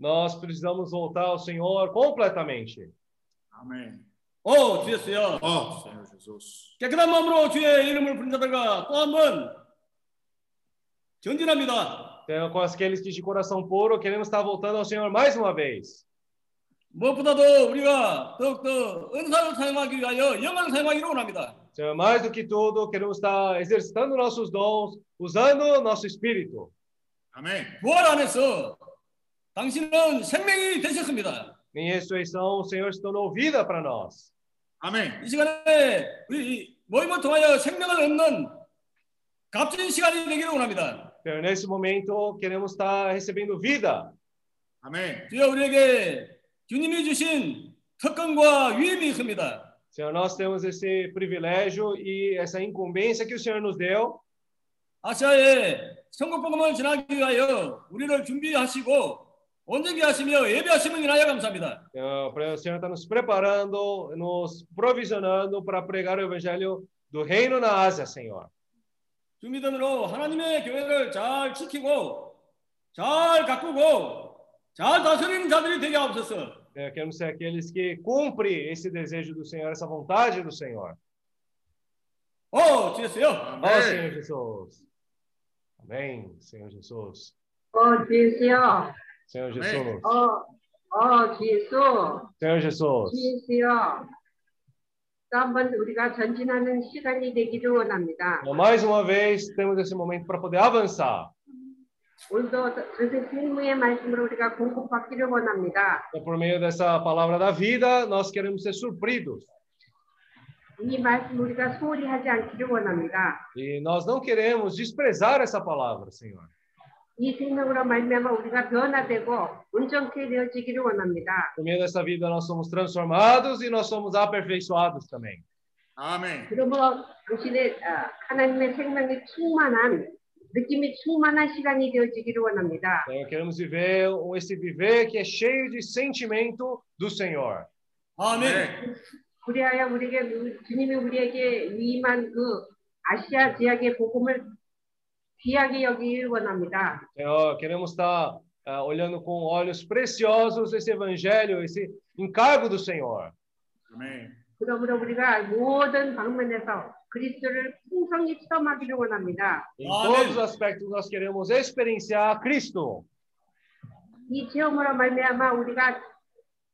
Nós precisamos voltar ao Senhor completamente. 아멘. 오, 주 예수여. 어, Senhor Jesus. 깨끗한 마음으로 주의 이름을 부른 자들과 또 한 번 전진합니다. Então, com aqueles que de coração puro queremos estar voltando ao Senhor mais uma vez. 무엇보다도 우리가 더욱더 은사를 사용하기 위하여 영광을 사용하기로 원합니다. Senhor, mais do que tudo, queremos estar exercitando nossos dons, usando nosso espírito. 아멘. 부활 안에서 당신은 생명이 되셨습니다. Em ressurreição, o Senhor se tornou vida para nós. 아멘. 이 시간에 우리 이 모임을 통하여 생명을 얻는 값진 시간이 되기를 원합니다. Então, nesse momento, queremos estar recebendo vida. 아멘. 주여 우리에게 주님이 주신 특권과 위임이 있습니다. Senhor, nós temos esse privilégio e essa incumbência que o Senhor nos deu. 아시아에 선거복음을 전하기 위하여 우리를 준비하시고 온전케 하시며 예배하심을 인하여 감사합니다. Então, para- o Senhor está nos preparando, nos provisionando para pregar o evangelho do reino na Ásia, Senhor. 주 믿음으로 하나님의 교회를 잘 지키고 잘 가꾸고 잘 다스리는 자들이 되게 하옵소서. É, queremos ser aqueles que cumprem esse desejo do Senhor, essa vontade do Senhor. 오, 주였어요. Ó 아멘. Senhor Jesus. Amém, Senhor Jesus. 어, 주여. Senhor Amém. Jesus. 어, 어, 주여. Senhor Jesus. 주여. 또 한번 우리가 전진하는 시간이 되기를 원합니다. Então, mais uma vez, temos esse momento para poder avançar. 오늘도 선생님의 말씀으로 우리가 공급받기를 원합니다. Então, por meio dessa palavra da vida, nós queremos ser surpridos. 이 말씀 우리가 소홀히 하지 않기를 원합니다. E nós não queremos desprezar essa palavra, Senhor. 이 생명으로 말미암아 우리가 변화되고 온전케 되어지기를 원합니다. Por meio dessa vida, nós somos transformados e nós somos aperfeiçoados também. 아멘. 그러므로 당신의 어, 하나님의 생명이 충만한 느낌이 충만한 시간이 되어지기를 원합니다. Então, queremos viver esse viver que é cheio de sentimento do Senhor. 아멘. 그리하여 우리에게 우- 주님이 우리에게 위임한 그 아시아 지역의 복음을 Senhor, queremos estar ah, olhando com olhos preciosos esse evangelho, esse encargo do Senhor. 아멘. 그러므로 우리가 모든 방면에서 그리스도를 풍성히 체험하기를 원합니다. Em Amém. todos os aspectos, nós queremos experienciar Cristo. 이 체험으로 말미암아 우리가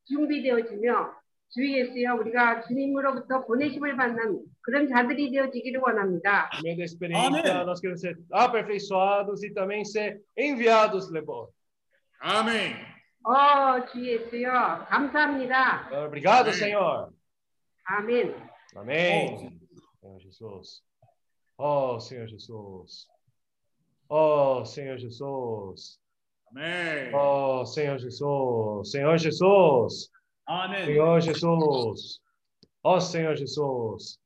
준비되어지며 주 예수여 우리가 주님으로부터 보내심을 받는 그런 자들이 되어지기를 원합니다. Por meio da experiência, Amém. nós queremos ser aperfeiçoados e também ser enviados. Lebo. 아멘. 어, 주 예수여 감사합니다. Obrigado, Amém. Senhor. 아멘. Amém. Senhor Jesus. Oh, Senhor Jesus. Oh, Senhor Jesus. 아멘. Oh, Senhor Jesus. Senhor Jesus. 아멘. Senhor Jesus. Ó Senhor Jesus.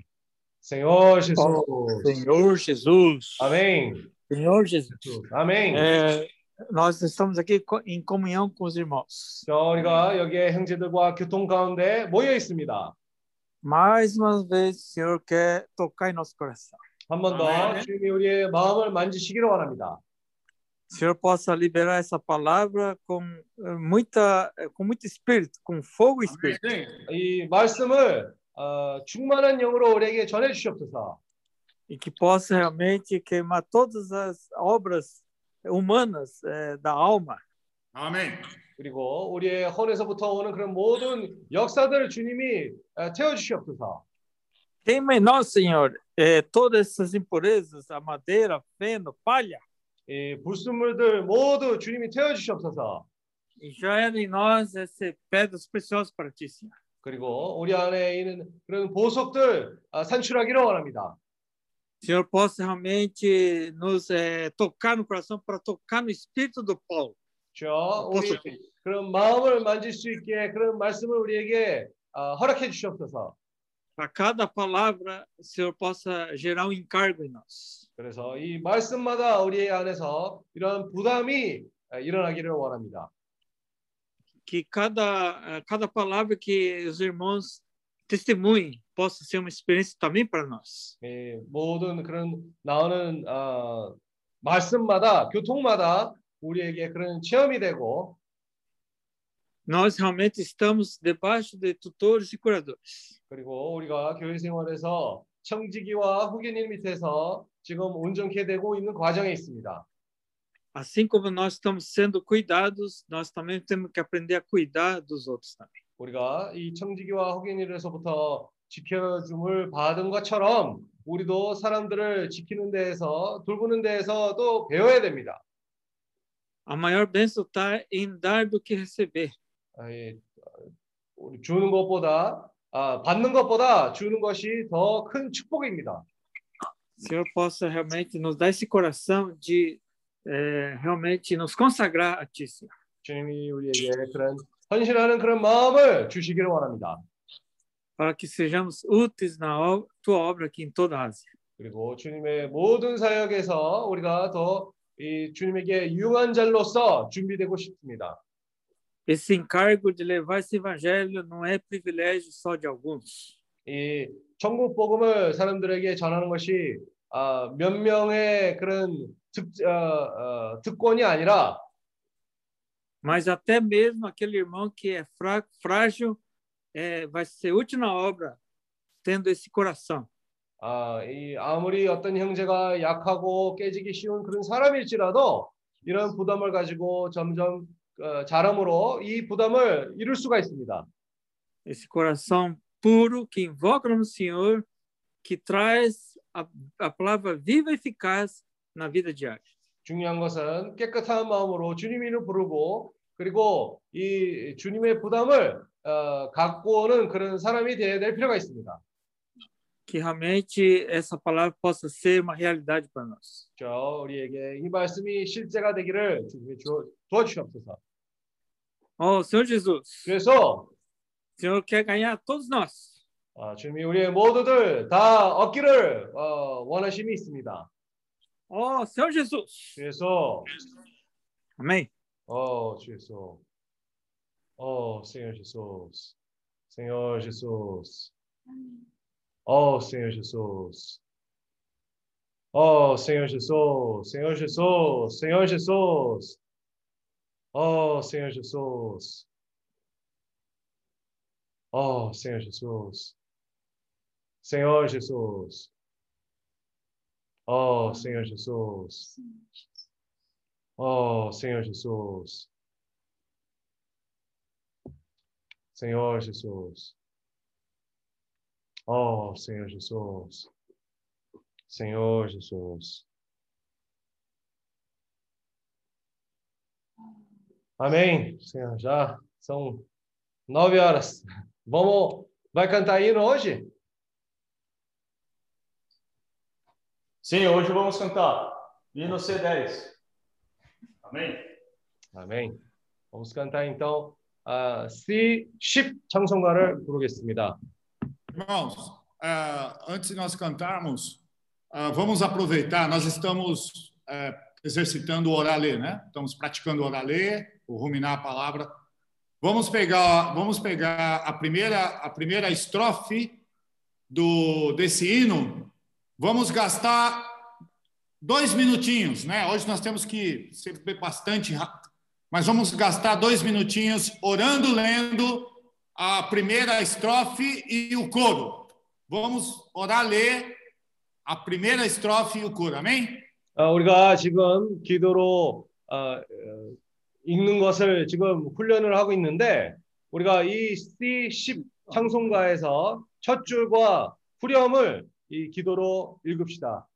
Senhor Jesus. Senhor Jesus. Amém. Senhor Jesus. Amém. É, nós estamos aqui em comunhão com os irmãos. 자, 우리가 여기에 형제들과 교통 가운데 모여 있습니다. Mais uma vez, o Senhor quer tocar em nosso coração. 한번더 아멘. 주님이 우리의 마음을 만지시기를 원합니다. O Senhor possa liberar essa palavra com eh, muita, eh, com muito espírito, com fogo e espírito. 네. 이 말씀을 어, 충만한 영으로 우리에게 전해 주시옵소서. E que possa realmente queimar todas as obras humanas eh, da alma. 아멘. 그리고 우리의 혼에서부터 오는 그런 모든 역사들을 주님이 어, 태워 주시옵소서. Queima em nós, Senhor, eh, todas essas impurezas, a madeira, feno, palha. 이 불순물들 모두 주님이 태워 주시옵소서. E em nós esse pedras preciosas para ti, Senhor. 그리고 우리 안에 있는 그런 보석들 아, 산출하기를 원합니다. Senhor possa realmente nos eh, tocar no coração para tocar no espírito do Paulo. 주여, 우리 그런 마음을 만질 수 있게 그런 말씀을 우리에게 아, 허락해 주시옵소서. Para cada palavra, o Senhor possa gerar um encargo em nós. 그래서 이 말씀마다 우리 안에서 이런 부담이 아, 일어나기를 원합니다. Que cada, eh, cada palavra que os irmãos testemunhem possa ser uma experiência também para nós. 예, 모든 그런 나오는 아, 말씀마다 교통마다 우리에게 그런 체험이 되고 nós realmente estamos debaixo de tutores e curadores. 그리고 우리가 교회 생활에서 청지기와 후계님 밑에서 지금 온전케 되고 있는 과정에 있습니다. Assim como nós estamos sendo cuidados, nós também temos que aprender a cuidar dos outros também. 우리가 이 청지기와 후계님에서부터 지켜줌을 받은 것처럼 우리도 사람들을 지키는 데에서 돌보는 데에서도 배워야 됩니다. A maior bênção está em dar do que receber. 아, 예, 우리 주는 것보다 아, 받는 것보다 주는 것이 더 큰 축복입니다. Senhor possa realmente nos dar esse coração de eh, realmente nos consagrar a Ti, Senhor. 주님이 우리에게 그런 헌신하는 그런 마음을 주시기를 원합니다. Para que sejamos úteis na Tua obra aqui em toda a Ásia. 그리고 주님의 모든 사역에서 우리가 더 이 주님에게 유용한 자로서 준비되고 싶습니다. Esse encargo de levar esse evangelho não é privilégio só de alguns. 이 천국 복음을 사람들에게 전하는 것이 아, 몇 명의 그런 특, 어, 어, 특권이 아니라 Mas até mesmo aquele irmão que é fraco, frágil, eh, vai ser útil na obra, tendo esse coração. 아, 이 아무리 어떤 형제가 약하고 깨지기 쉬운 그런 사람일지라도 이런 부담을 가지고 점점 어, 자람으로 이 부담을 이룰 수가 있습니다. Esse coração puro que invoca no Senhor, que traz a, a palavra viva e eficaz na vida diária. 중요한 것은 깨끗한 마음으로 주님이를 부르고 그리고 이 주님의 부담을 어, 갖고 오는 그런 사람이 되어야 될 필요가 있습니다. Que realmente essa palavra possa ser uma realidade para nós. 저 우리에게 이 말씀이 실제가 되기를 주님이 주, 도와주시옵소서. Oh, Senhor Jesus, 그래서 Senhor quer ganhar todos nós. 아, 주님이 우리의 모두들 다 얻기를 어, 원하심이 있습니다. Oh, Senhor Jesus. 그래서 Amém. 어, 주 예수. 어, Senhor Jesus. Senhor Jesus. Oh, Senhor Jesus. Oh, Senhor Jesus. Senhor Jesus. Senhor Jesus. Oh, Senhor Jesus. Oh, Senhor Jesus. Senhor Jesus. Oh, Senhor Jesus. Oh, Senhor Jesus. Senhor Jesus. Oh, Senhor Jesus. Senhor Jesus. Amém. Senhor, já são nove horas. Vamos, vai cantar hino hoje? Sim, hoje vamos cantar hino C10. Amém. Amém. Vamos cantar então a C10 찬송가를 부르겠습니다. Irmãos, ah, antes de nós cantarmos, ah, vamos aproveitar, nós estamos eh, exercitando o oralê, né? Estamos praticando o oralê, o ruminar a palavra. Vamos pegar, vamos pegar a primeira, a primeira estrofe do desse hino. Vamos gastar dois minutinhos, né? Hoje nós temos que ser bastante rápido, mas vamos gastar dois minutinhos orando, lendo a primeira estrofe e o coro. Vamos orar, ler a primeira estrofe e o coro. Amém? 아, 우리가 지금 기도로 아, 어, 읽는 것을 지금 훈련을 하고 있는데 우리가 이 C10 찬송가에서 첫 줄과 후렴을 이 기도로 읽읍시다.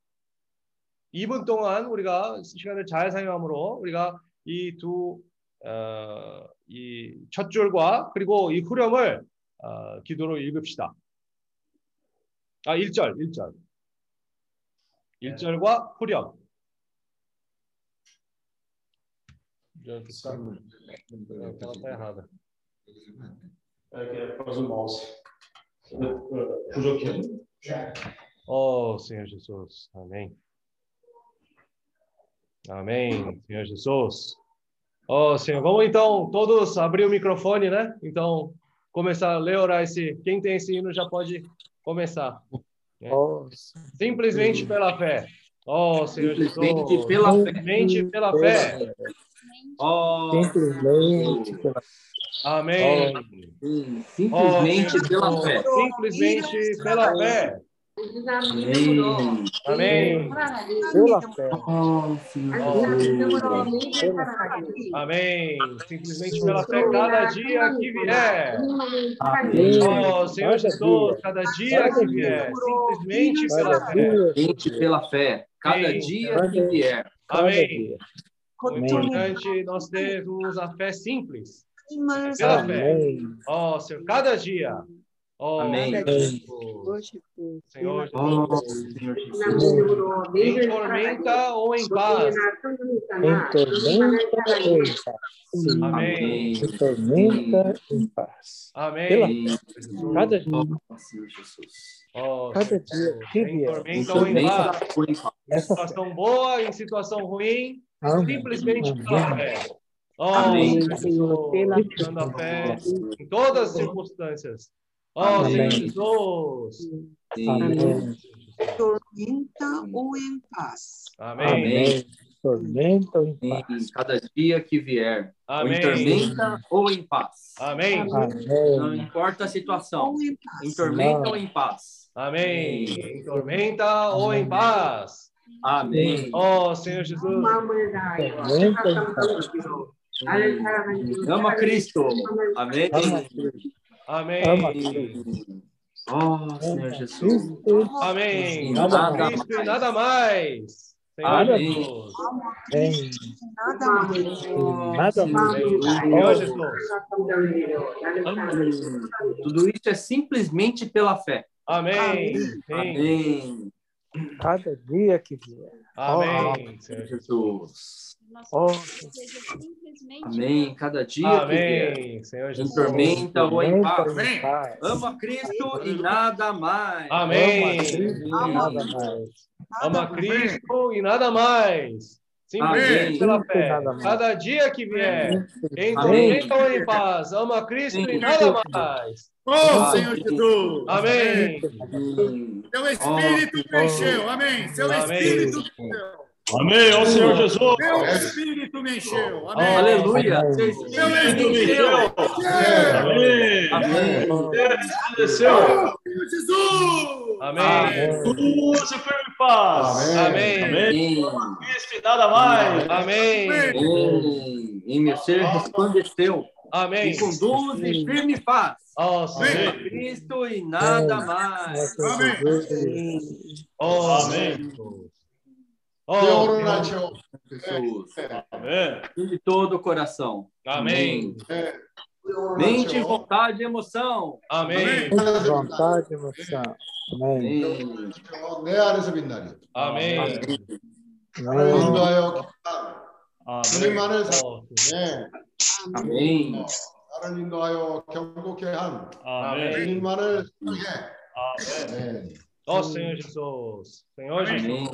2분 동안 우리가 시간을 잘 사용함으로 우리가 이 두 어, 이첫 줄과 그리고 이 후렴을 어, 기도로 읽읍시다. 아, 1절, 1절. 1절과 후렴. Ela tá errada. É que é por causa do mouse. Pujou aqui. Oh, Senhor Jesus. Amém. Amém, Senhor Jesus. Oh, Senhor, vamos então todos abrir o microfone, né? Então, começar a ler, orar esse. Quem tem esse hino já pode começar. Oh, Simplesmente pela fé. Oh, Senhor Jesus. Simplesmente pela fé. Simplesmente pela fé. Oh, simplesmente pela Amém. Oh, simplesmente oh, pela fé. Simplesmente pela fé. Amém. Amém. Pela fé. Amém. Simplesmente pela fé, cada dia que vier. Amém. Oh, Senhor Jesus, cada dia que vier. Simplesmente pela fé. Simplesmente pela fé. Cada dia que vier. Amém dia. O Amém. importante nós termos a fé simples. Pela fé. Amém. Oh, Senhor, cada dia. Oh, Amém. Senhor Em tormenta ou em paz? Em tormenta ou em paz. Amém. Em tormenta ou em paz. Amém. Pela cada dia. Oh, cada dia. Que em tormenta ou em paz. Em situação boa, em situação ruim, simplesmente pela fé. Oh, Amém. Senhor, pela fé. Em todas as circunstâncias. Ó oh, Senhor Jesus. Amém. Tormenta ou em paz. Amém. Amém. Tormenta ou em paz. Cada dia que vier. Amém. Ou em tormenta ou em paz. Amém. Amém. Não importa a situação. Ou em, em tormenta Amém. ou em paz. Amém. Em tormenta ou em paz. Amém. Ó oh, Senhor Jesus. Amém. Ama Cristo. Amém. Amém. Ó oh, Senhor Jesus. Amém. Nada, Cristo e nada mais. Senhor Amém. Nada mais. Nada mais. Senhor Jesus. Tudo isso é simplesmente pela fé. Amém. Amém. Amém. Cada dia que vier. Amém, oh, Senhor Jesus. Jesus. Oh, seja simplesmente Amém. Cada dia que vier. Amém. Senhor Em Jesus. tormenta ou em paz. paz. Ama Cristo e nada mais. Ama Amém. Cristo e nada mais. Ama Cristo e nada mais. Simplesmente Amém. pela fé. Cada dia que vier. Em Amém. tormenta ou em paz. Ama Cristo e nada mais. Oh, Senhor Jesus. Amém. Seu Espírito me encheu. Amém. Seu Amém. Espírito me encheu. Amém, ó Senhor Jesus. Seu Espírito me encheu. Amém. Aleluia. Seu Espírito me encheu. Amém. Amém. Jesus. Amém. Luz e firme paz. Amém. Amém. Cristo e nada mais. Amém. Em meu ser resplandeceu. Amém. E conduz e firme paz. Ó Senhor. Cristo e nada mais. Amém. Amém. Jesus. Ó Senhor. Jesus. Amém. De todo o coração. Amém. Mente, vontade e emoção. Amém. Muita vontade e emoção. Amém. Amém. 내 안에서 빛나리. Amém. 나를 Amém. 인도하여 Amém. 주님 안에서 Ó, 네, Amém. 나를 인도하여 경고케 한 Amém. 주님만을 사랑해. Amém. 네. ó Senhor Jesus. Senhor Jesus. Amém.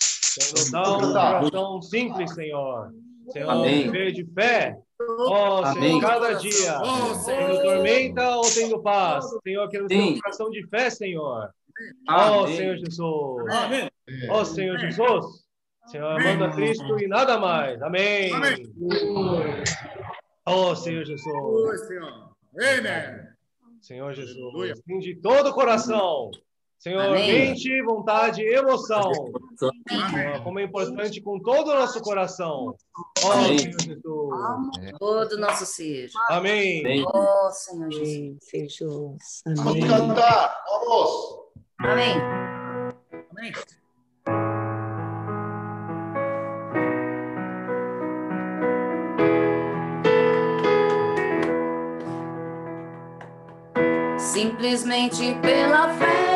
Senhor, dá um coração simples, Senhor. Senhor, Amém. viver de fé. Ó Senhor, Amém. cada dia. Oh, Tendo tormenta ou tendo paz. Senhor, queremos ter um coração de fé, Senhor. Ó Amém. Senhor Jesus. 아멘. Ó Senhor Jesus. Senhor, amando a Cristo e nada mais. Amém. Amém. Ó Senhor Jesus. Senhor. Amém. Senhor Jesus, sim, de todo o coração. Senhor, Amém. mente, vontade emoção. Amém. É, como é importante com todo o nosso coração. Ó oh, Senhor Jesus. Todo o nosso ser. Amém. Amém. Oh, Senhor Jesus. Amém. Vamos cantar. Amém. Amém. Simplesmente pela fé.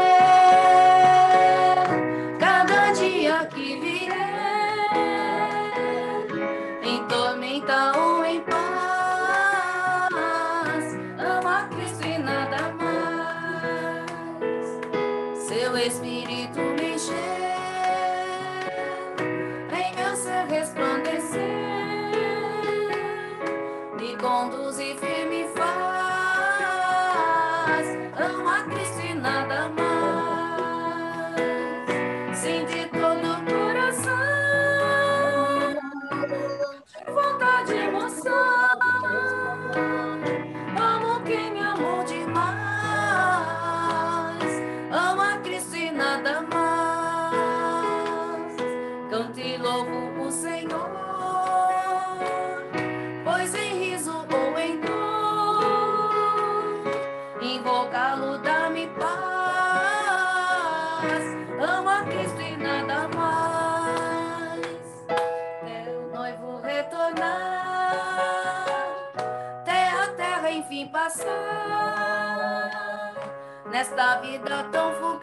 Nesta vida tão fugaz.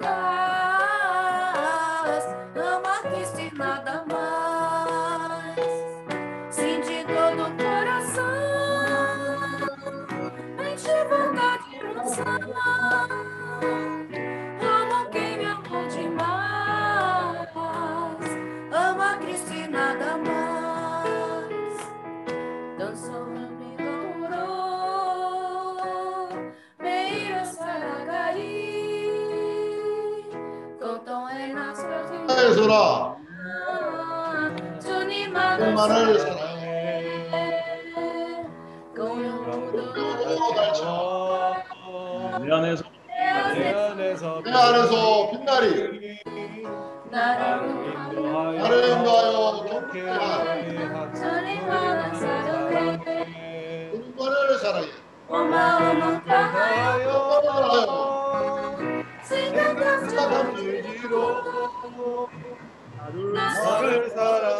해주라. 주님만을 사랑해. 내 안에서 내 안에서 내 안에서 빛나리. 나를 인도하여 경쾌한 주님만을 사랑해. 다하여 사랑하여 생각한 의지로 나를 사랑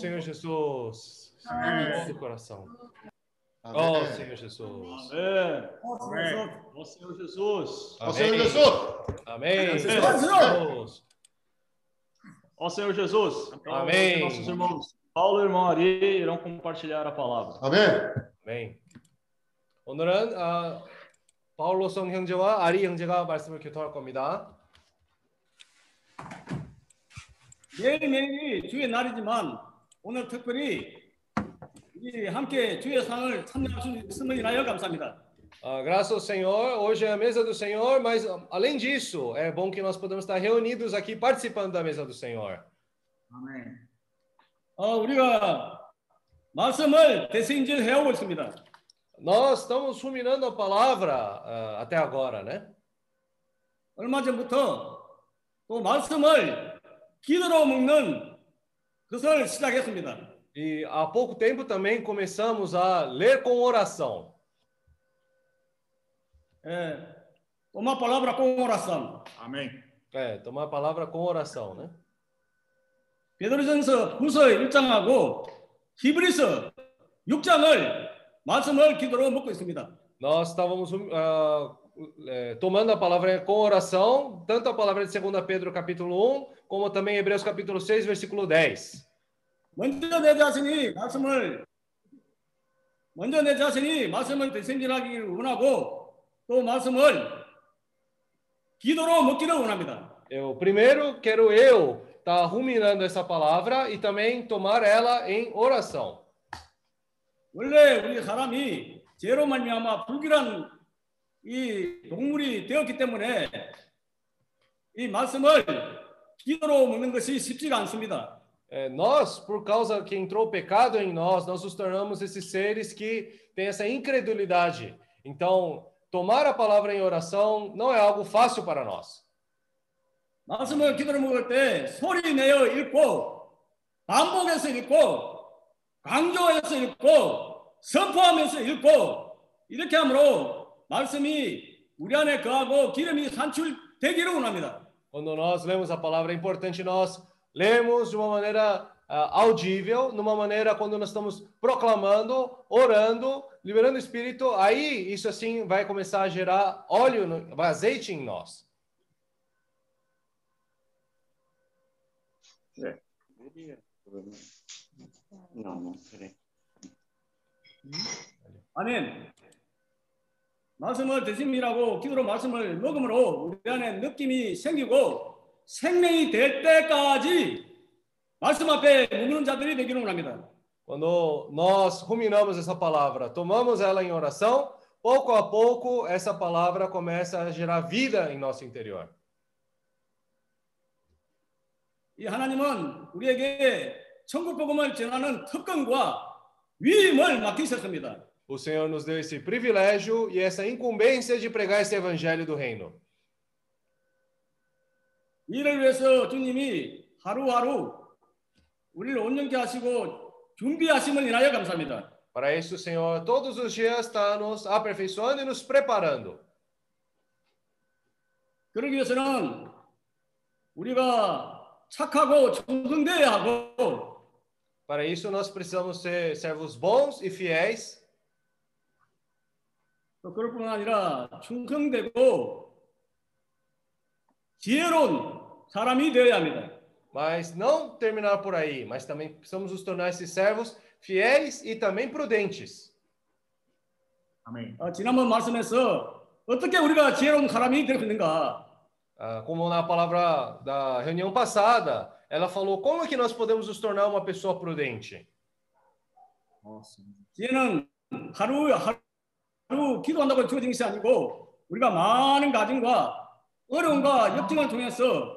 Senhor Jesus. Amém. Do coração. Oh, 아멘. Senhor Jesus. 아멘. 어, Senhor Jesus. 어, Senhor Jesus. Amém. Senhor Jesus. Ó Senhor Jesus. Então, Amém. Nossos irmãos Paulo e irmão Ari irão compartilhar a palavra. 아멘. 아멘. 오늘은 아, 바울로성 형제와 아리 형제가 말씀을 교통할 겁니다. 매일매일이 주의 날이지만 오늘 특별히 이 함께 주의 상을 참여할 수 있음을 인하여 감사합니다. Ah, graças ao Senhor, hoje é a mesa do Senhor, mas ah, além disso, é bom que nós podemos estar reunidos aqui participando da mesa do Senhor. 어, 우리가 말씀을 대신질 해오고 있습니다. Nós estamos ruminando a palavra ah, até agora, né? 얼마 전부터 또 말씀을 기도로 먹는. E há pouco tempo também começamos a ler com oração. 예, uma palavra com oração. Amém. É, tomar a palavra com oração, né? 베드로전서 후서 1장하고 히브리서 6장을 말씀을 기도로 먹고 있습니다. Nós estávamos ah, eh, tomando a palavra com oração, tanto a palavra de 2 Pedro capítulo 1, como também Hebreus capítulo 6, versículo 10. 먼저 내 자신이 말씀을 먼저 내 자신이 말씀을 대신질하기를 원하고 또 말씀을 기도로 먹기를 원합니다. Eu primeiro quero eu estar ruminando essa palavra e também tomar ela em oração. 원래 우리 사람이 죄로 말미암아 불길한 이 동물이 되었기 때문에 이 말씀을 기도로 먹는 것이 쉽지가 않습니다. É, nós, por causa que entrou o pecado em nós, nós nos tornamos esses seres que têm essa incredulidade. Então, tomar a palavra em oração não é algo fácil para nós. 말씀을 기도로 먹을 때 소리 내어 읽고 반복해서 읽고 강조해서 읽고 선포하면서 읽고 이렇게 함으로 말씀이 우리 안에 거하고 기름이 산출되기를 원합니다. Quando nós lemos a palavra, é importante nós lermos de uma maneira ah, audível, numa maneira quando nós estamos proclamando, orando, liberando o Espírito, aí isso assim vai começar a gerar óleo, no, azeite em nós. Não, não. 아멘. 말씀을 드심이라고 기도로 말씀을 먹음으로 우리 안에 느낌이 생기고 생명이 될 때까지 말씀 앞에 머무는 자들이 되기를 원합니다. Quando nós ruminamos essa palavra, tomamos ela em oração, pouco a pouco essa palavra começa a gerar vida em nosso interior. 이 하나님은 우리에게 천국 복음을 전하는 특권과 위임을 맡기셨습니다. O Senhor nos deu esse privilégio e essa incumbência de pregar esse evangelho do reino. 이를 위해서 주님이 하루하루 우리를 온전케 하시고 준비하심을 인하여 감사합니다. Para isso, o Senhor todos os dias está nos aperfeiçoando e nos preparando. 그러기 위해서는 우리가 착하고 정성되어야 하고 Para isso, nós precisamos ser servos bons e fiéis, 또 그럴 뿐 아니라 충성되고 지혜로운 사람이 되어야 합니다. mas não terminar por aí, mas também precisamos nos tornar esses servos fiéis e também prudentes. Amém. 어, 지난번 말씀에서 어떻게 우리가 지혜로운 사람이 될 수 있는가? Ah, como na palavra da reunião passada, ela falou como é que nós podemos nos tornar uma pessoa prudente. Nossa. 지혜는 하루 하루 기도한다고 주어진 것이 아니고 우리가 많은 가정과 어려움과 역경을 통해서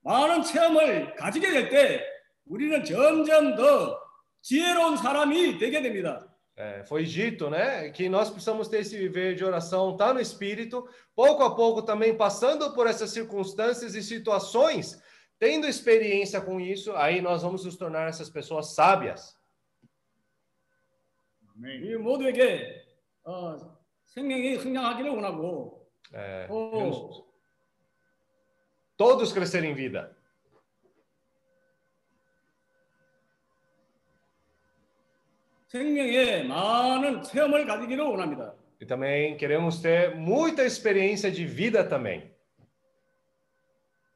많은 체험을 가지게 될 때 우리는 점점 더 지혜로운 사람이 되게 됩니다. É, foi dito, né, que nós precisamos ter esse viver de oração, tá no espírito, pouco a pouco também passando por essas circunstâncias e situações, tendo experiência com isso, aí nós vamos nos tornar essas pessoas sábias. Amém. 이 모두에게 어, 생명이 성장하기를 원하고 É, 어, vamos todos crescerem em vida. 생명에 많은 체험을 가지기를 원합니다. E também queremos ter muita experiência de vida também.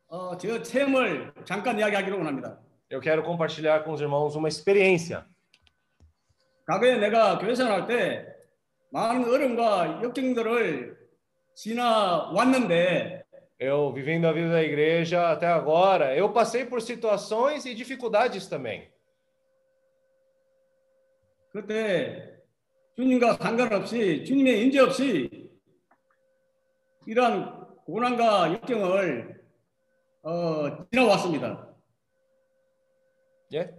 어, 저 체험을 잠깐 이야기하기를 원합니다. Eu quero compartilhar com os irmãos uma experiência. 과거에 내가 교회 생활할 때 많은 어려움과 역경들을 지나왔는데 Eu, vivendo a vida da igreja até agora, eu passei por situações e dificuldades também. 그때 주님과 상관없이 주님의 인재 없이 이러한 고난과 역경을 어, 지나왔습니다. 예?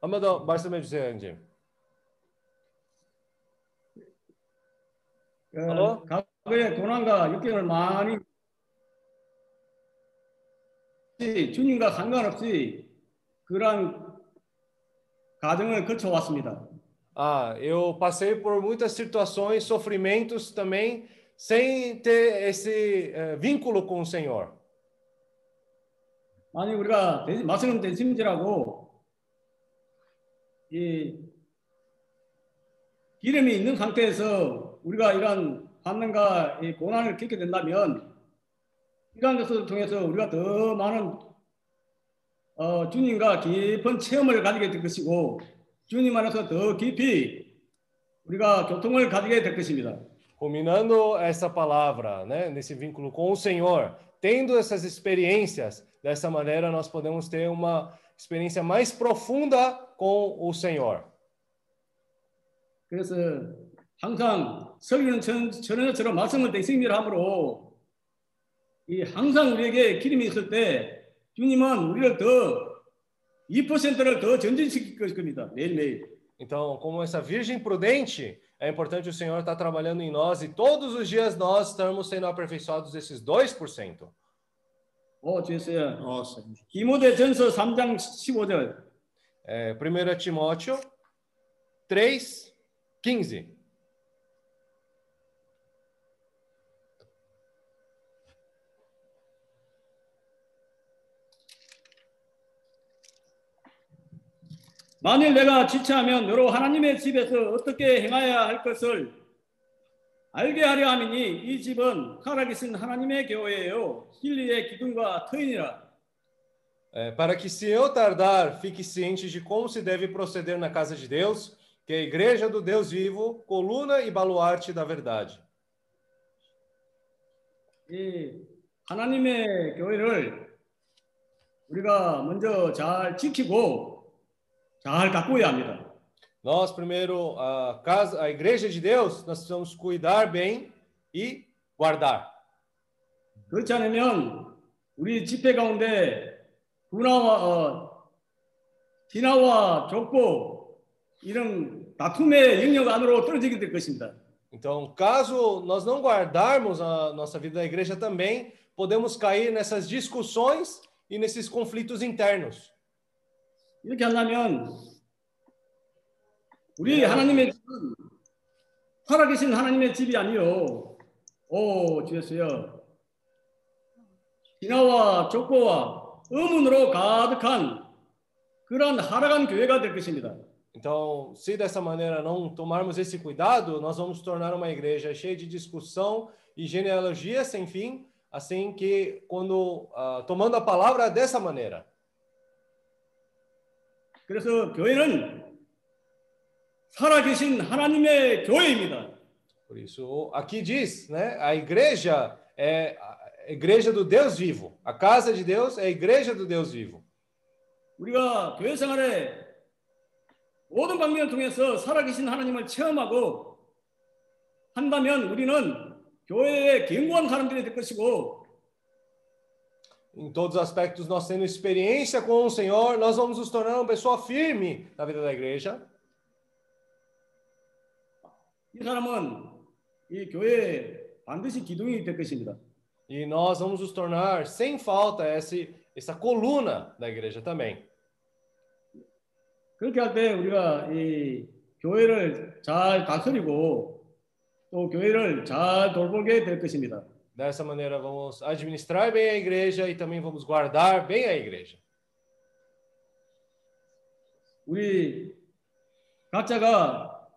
한번 더 말씀해 주세요, 형님. 어? 과거에 고난과 역경을 많이 주님과 상관없이 그러한 가정을 거쳐왔습니다. Ah, eu passei por muitas situações, sofrimentos também, sem ter esse eh, vínculo com o Senhor. 만약 우리가 대- 말씀 대심지라고 이 기름이 있는 상태에서 우리가 이런 반응과 이 고난을 겪게 된다면 이러한 것을 통해서 우리가 더 많은 어, 주님과 깊은 체험을 가지게 될 것이고 주님 안에서 더 깊이 우리가 교통을 가지게 될 것입니다. Ruminando essa palavra, né, nesse vínculo com o Senhor, tendo essas experiências, dessa maneira nós podemos ter uma experiência mais profunda com o Senhor. 그래서 항상 설교는 전, 전에처럼 말씀을 대승리를 하므로 이 항상 우리에게 기름이 있을 때 주님은 우리를 더 2%를 더 전진시킬 겁니다. 매일매일. Então, como essa virgem prudente, é importante o Senhor estar trabalhando em nós e todos os dias nós estamos sendo aperfeiçoados esses 2%. 오, 주였어요. Nossa. 디모데 전서 3장 15절. É, 1 Timóteo 3, 15. 만일 내가 지체하면 너로 하나님의 집에서 어떻게 행하여야 할 것을 알게 하려 함이니 이 집은 살아계신 하나님의 교회예요. 진리의 기둥과 터이니라. É, para que se eu tardar, fique ciente de como se deve proceder na casa de Deus, que é a igreja do Deus vivo, coluna e baluarte da verdade. 이 하나님의 교회를 우리가 먼저 잘 지키고 잘 가꾸어야 합니다. Nós primeiro a casa, a igreja de Deus, nós precisamos cuidar bem e guardar. 그렇지 않으면 우리 집회 가운데 분화와 어, 진화와 좁고 이런 다툼의 영역 안으로 떨어지게 될 것입니다. Então, caso nós não guardarmos a nossa vida da igreja também, podemos cair nessas discussões e nesses conflitos internos. 이렇게 한다면 우리 하나님의 집은 살아계신 하나님의 집이 아니요. 오 주였어요. 진화와 족보와 의문으로 가득한 그런 하락한 교회가 될 것입니다. Então, se dessa maneira não tomarmos esse cuidado, nós vamos tornar uma igreja cheia de discussão e genealogia sem fim, assim que quando ah, tomando a palavra dessa maneira. 그래서 교회는 살아계신 하나님의 교회입니다. Por isso, aqui diz, né? A igreja é a igreja do Deus vivo. A casa de Deus é a igreja do Deus vivo. 우리가 교회 생활에 모든 방면을 통해서 살아계신 하나님을 체험하고 한다면 우리는 교회의 견고한 사람들이 될 것이고 Em todos os aspectos, nós tendo experiência com o Senhor, nós vamos nos tornar uma pessoa firme na vida da igreja. 이 사람은 이 교회에 반드시 기둥이 될 것입니다. E nós vamos nos tornar, sem falta, esse, essa coluna da igreja também. 그렇게 할 때 우리가 이 교회를 잘 다스리고 또 교회를 잘 돌보게 될 것입니다. Dessa maneira, vamos administrar bem a igreja e também vamos guardar bem a igreja. 우리 각자가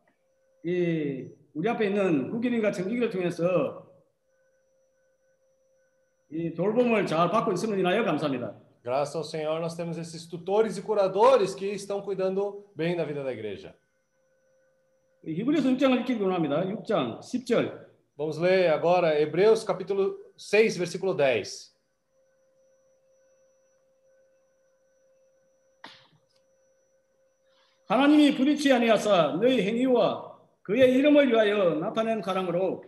이 우리 앞에 있는 국인인과 정기를 통해서 이 돌봄을 잘 받고 있음을 인하여 감사합니다. Graças ao Senhor, nós temos esses tutores e curadores que estão cuidando bem da vida da igreja. 이 히브리서 6장을 읽기 원합니다. 6장 10절. Vamos ler agora Hebreus capítulo 6, versículo 10. 하나님이 부리치 아니하사 너희 행위와 그의 이름을 위하여 나타낸 사랑으로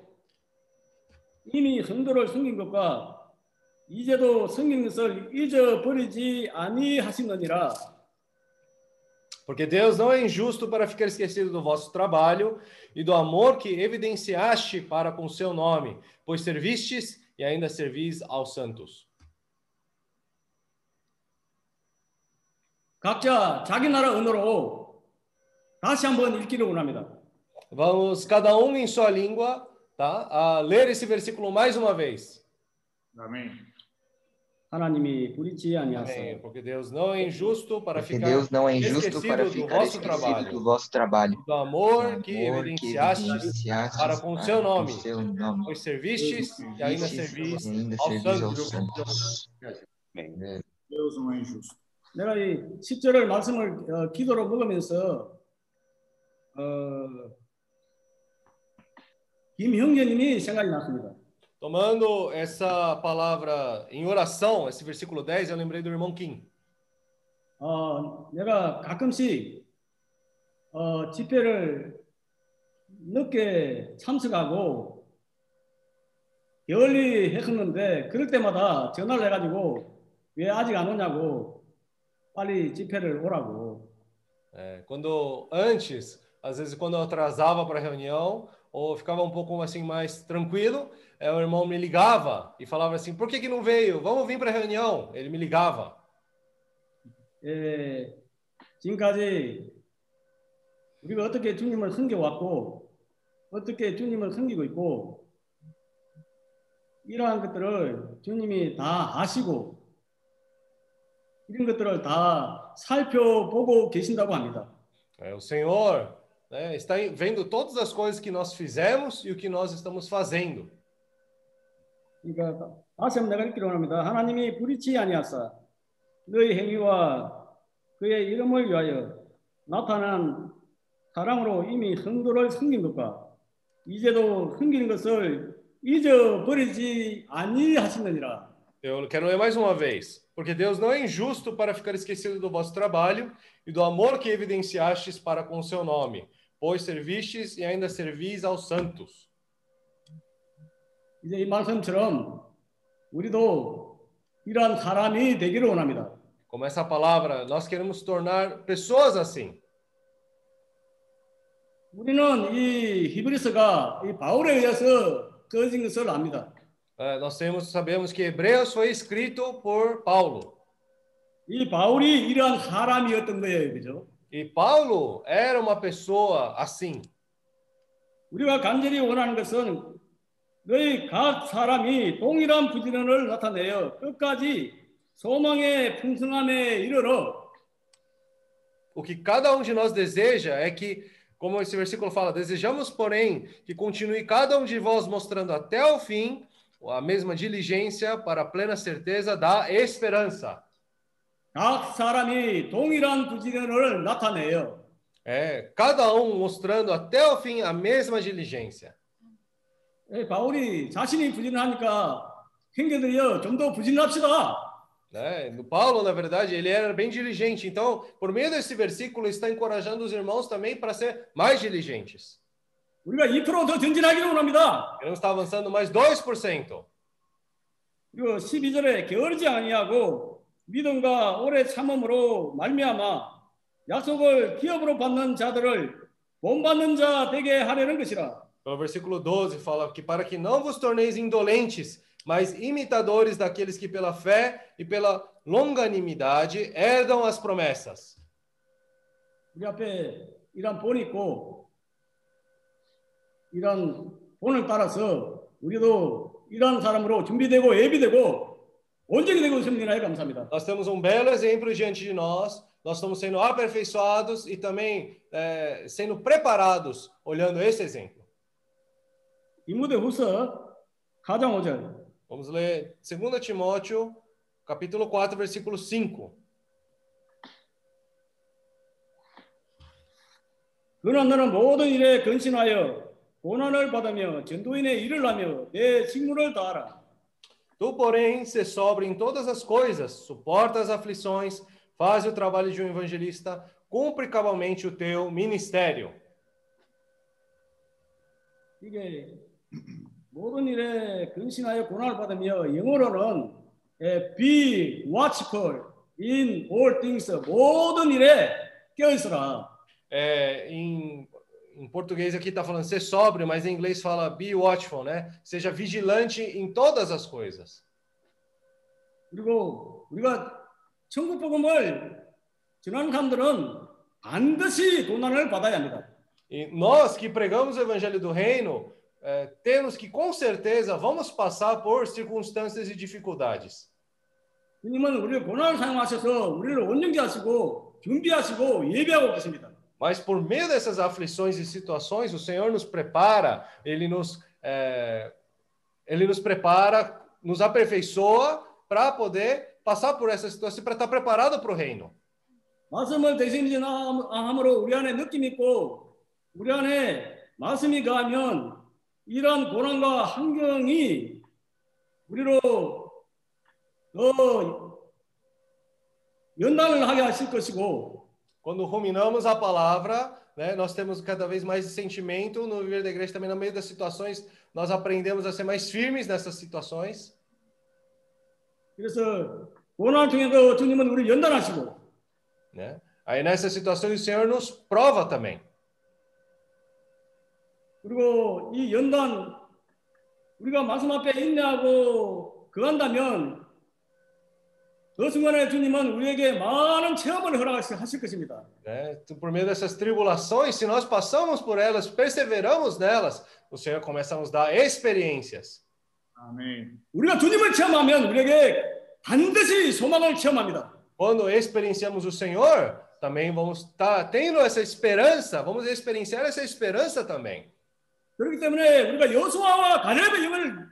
이미 성도를 섬긴 것과 이제도 섬긴 것을 잊어버리지 아니하시느니라. Porque Deus não é injusto para ficar esquecido do vosso trabalho e do amor que evidenciaste para com seu nome, pois servistes e ainda servis aos santos. 각자 자기 나라 언어로 다시 한번 읽기를 원합니다. Vamos, cada um em sua língua, tá? A ler esse versículo mais uma vez. Amém. Amém. Porque Deus não é injusto para Porque ficar Deus não é injusto esquecido para do ficar vosso esquecido trabalho, do vosso trabalho, do amor do que amor que evidenciaste evidenciastes para com para seu com nome, seu nome, pois servistes e ainda servis e ainda aos servis aos santos. santos. Deus não é injusto. 내가 이 10절을 말씀을 어, 기도로 먹으면서 어, 김형제님이 생각이 났습니다. Tomando essa palavra em oração, esse versículo 10, eu lembrei do irmão Kim. 어, 내가 가끔씩 어, 집회를 늦게 참석하고 게을리 했었는데 그럴 때마다 전화를 해가지고 왜 아직 안 오냐고 빨리 집회를 오라고 É, quando antes, às vezes quando eu atrasava para a reunião ou ficava um pouco assim mais tranquilo, é, o irmão me ligava e falava assim: "Por que que não veio? Vamos vir para a reunião?" Ele me ligava. 예, 지금까지 우리가 어떻게 주님을 섬겨왔고 어떻게 주님을 섬기고 있고 이러한 것들을 주님이 다 아시고 이런 것들을 다 살펴보고 계신다고 합니다. É, o Senhor né, está vendo todas as coisas que nós fizemos e o que nós estamos fazendo. 그러니까 다시 한번 내가 읽기로 합니다. 하나님이 불의치 아니하사 너희 행위와 그의 이름을 위하여 나타난 사랑으로 이미 성도를 섬긴 것과 이제도 섬기는 것을 잊어버리지 아니하시느니라. Eu quero ler mais uma vez. Porque Deus não é injusto para ficar esquecido do vosso trabalho e do amor que evidenciastes para com o seu nome, pois servistes e ainda servis aos santos. 이제 이 말씀처럼 우리도 이러한 사람이 되기를 원합니다. Como essa palavra, nós queremos tornar pessoas assim. 우리는 이 히브리서가 이 바울에 의해서 써진 것을 압니다. É, nós temos, sabemos que Hebreus foi escrito por Paulo. 이 바울이 이러한 사람이었던 거예요, 그죠? E Paulo era uma pessoa assim. 우리가 간절히 원하는 것은 너희 각 사람이 동일한 부지런을 나타내어 끝까지 소망의 풍성함에 이르러 O que cada um de nós deseja é que, como esse versículo fala, desejamos, porém, que continue cada um de vós mostrando até o fim a mesma diligência para a plena certeza da esperança. 각 사람이 동일한 부지런을 나타내요. É, cada um mostrando até o fim a mesma diligência. 예, 바울이 자신이 부지런하니까 형제들이여 좀 더 부지런합시다. Né? Paulo, na verdade, ele era bem diligente. Então, por meio desse versículo, ele está encorajando os irmãos também para ser mais diligentes. 우리가 2%더 전진하기를 원합니다. Queremos estar avançando mais 2%. 그리고 12절에 게으르지 아니하고 믿음과 오래 참음으로 말미암아 약속을 기업으로 받는 자들을 본받는 자 되게 하려는 것이라. Pelo versículo 12 fala que para que não vos torneis indolentes, mas imitadores daqueles que pela fé e pela longanimidade herdam as promessas. 우리 앞에 이런 본이 있고 이런 본을 따라서 우리도 이러한 사람으로 준비되고 예비되고 온전히 되고 있습니다. 하나님 감사합니다. Nós temos um belo exemplo diante de nós. Nós estamos sendo aperfeiçoados e também eh, sendo preparados olhando esse exemplo. 디모데 후서 4장 5절 Vamos ler 2 Timóteo, capítulo 4, versículo 5. 그러나 너는 모든 일에 근신하여 고난을 받으며 전도인의 일을 하며 내 직무를 다하라. Tu, porém, se sobre em todas as coisas, suporta as aflições, faz o trabalho de um evangelista, cumpre cabalmente o teu ministério. 이게 모든 일에 근신하여 고난을 받으며 영어로는 에, be watchful in all things 모든 일에 깨어 있어라. É, em, em português aqui está falando ser sóbrio, mas em inglês fala be watchful, né? Seja vigilante em todas as coisas. 그리고 우리가 천국 복음을 전하는 사람들은 반드시 고난을 받아야 합니다. E nós que pregamos o evangelho do reino, é, temos que com certeza vamos passar por circunstâncias e dificuldades. 주님은 우리를 고난을 사용하셔서 우리를 온전케 하시고 준비하시고 예비하고 계십니다. Mas por meio dessas aflições e situações, o Senhor nos prepara, Ele nos, é, Ele nos prepara, nos aperfeiçoa para poder passar por essa situação, para estar preparado para o reino. 말씀을 대신함으로 우리 안에 느낌 있고 우리 안에 말씀이 가면 이러한 고난과 환경이 우리로 더 연단을 하게 하실 것이고 Quando ruminamos a palavra, né, nós temos cada vez mais esse sentimento no viver da igreja, também no meio das situações, nós aprendemos a ser mais firmes nessas situações. 그래서 고난을 통해서 주님은 우리를 연단하시고 Né? Aí nessas situações o Senhor nos prova também. 그리고 이 연단 우리가 말씀 앞에 인내하고 그한다면 그 순간에 주님은 우리에게 많은 체험을 허락하실 것입니다. Né? Por meio dessas tribulações, se nós passamos por elas, perseveramos nelas, o Senhor começa a nos dar experiências. Amém. 우리가 주님을 체험하면 우리에게 반드시 소망을 체험합니다. Quando experienciamos o Senhor, também vamos estar tendo essa esperança, vamos experienciar essa esperança também. 그렇기 때문에 우리가 여호수아와 가렙의 영을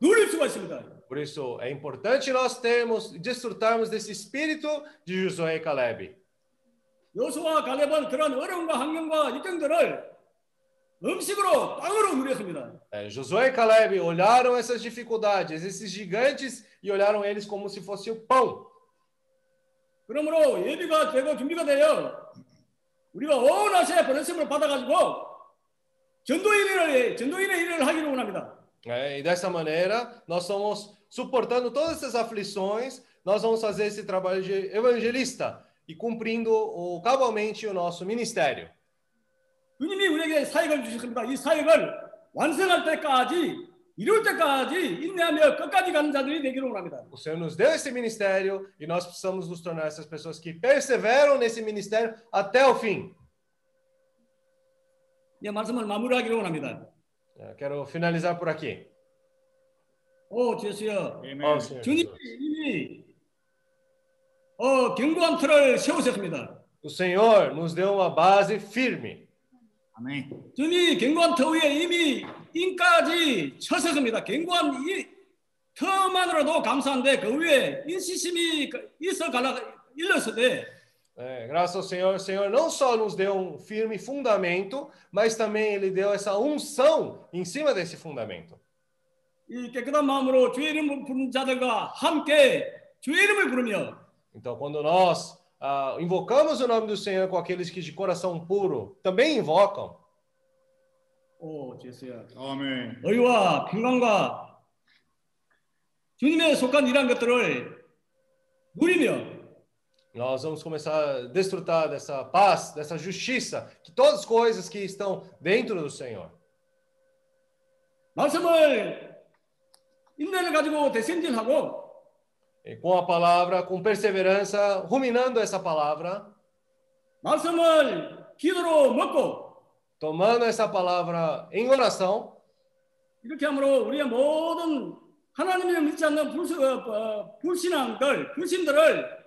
누릴 수가 있습니다. Por isso é importante nós termos, desfrutarmos desse espírito de Josué e Caleb. 여수와 갈렙은 그런 어려움과 환경과 입경들을 음식으로 빵으로 누렸습니다. É, Josué e Caleb olharam essas dificuldades, esses gigantes, e olharam eles como se fosse o pão. 그러므로 예비가 되고 준비가 되어 우리가 온 아시아의 번성을 받아가지고 É, e dessa maneira, nós estamos suportando todas essas aflições, nós vamos fazer esse trabalho de evangelista e cumprindo o, cabalmente o nosso ministério. 주님이 우리에게 사역을 주셨습니다. 이 사역을 완성할 때까지 이룰 때까지 인내하며 끝까지 가는 자들이 되기를 원합니다. O Senhor nos deu esse ministério e nós precisamos nos tornar essas pessoas que perseveram nesse ministério até o fim. 이 말씀을 마무리하기를 원합니다. Quero finalizar por aqui. 오. Ó, Senhor 주님이. 이미 어, 견고한 틀을 세우셨습니다. O Senhor nos deu uma base firme. Amém. 주님이 견고한 터 위에 이미 인까지 쳤었습니다. 견고한 이 터만으로도 감사한데 그 위에 인시심이 있어 갈라 일렀을 때 É, graças ao Senhor, o Senhor não só nos deu um firme fundamento, mas também Ele deu essa unção em cima desse fundamento. 이 깨끗한 마음으로 주의 이름을 부르는 자들과 함께 주의 이름을 부르며 Então, quando nós ah, invocamos o nome do Senhor com aqueles que de coração puro também invocam, 오, 주여 Amém. 의와 평강과 주님의 속한 이러한 것들을 누리며 nós vamos começar a desfrutar dessa paz, dessa justiça, que todas as coisas que estão dentro do Senhor. 말씀을 인내를 가지고 대생진하고 E com a palavra, com perseverança, ruminando essa palavra, 말씀을 기도로 먹고 tomando essa palavra em oração, 이렇게 함으로 우리의 모든 하나님을 믿지 않는 불수, 어, 불신앙들, 불신들을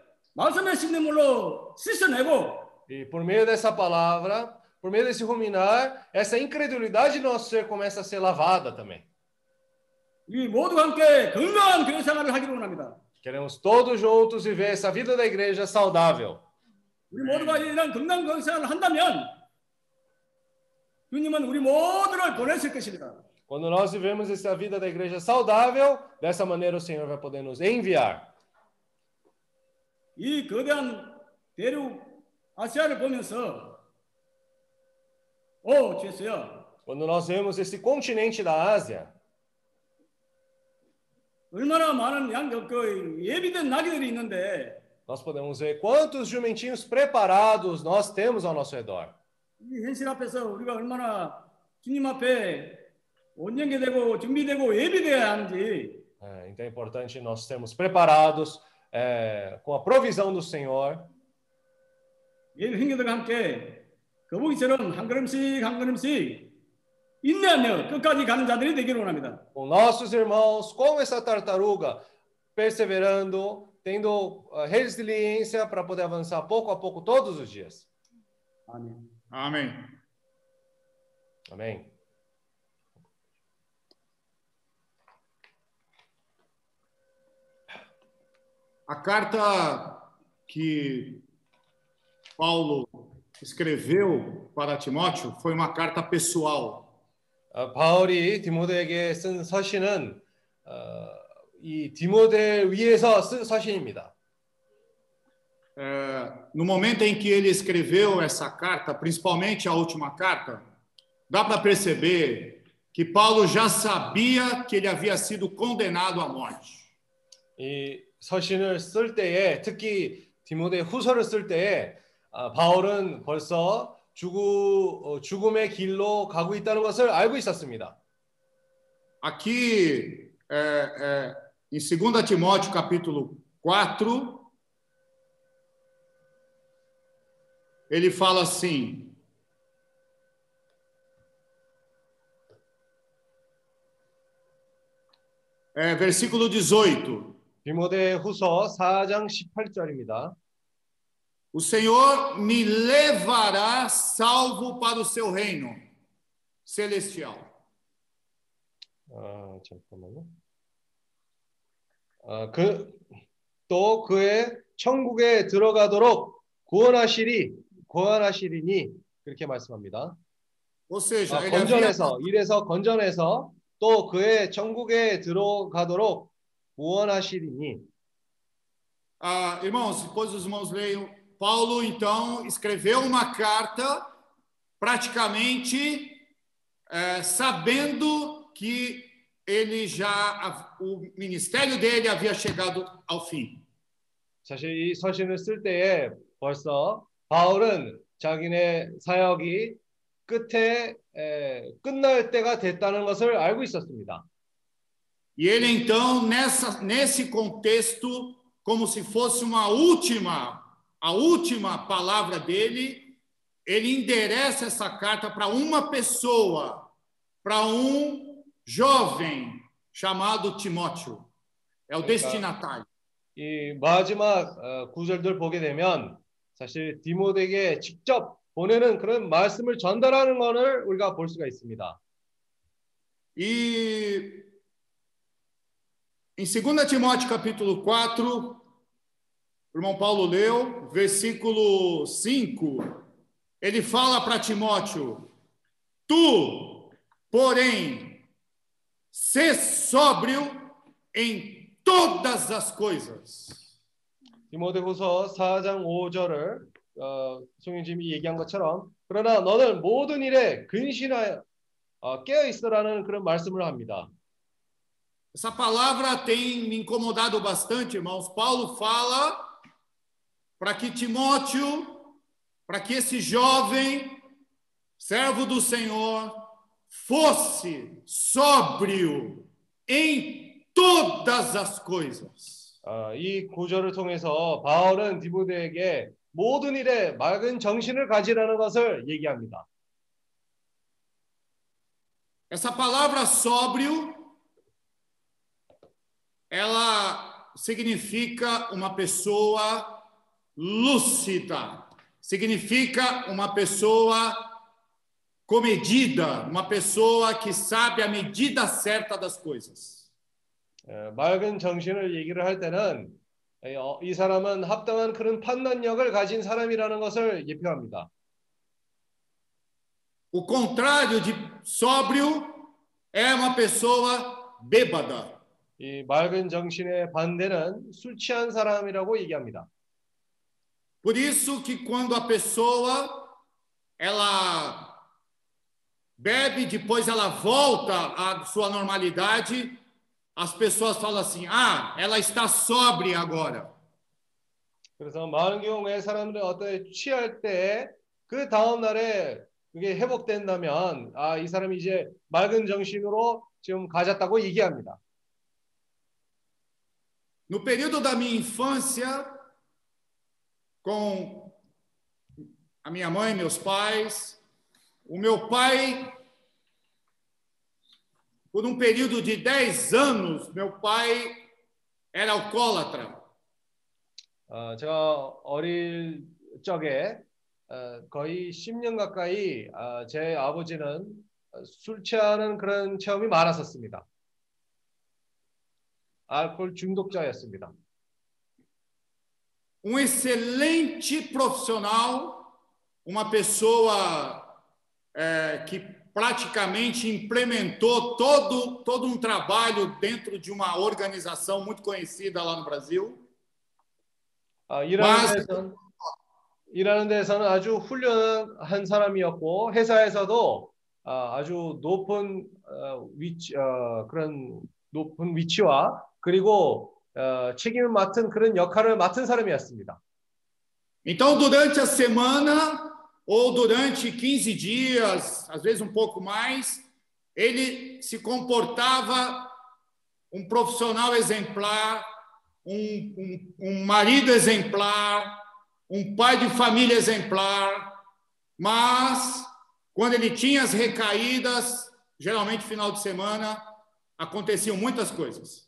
e por meio dessa palavra, por meio desse ruminar, essa incredulidade de nosso ser começa a ser lavada também. Queremos todos juntos viver essa vida da igreja saudável. Quando nós vivemos essa vida da igreja saudável, dessa maneira o Senhor vai poder nos enviar. 이 거대한 대륙 아시아를 보면서 오, 주였어요. Quando nós vemos esse continente da Ásia, 얼마나 많은 양, 그 예비된 나귀들이 있는데 nós podemos ver quantos jumentinhos preparados nós temos ao nosso redor. 이 현실 앞에서 우리가 얼마나 주님 앞에 온전케되고 준비되고 예비되어야 하는지 É, então é importante nós sermos preparados é, com a provisão do Senhor, 예비 형제들과 함께 거북이처럼 한 걸음씩 한 걸음씩 인내하며 끝까지 가는 자들이 되기를 원합니다. com nossos irmãos, como essa tartaruga, perseverando, tendo a resiliência para poder avançar pouco a pouco todos os dias. 아멘. Amém. Amém. A carta que Paulo escreveu para Timóteo foi uma carta pessoal. 아, 바울이 디모데에게 쓴 서신은 어, 이 디모데를 위해서 쓴 서신입니다. É, no momento em que ele escreveu essa carta, principalmente a última carta, dá para perceber que Paulo já sabia que ele havia sido condenado à morte. 이 서신을 쓸 때에 특히 디모데 후서를 쓸 때에 아, 바울은 벌써 죽음, 어, 죽음의 길로 가고 있다는 것을 알고 있었습니다. Aqui, é, é, em 2 Timóteo, capítulo 4, ele fala assim: é, versículo 18: 디모데 후서 4장 18절입니다. O Senhor me levará salvo para o seu reino celestial. 아, 잠깐만요. 아, 그, 또 그의 천국에 들어가도록 구원하시리 고안하시리니 그렇게 말씀합니다. Ou seja, 아, ele havia, 건전해서 이래서 건전해서 또 그의 천국에 들어가도록 구 원하시리니 ah, irmãos, depois os irmãos leiam, Paulo então escreveu uma carta praticamente eh, sabendo que ele já o ministério dele havia chegado ao fim. 사실 이 서신을 쓸 때에 벌써 바울은 자기네 사역이 끝에 에, 끝날 때가 됐다는 것을 알고 있었습니다. E ele então nessa nesse contexto como se fosse uma última a última palavra dele, ele endereça essa carta para uma pessoa, para um jovem chamado Timóteo. É o destinatário. 이 마지막 어, 구절들 보게 되면 사실 디모데에게 직접 보내는 그런 말씀을 전달하는 것을 우리가 볼 수가 있습니다. E em 2 Timóteo capítulo 4, o irmão Paulo leu, versículo 5, ele fala para Timóteo: Tu, porém, sê sóbrio em todas as coisas. 디모데후서 4장 5절을 어, 송영님이 얘기한 것처럼 그러나 너는 모든 일에 근신하여 어, 깨어 있으라는 그런 말씀을 합니다. Essa palavra tem me incomodado bastante, irmãos. Paulo fala para que Timóteo, para que esse jovem servo do Senhor fosse sóbrio em todas as coisas. 어, 이 구절을 통해서 바울은 디모데에게 모든 일에 맑은 정신을 가지라는 것을 얘기합니다. Essa palavra sóbrio, ela significa uma pessoa lúcida, significa uma pessoa comedida, uma pessoa que sabe a medida certa das coisas. 에, 맑은 정신을 얘기를 할 때는 에, 어, 이 사람은 합당한 그런 판단력을 가진 사람이라는 것을 예표합니다. O contrário de sóbrio é uma pessoa bêbada. 이 맑은 정신의 반대는 술 취한 사람이라고 얘기합니다. Por isso que quando a pessoa ela bebe, depois ela volta à sua normalidade, as pessoas falam assim: "Ah, ela está sóbria agora". 그래서 많은 경우에 사람들이 어떤 취할 때 그 다음 날에 그게 회복된다면 아 이 사람이 이제 맑은 정신으로 지금 가졌다고 얘기합니다. No período da minha infância, com a minha mãe, meus pais, o meu pai, por um período de 10 anos, meu pai era alcoólatra. 어, 제가 어릴 적에 어, 거의 10년 가까이 어, 제 아버지는 술 취하는 그런 체험이 많았었습니다. 알코올 중독자였습니다. Um excelente profissional, uma pessoa eh, que praticamente implementou todo, todo um trabalho dentro de uma organização muito conhecida lá no Brasil. 아, 일하는 Mas- 데서는 일하는 데서는 아주 훌륭한 사람이었고 회사에서도 아, 아주 높은 어, 위치 어, 그런 높은 위치와 그리고 어, 책임을 맡은 그런 역할을 맡은 사람이었습니다. Então, durante a semana, ou durante 15 dias, às vezes um pouco mais, ele se comportava um profissional exemplar, um, um, um marido exemplar, um pai de família exemplar, mas quando ele tinha as recaídas, geralmente final de semana, aconteciam muitas coisas.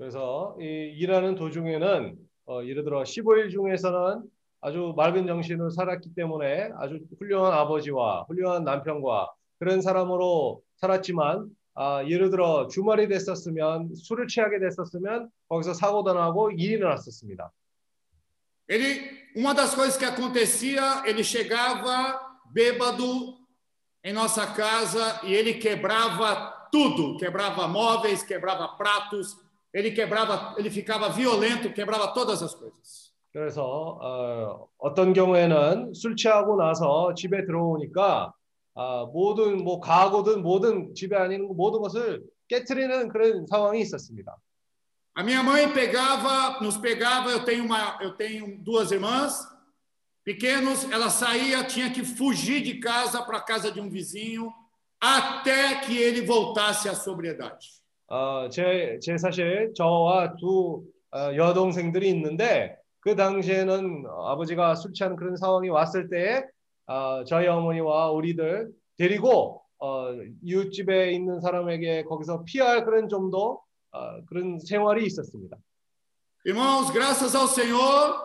그래서 이 일하는 도중에는 어, 예를 들어 15일 중에서는 아주 맑은 정신으로 살았기 때문에 아주 훌륭한 아버지와 훌륭한 남편과 그런 사람으로 살았지만 아, 예를 들어 주말이 됐었으면 술을 취하게 됐었으면 거기서 사고도 나고 일이 일어났었습니다. Ele, uma das coisas que acontecia, ele chegava bêbado em nossa casa e ele quebrava tudo, quebrava móveis, quebrava pratos, ele quebrava, ele ficava violento, quebrava todas as coisas. 그래서 어, 어떤 경우에는 술 취하고 나서 집에 들어오니까 아, 모든 뭐 가구든 모든 집에 아닌 모든 것을 깨트리는 그런 상황이 있었습니다. A minha mãe pegava, nos pegava, eu tenho uma, eu tenho duas irmãs pequenos, ela saía, tinha que fugir de casa para a casa de um vizinho até que ele voltasse à sobriedade. 어, 제, 제 사실 저와 두 어, 여동생들이 있는데 그 당시에는 아버지가 술 취하는 그런 상황이 왔을 때 어, 저희 어머니와 우리들 데리고 어, 이웃집에 있는 사람에게 거기서 피할 그런 좀더 어, 그런 생활이 있었습니다. Irmãos, graças ao Senhor,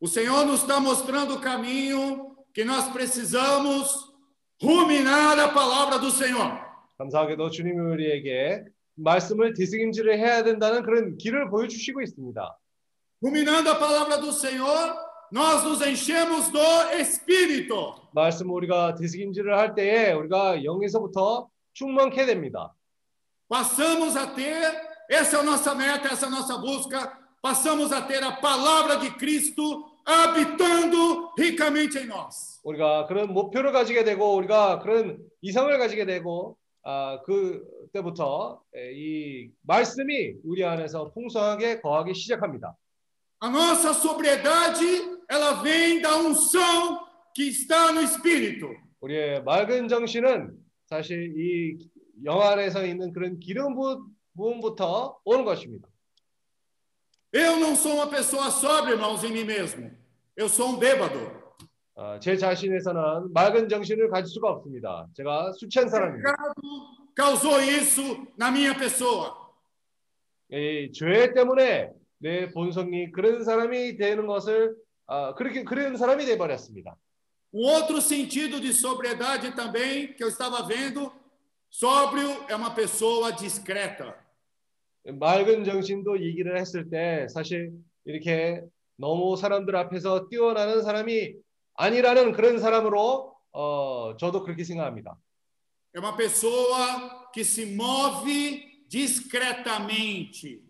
o Senhor nos está mostrando o caminho que nós precisamos ruminar a palavra do Senhor. 감사하게도 주님이 우리에게 말씀을 디스김질을 해야 된다는 그런 길을 보여주시고 있습니다. Ruminando a palavra do Senhor, nós nos enchemos do Espírito. 말씀 우리가 디스김질을 할 때에 우리가 영에서부터 충만케 됩니다. Passamos a ter, essa é a nossa meta, essa é a nossa busca, passamos a ter a palavra de Cristo habitando ricamente em nós. 우리가 그런 목표를 가지게 되고 우리가 그런 이상을 가지게 되고 아, 그 때부터 에, 이 말씀이 우리 안에서 풍성하게 거하기 시작합니다. A nossa sobriedade, ela vem da unção que está no Espírito. 우리의 맑은 정신은 사실 이 영 안에서 있는 그런 기름 부- 부음부터 오는 것입니다. Eu não sou uma pessoa sóbria, irmãos, em mim mesmo. Eu sou um bêbado. 아, 제 자신에서는 맑은 정신을 가질 수가 없습니다. 제가 O 사람입니다. pecado causou isso na minha pessoa. 이 죄 때문에 내 본성이 그런 사람이 되는 것을 아, 그렇게 그런 사람이 돼 버렸습니다. Um outro sentido de sobriedade também que eu estava vendo, sóbrio é uma pessoa discreta. 맑은 정신도 얘기를 했을 때 사실 이렇게 너무 사람들 앞에서 뛰어나는 사람이 아니라는 그런 사람으로 어, 저도 그렇게 생각합니다. É uma pessoa que se move discretamente,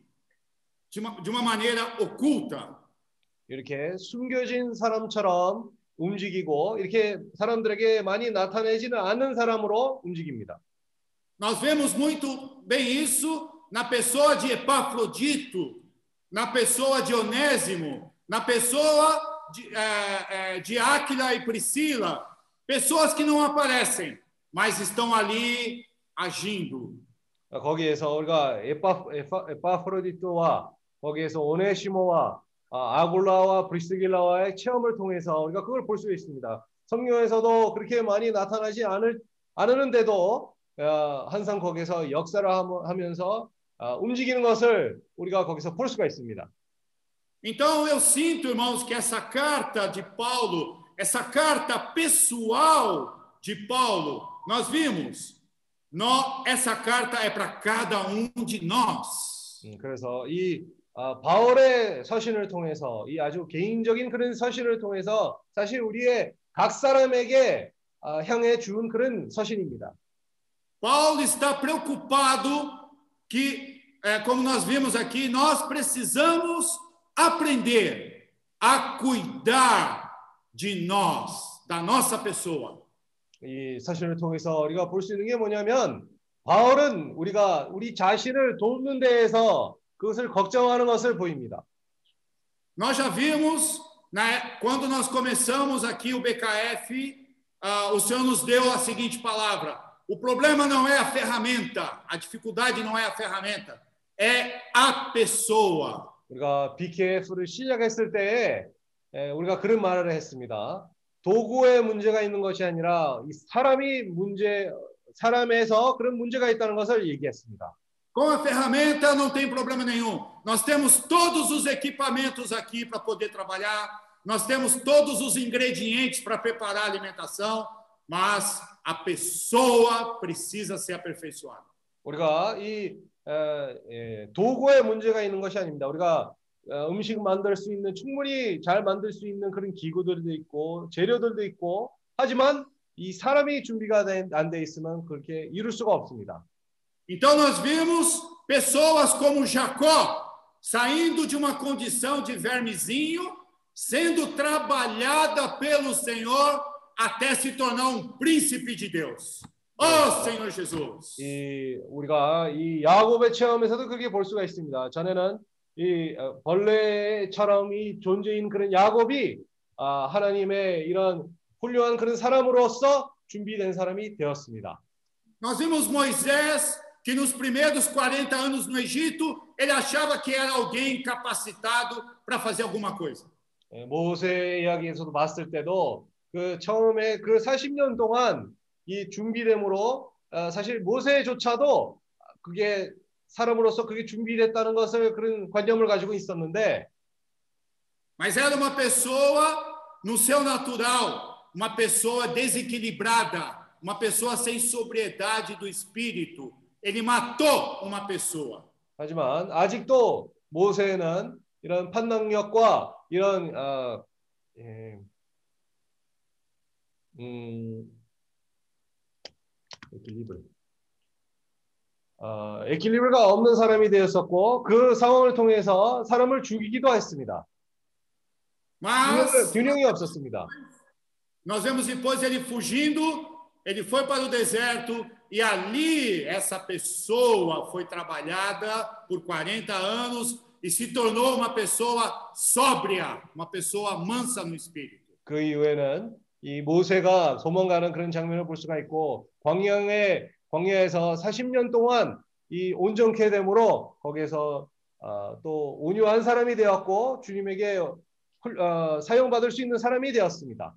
de uma, de uma maneira oculta. 이렇게 숨겨진 사람처럼 움직이고 이렇게 사람들에게 많이 나타내지는 않는 사람으로 움직입니다. Nós vemos muito bem isso na pessoa de Epafrodito, na pessoa de Onésimo, na pessoa de, eh, eh, de Áquila e Priscila, pessoas que não aparecem, mas estão ali agindo. 거기에서 우리가 에파, 에파, 에파프로디토와 거기에서 오네시모와 아, 아굴라와 브리스길라와의 체험을 통해서 우리가 그걸 볼 수 있습니다. 성경에서도 그렇게 많이 나타나지 않을, 않으는데도 어, 항상 거기서 역사를 함- 하면서 아, 움직이는 것을 우리가 거기서 볼 수가 있습니다. Então eu sinto, irmãos, que essa carta de Paulo, essa carta pessoal de Paulo, nós vimos, nó- essa carta é para cada um de nós. 음, 그래서 이 아, 바울의 서신을 통해서 이 아주 개인적인 그런 서신을 통해서 사실 우리의 각 사람에게 아, 향해 준 그런 서신입니다. Paulo está preocupado que, eh, como nós vimos aqui, nós precisamos aprender a cuidar de nós, da nossa pessoa. 이 서신을 통해서 우리가 볼 수 있는 게 뭐냐면 바울은 우리가 우리 자신을 돕는 데에서 그것을 걱정하는 것을 보입니다. Nós já vimos, né, quando nós começamos aqui o BKF, ah, o Senhor nos deu a seguinte palavra: o problema não é a ferramenta, a dificuldade não é a ferramenta, é a pessoa. 우리가 BKF를 시작했을 때에 에, 우리가 그런 말을 했습니다. 도구에 문제가 있는 것이 아니라 이 사람이 문제 사람에서 그런 문제가 있다는 것을 얘기했습니다. Com a ferramenta não tem problema nenhum. Nós temos todos os equipamentos aqui para poder trabalhar, nós temos todos os ingredientes para preparar a alimentação, mas a pessoa precisa ser aperfeiçoada. 우리가 이 도구에 문제가 있는 것이 아닙니다. 우리가 어, 음식 만들 수 있는 충분히 잘 만들 수 있는 그런 기구들도 있고 재료들도 있고 하지만 이 사람이 준비가 안 돼 있으면 그렇게 이룰 수가 없습니다. Então nós vimos pessoas como Jacó saindo de uma condição de vermezinho, sendo trabalhada pelo Senhor até se tornar um príncipe de Deus. Oh, Senhor Jesus! 이 우리가 이 야곱의 체험에서도 그렇게 볼 수가 있습니다. 전에는 이 어, 벌레처럼 이 존재인 그런 야곱이 아, 하나님의 이런 훌륭한 그런 사람으로서 준비된 사람이 되었습니다. Nós vimos Moisés que nos primeiros 40 anos no Egito, ele achava que era alguém capacitado para fazer alguma coisa. 예, 모세 이야기에서도 봤을 때도 그 처음에 그 40년 동안 이 준비됨으로 어, 사실 모세조차도 그게 사람으로서 그게 준비됐다는 것을 그런 관념을 가지고 있었는데 Mas era uma pessoa no seu natural, uma pessoa desequilibrada, uma pessoa sem sobriedade do espírito. Ele matou uma pessoa. 하지만 아직도 모세는 이런 판단력과 이런 어, 예, 음, 에quilibrio. 어, 에quilibr가 없는 사람이 되었었고 그 상황을 통해서 사람을 죽이기도 했습니다. 균형을- Mas 균형이 없었습니다. nós vemos depois ele fugindo, ele foi para o deserto e ali essa pessoa foi trabalhada por 40 anos e se tornou uma pessoa sóbria, uma pessoa mansa no espírito. 그 이후에는 이 모세가 도망가는 그런 장면을 볼 수가 있고 광야의 광야에서 40년 동안 이 온전케 됨으로 거기에서 어, 또 온유한 사람이 되었고 주님에게 훌- 어, 사용받을 수 있는 사람이 되었습니다.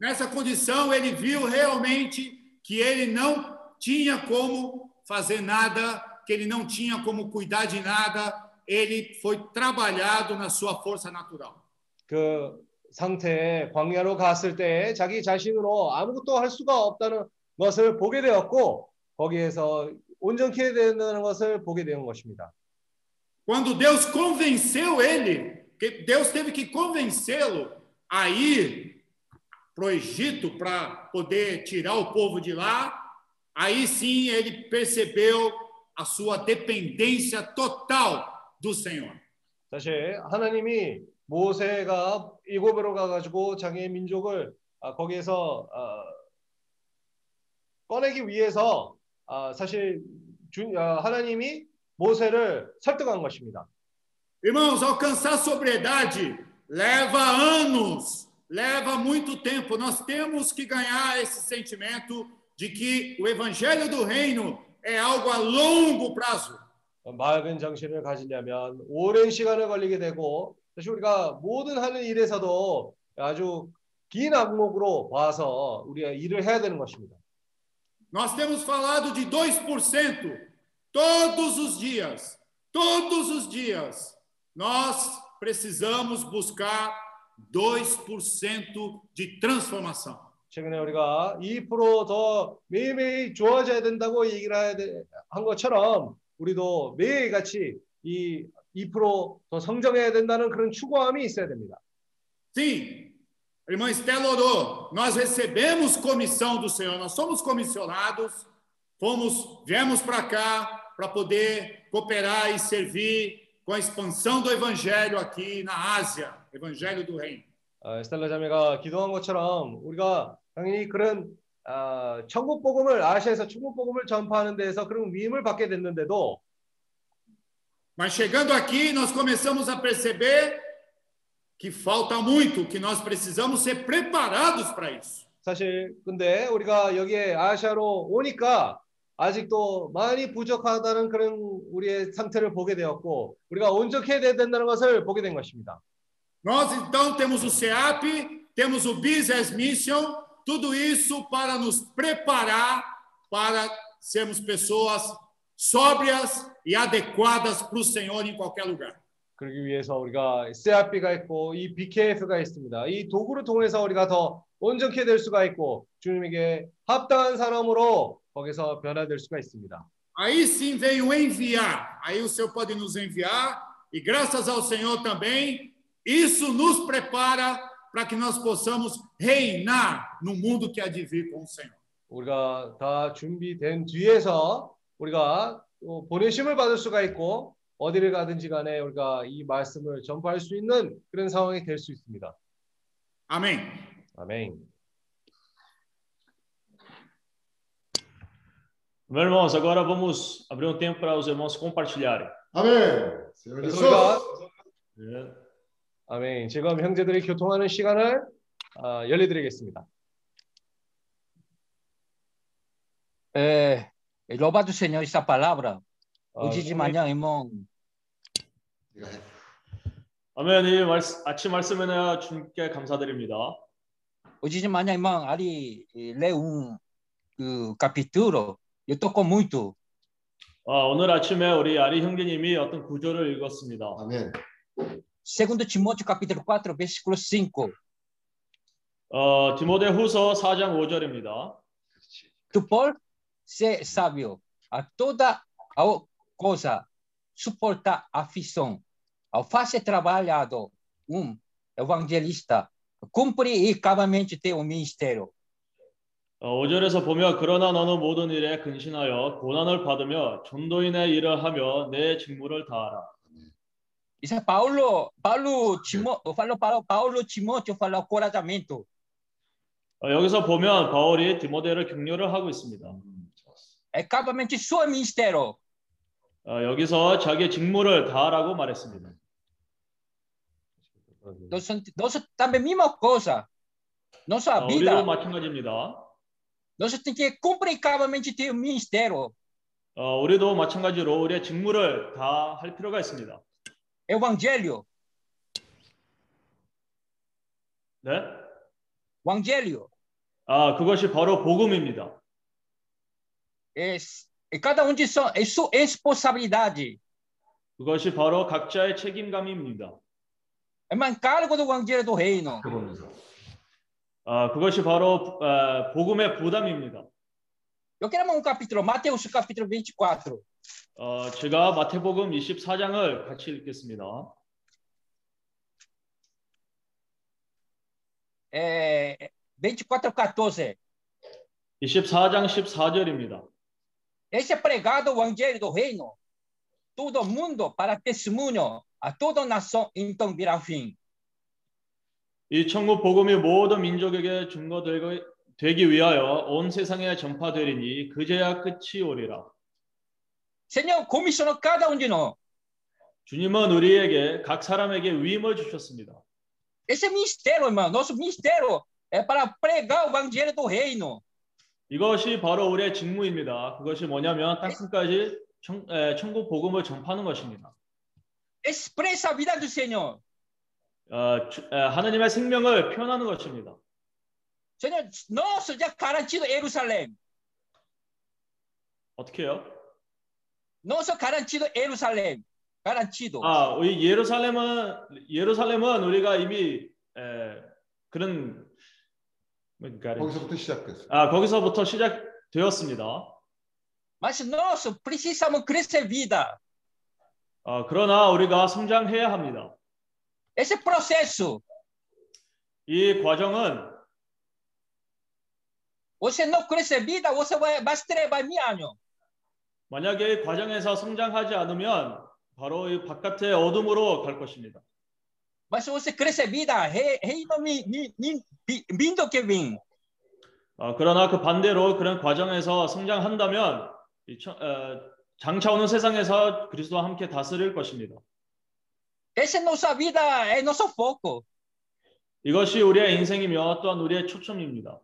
Nessa condição, ele viu realmente que ele não tinha como fazer nada, que ele não tinha como cuidar de nada, ele foi trabalhado na sua força natural. 그 상태에 광야로 갔을 때 자기 자신으로 아무것도 할 수가 없다는 것을 보게 되었고 거기에서 온전케 된다는 것을 보게 된 것입니다. Quando Deus convenceu ele, Deus teve que convencê-lo a ir para o Egito para poder tirar o povo de lá, aí sim ele percebeu a sua dependência total do Senhor. 사실 하나님이 모세가 이고베로 가가지고 자기의 민족을 아, 거기에서 아, 꺼내기 위해서 아, 사실 주, 아, 하나님이 모세를 설득한 것입니다. Irmãos, alcançar sobriedade leva anos, leva muito tempo. Nós temos que ganhar esse sentimento de que o evangelho do reino é algo a longo prazo. 맑은 정신을 가지려면 오랜 시간을 걸리게 되고 사실 우리가 모든 하는 일에서도 아주 긴 악목으로 봐서 우리가 일을 해야 되는 것입니다. Nós temos falado de 2% todos os dias. Todos os dias. Nós precisamos buscar 2% de transformação. 최근에 우리가 2%더 매일매일 좋아져야 된다고 얘기를 한 것처럼 우리도 매일같이 이 2%더 성장해야 된다는 그런 추구함이 있어야 됩니다. Sim, irmã Estela orou. Nós recebemos comissão do Senhor, nós somos comissionados, fomos, viemos para cá para poder cooperar e servir com a expansão do evangelho aqui na Ásia, evangelho do reino. 어, 스텔라 자매가 기도한 것처럼 우리가 당연히 그런 어, 천국 복음을 아시아에서 천국 복음을 전파하는 데에서 그런 위임을 받게 됐는데도 Mas chegando aqui, nós começamos a perceber que falta muito, que nós precisamos ser preparados para isso. 사실 근데 우리가 여기에 아시아로 오니까 아직도 많이 부족하다는 그런 우리의 상태를 보게 되었고 우리가 온전해야 된다는 것을 보게 된 것입니다. Nós então temos o CEAP, temos o Business Mission, tudo isso para nos preparar para sermos pessoas sóbrias e adequadas para o Senhor em qualquer lugar. 그러기 위해서 우리가 CRP가 있고 이 BKF가 있습니다. 이 도구를 통해서 우리가 더 온전케 될 수가 있고 주님에게 합당한 사람으로 거기서 변화될 수가 있습니다. Aí sim vem o enviar. Aí o Senhor pode nos enviar e graças ao Senhor também, isso nos prepara para que nós possamos reinar no mundo que há de vir com o Senhor. 우리가 다 준비된 뒤에서 우리가 또 보내심을 받을 수가 있고 어디를 가든지 간에 우리가 이 말씀을 전파할 수 있는 그런 상황이 될 수 있습니다. Amém. 아멘. Meus irmãos, agora vamos abrir um tempo para os irmãos compartilharem. 아멘. Senhor 그래서 Jesus. 우리가 É. 아멘. 지금 형제들이 교통하는 시간을 아, 열려드리겠습니다. É, louvado Senhor essa palavra. 아, Hoje de manhã, irmão. 아멘. 이 말씀, 아침 말씀에는 주님께 감사드립니다. hoje de manhã, irmão, ali eh, leu um 그 capítulo. Eu tocou muito. 아, 오늘 아침에 우리 아리 형제님이 어떤 구절을 읽었습니다. 아멘. Segundo Timóteo capítulo 4, versículo 5. 어, 디모데후서 4장 5절입니다. Tu por ser sábio a toda a coisa, suportar aflição, ao fazer trabalhado um evangelista, cumpre e cabalmente teu ministério. 어, 5절에서 보면 그러나 너는 모든 일에 근신하여 고난을 받으며 전도인의 일을 하며 내 직무를 다하라. Isso Paulo, Paulo, Timó, eu falo para Paulo Timóteo, fala encorajamento. 어, 여기서 보면 바울이 디모데를 격려를 하고 있습니다. 음, 좋았어. É cabalmente seu ministério. 어, 여기서 자기의 직무를 다하라고 말했습니다. Nós também mesma coisa. Nossa 어, vida, 우리도 마찬가지입니다. nós temos que cumprir cabalmente teu ministério. 어, 우리도 마찬가지로 우리의 직무를 다 할 필요가 있습니다. Evangelho, 네? evangelho. 아, 그것이 바로 복음입니다. É, cada um de sua, é sua responsabilidade. 그것이 바로 각자의 책임감입니다. É uma encargo do evangelho do reino. 아, 그것이 바로 어, 복음의 부담입니다. Eu quero um capítulo, Mateus capítulo 24. 어, 제가 마태복음 24장을 같이 읽겠습니다. É, 24, 14. 24장 14절입니다. Esse é pregado o evangelho do reino. Todo mundo para testemunho a toda nação, então virá fim. 이 천국 복음이 모든 민족에게 증거되기 위하여 온 세상에 전파되리니 그제야 끝이 오리라. Senhor comissionou cada um de nós. 주님은 우리에게 각 사람에게 위임을 주셨습니다. Esse ministério, irmão. Nosso ministério é para pregar o evangelho do reino. 이것이 바로 우리의 직무입니다. 그것이 뭐냐면 땅끝까지 천, 에, 천국 복음을 전파하는 것입니다. Expressa a vida do Senhor. 어, 주- 에, 하나님의 생명을 표현하는 것입니다. Senhor, nosso já garantido Jerusalém. 어떻게 해요? Nosso garantido Jerusalém. Garantido. 아, 이 예루살렘은 예루살렘은 우리가 이미 에, 그런 거기서부터 시작됐어. 아 거기서부터 시작되었습니다. Mas nós precisamos crescer vida. 아, 그러나 우리가 성장해야 합니다. Esse processo, 이 과정은 você não crescer vida, você vai, vai estrebar anos. 만약에 이 과정에서 성장하지 않으면 바로 이 바깥의 어둠으로 갈 것입니다. Mas você crescer vida, rei- reino vindo que vem. 아, 그러나 그 반대로 그런 과정에서 성장한다면 이 천- 어, 장차 오는 세상에서 그리스도와 함께 다스릴 것입니다. Essa é nossa vida, é nosso foco. 이것이 우리의 인생이며 또한 우리의 초점입니다.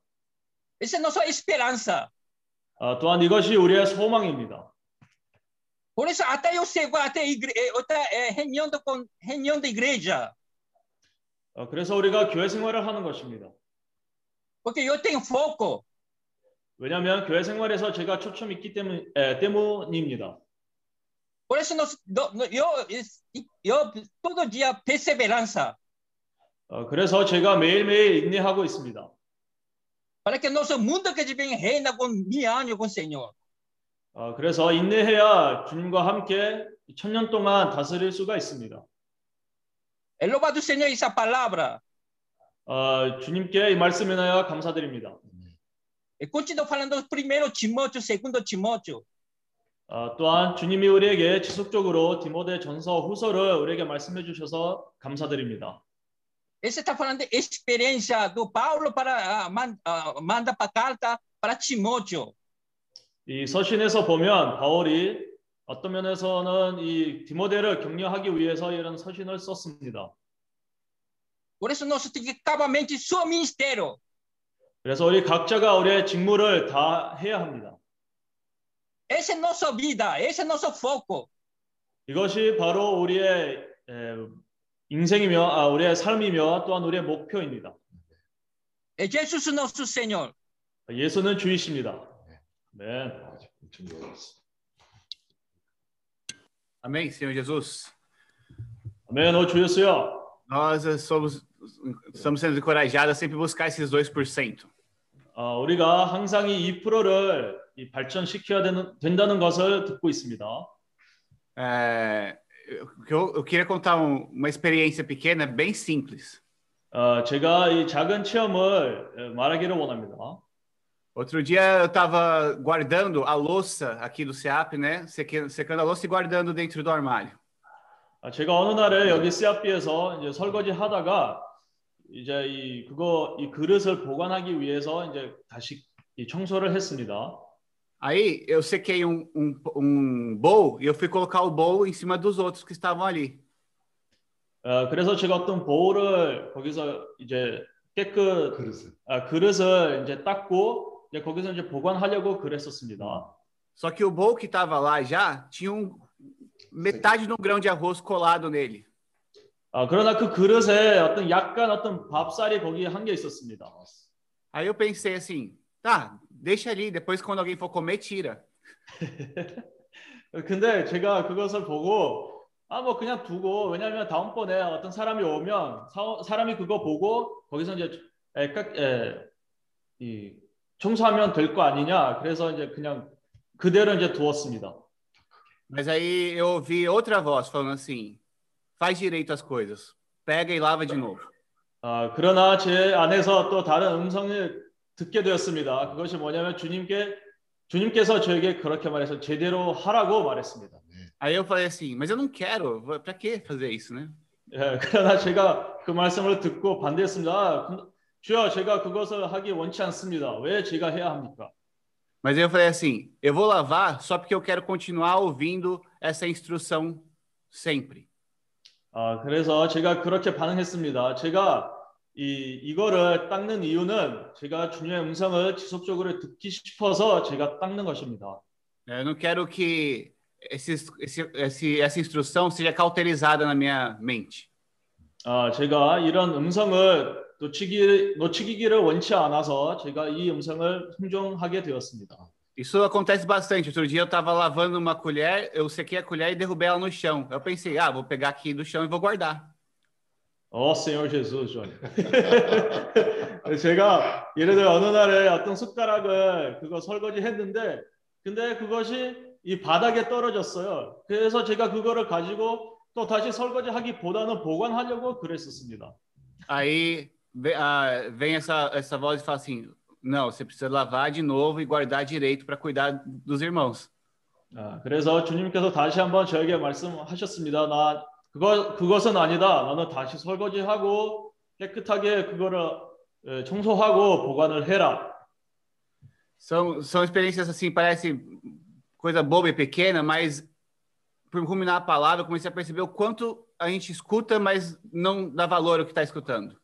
Essa é nossa esperança. 아, 또한 이것이 우리의 소망입니다. Por isso, até eu chego até eh, até, eh, reunião, con- reunião da igreja, 어, 그래서 우리가 교회 생활을 하는 것입니다. porque eu tenho foco. 왜냐하면 교회 생활에서 제가 초점이 있기 때문, 에, 때문입니다. Por isso, nós, eu, eu todo dia perseverança, 어, 그래서 제가 매일매일 인내하고 있습니다. para que nosso mundo que vem reina com mil anos com o Senhor. 어, 그래서 인내해야 주님과 함께 천년 동안 다스릴 수가 있습니다. Senhor essa palavra. 어, 주님께 이 말씀 인하여 감사드립니다. E continuo falando primeiro Timóteo, segundo Timóteo. 어, 또한 주님이 우리에게 지속적으로 디모데 전서 후서를 우리에게 말씀해 주셔서 감사드립니다. Esse está falando de experiência do Paulo para ah, man- ah, manda para carta para Timóteo. 이 서신에서 보면 바울이 어떤 면에서는 이 디모데를 격려하기 위해서 이런 서신을 썼습니다. Por isso nós temos que acabamente seu ministério. 그래서 우리 각자가 우리의 직무를 다 해야 합니다. Essa é nossa vida, esse é nosso foco. 이것이 바로 우리의 에, 인생이며 아, 우리의 삶이며 또한 우리의 목표입니다. É Jesus nosso Senhor. 예수는 주이십니다. 아멘. 엄청 좋았어. Amém, Senhor Jesus. 아멘. 오 주였어요. Nós eh, somos, estamos sendo encorajados a sempre buscar esses 2%. 아, 우리가 항상 이 2%를 이 발전시켜야 되는, 된다는 것을 듣고 있습니다. É, eu, eu queria contar um- uma experiência pequena, bem simples. 어, 제가 이 작은 체험을 에, 말하기를 원합니다. Outro dia eu estava guardando a louça aqui do SEAP, né? Seque- Secando a louça e guardando dentro do armário. 아, 제가 어느 날에 여기 CRB에서 이제 설거지 하다가 이제 이 그거 이 그릇을 보관하기 위해서 이제 다시 이 청소를 했습니다. Aí eu sequei um, um, um bowl e eu fui colocar o bowl em cima dos outros que estavam ali. 어, 그래서 제가 어떤 보울을 거기서 이제 깨끗 그릇을. 아, 그릇을 이제 닦고 이제 거기서 이제 보관하려고 그랬었습니다. Só que o bowl que estava lá já tinha um, metade de um grão de arroz colado nele. 아, 그러나 그 그릇에 어떤 약간 어떤 밥살이 거기에 한개 있었습니다. Aí eu pensei assim, tá, deixa ali, depois quando alguém for comer, tira. 근데 제가 그것을 보고 아 뭐 그냥 두고 왜냐하면 다음번에 어떤 사람이 오면 사, 사람이 그거 보고 거기서 이제 에, 깍- 에, 이 청소하면 될 거 아니냐 그래서 이제 그냥 그대로 이제 두었습니다. Mas aí eu ouvi outra voz falando assim, faz direito as coisas, pega e lava de novo. 아, 그러나 제 안에서 또 다른 음성을 듣게 되었습니다. 그것이 뭐냐면 주님께 주님께서 저에게 그렇게 말해서 제대로 하라고 말했습니다. Aí eu falei assim, mas eu não quero, pra que fazer isso, né? 예, 그러나 제가 그 말씀을 듣고 반대했습니다. 아, 근- 주여, 제가 그것을 하기 원치 않습니다. 왜 제가 해야 합니까? Mas eu falei assim, eu vou lavar só porque eu quero continuar ouvindo essa instrução sempre. 아, 그래서 제가 그렇게 반응했습니다. 제가 이 이거를 닦는 이유는 제가 주님의 음성을 지속적으로 듣기 싶어서 제가 닦는 것입니다. Eu não quero que esses- esse- esse- essa instrução seja cauterizada na minha mente. 아, 제가 이런 음성을 놓치기 놓치기를 원치 않아서 제가 이 음성을 순종하게 되었습니다. Isso acontece bastante. Outro dia eu estava lavando uma colher, eu sequei a colher e derrubei ela no chão. Eu pensei, ah, vou pegar aqui do chão e vou guardar. 어, Senhor Jesus, Johnny. 제가 예를 들어 어느 날에 어떤 숟가락을 그거 설거지 했는데 근데 그것이 이 바닥에 떨어졌어요. 그래서 제가 그거를 가지고 또 다시 설거지 하기보다는 보관하려고 그랬었습니다. Aí ah, vem essa, essa voz e fala assim: não, você precisa lavar de novo e guardar direito para cuidar dos irmãos. 아, 그래서 주님께서 다시 한번 저에게 말씀하셨습니다. 나 그거 그것은 아니다. 너는 다시 설거지하고 깨끗하게 그거를 에, 청소하고 보관을 해라. São, são experiências assim, parece coisa boba e pequena, mas por ruminar a palavra, eu comecei a perceber o quanto a gente escuta, mas não dá valor ao que está escutando.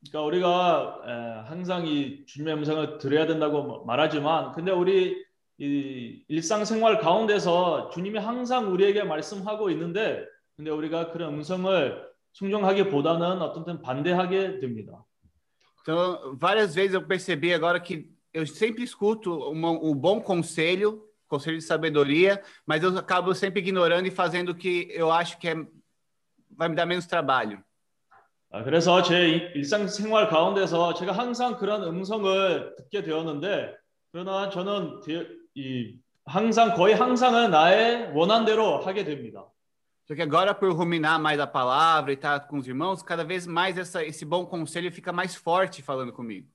그러니까 우리가 에, 항상 이 주님의 음성을 들어야 된다고 말하지만 근데 우리 이 일상생활 가운데서 주님이 항상 우리에게 말씀하고 있는데 근데 우리가 그런 음성을 순종하기보다는 어떤 때 반대하게 됩니다. Então, várias vezes eu percebi agora que eu sempre escuto uma- um bom conselho, conselho de sabedoria, mas eu acabo sempre ignorando e fazendo o que eu acho que é, vai me dar menos trabalho. 아, 그래서 제 이- 일상생활 가운데서 제가 항상 그런 음성을 듣게 되었는데 그러나 저는 대- 이 항상 거의 항상은 나의 원한대로 하게 됩니다. Só que agora, por ruminar mais a palavra e estar com os irmãos, cada vez mais essa, esse bom conselho fica mais forte falando comigo.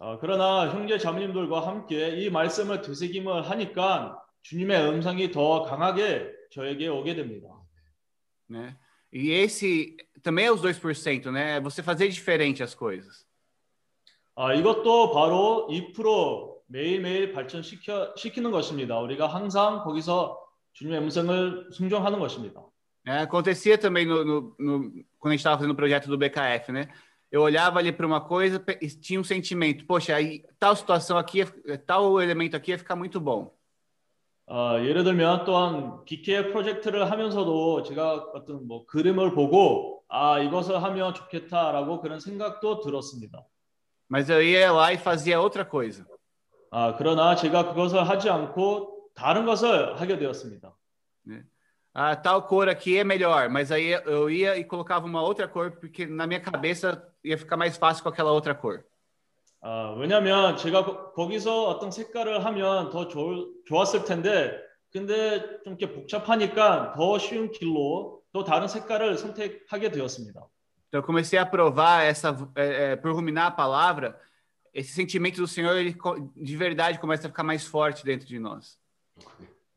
어, 그러나 형제 자매님들과 함께 이 말씀을 되새김을 하니까 주님의 음성이 더 강하게 저에게 오게 됩니다. Né? E esse também é os 2%, né? É Você fazer diferente as coisas. 아, 이것도 바로 2% 매일매일 발전시켜 시키는 것입니다. 우리가 항상 거기서 주님의 음성을 순종하는 것입니다. né? acontecia também no, no- no- quando a gente estava fazendo o projeto do BKF, né? Eu olhava ali para uma coisa pe- e tinha um sentimento, poxa, aí tal situação aqui, ia- tal elemento aqui ia ficar muito bom. 어, 예를 들면 또한 기계 프로젝트를 하면서도 제가 어떤 뭐 그림을 보고 아 이것을 하면 좋겠다라고 그런 생각도 들었습니다. Mas eu ia lá e fazia outra coisa. 아 그러나 제가 그것을 하지 않고 다른 것을 하게 되었습니다. né? Ah, tal cor aqui é melhor, mas aí eu ia e colocava uma outra cor, porque na minha cabeça ia ficar mais fácil com aquela outra cor. 아, 왜냐하면 제가 거- 거기서 어떤 색깔을 하면 더 좋, 좋았을 텐데 근데 좀 이렇게 복잡하니까 더 쉬운 길로 또 다른 색깔을 선택하게 되었습니다. Então eu comecei a provar essa, é, é, por ruminar a palavra, esse sentimento do Senhor, ele co- de verdade começa a ficar mais forte dentro de nós.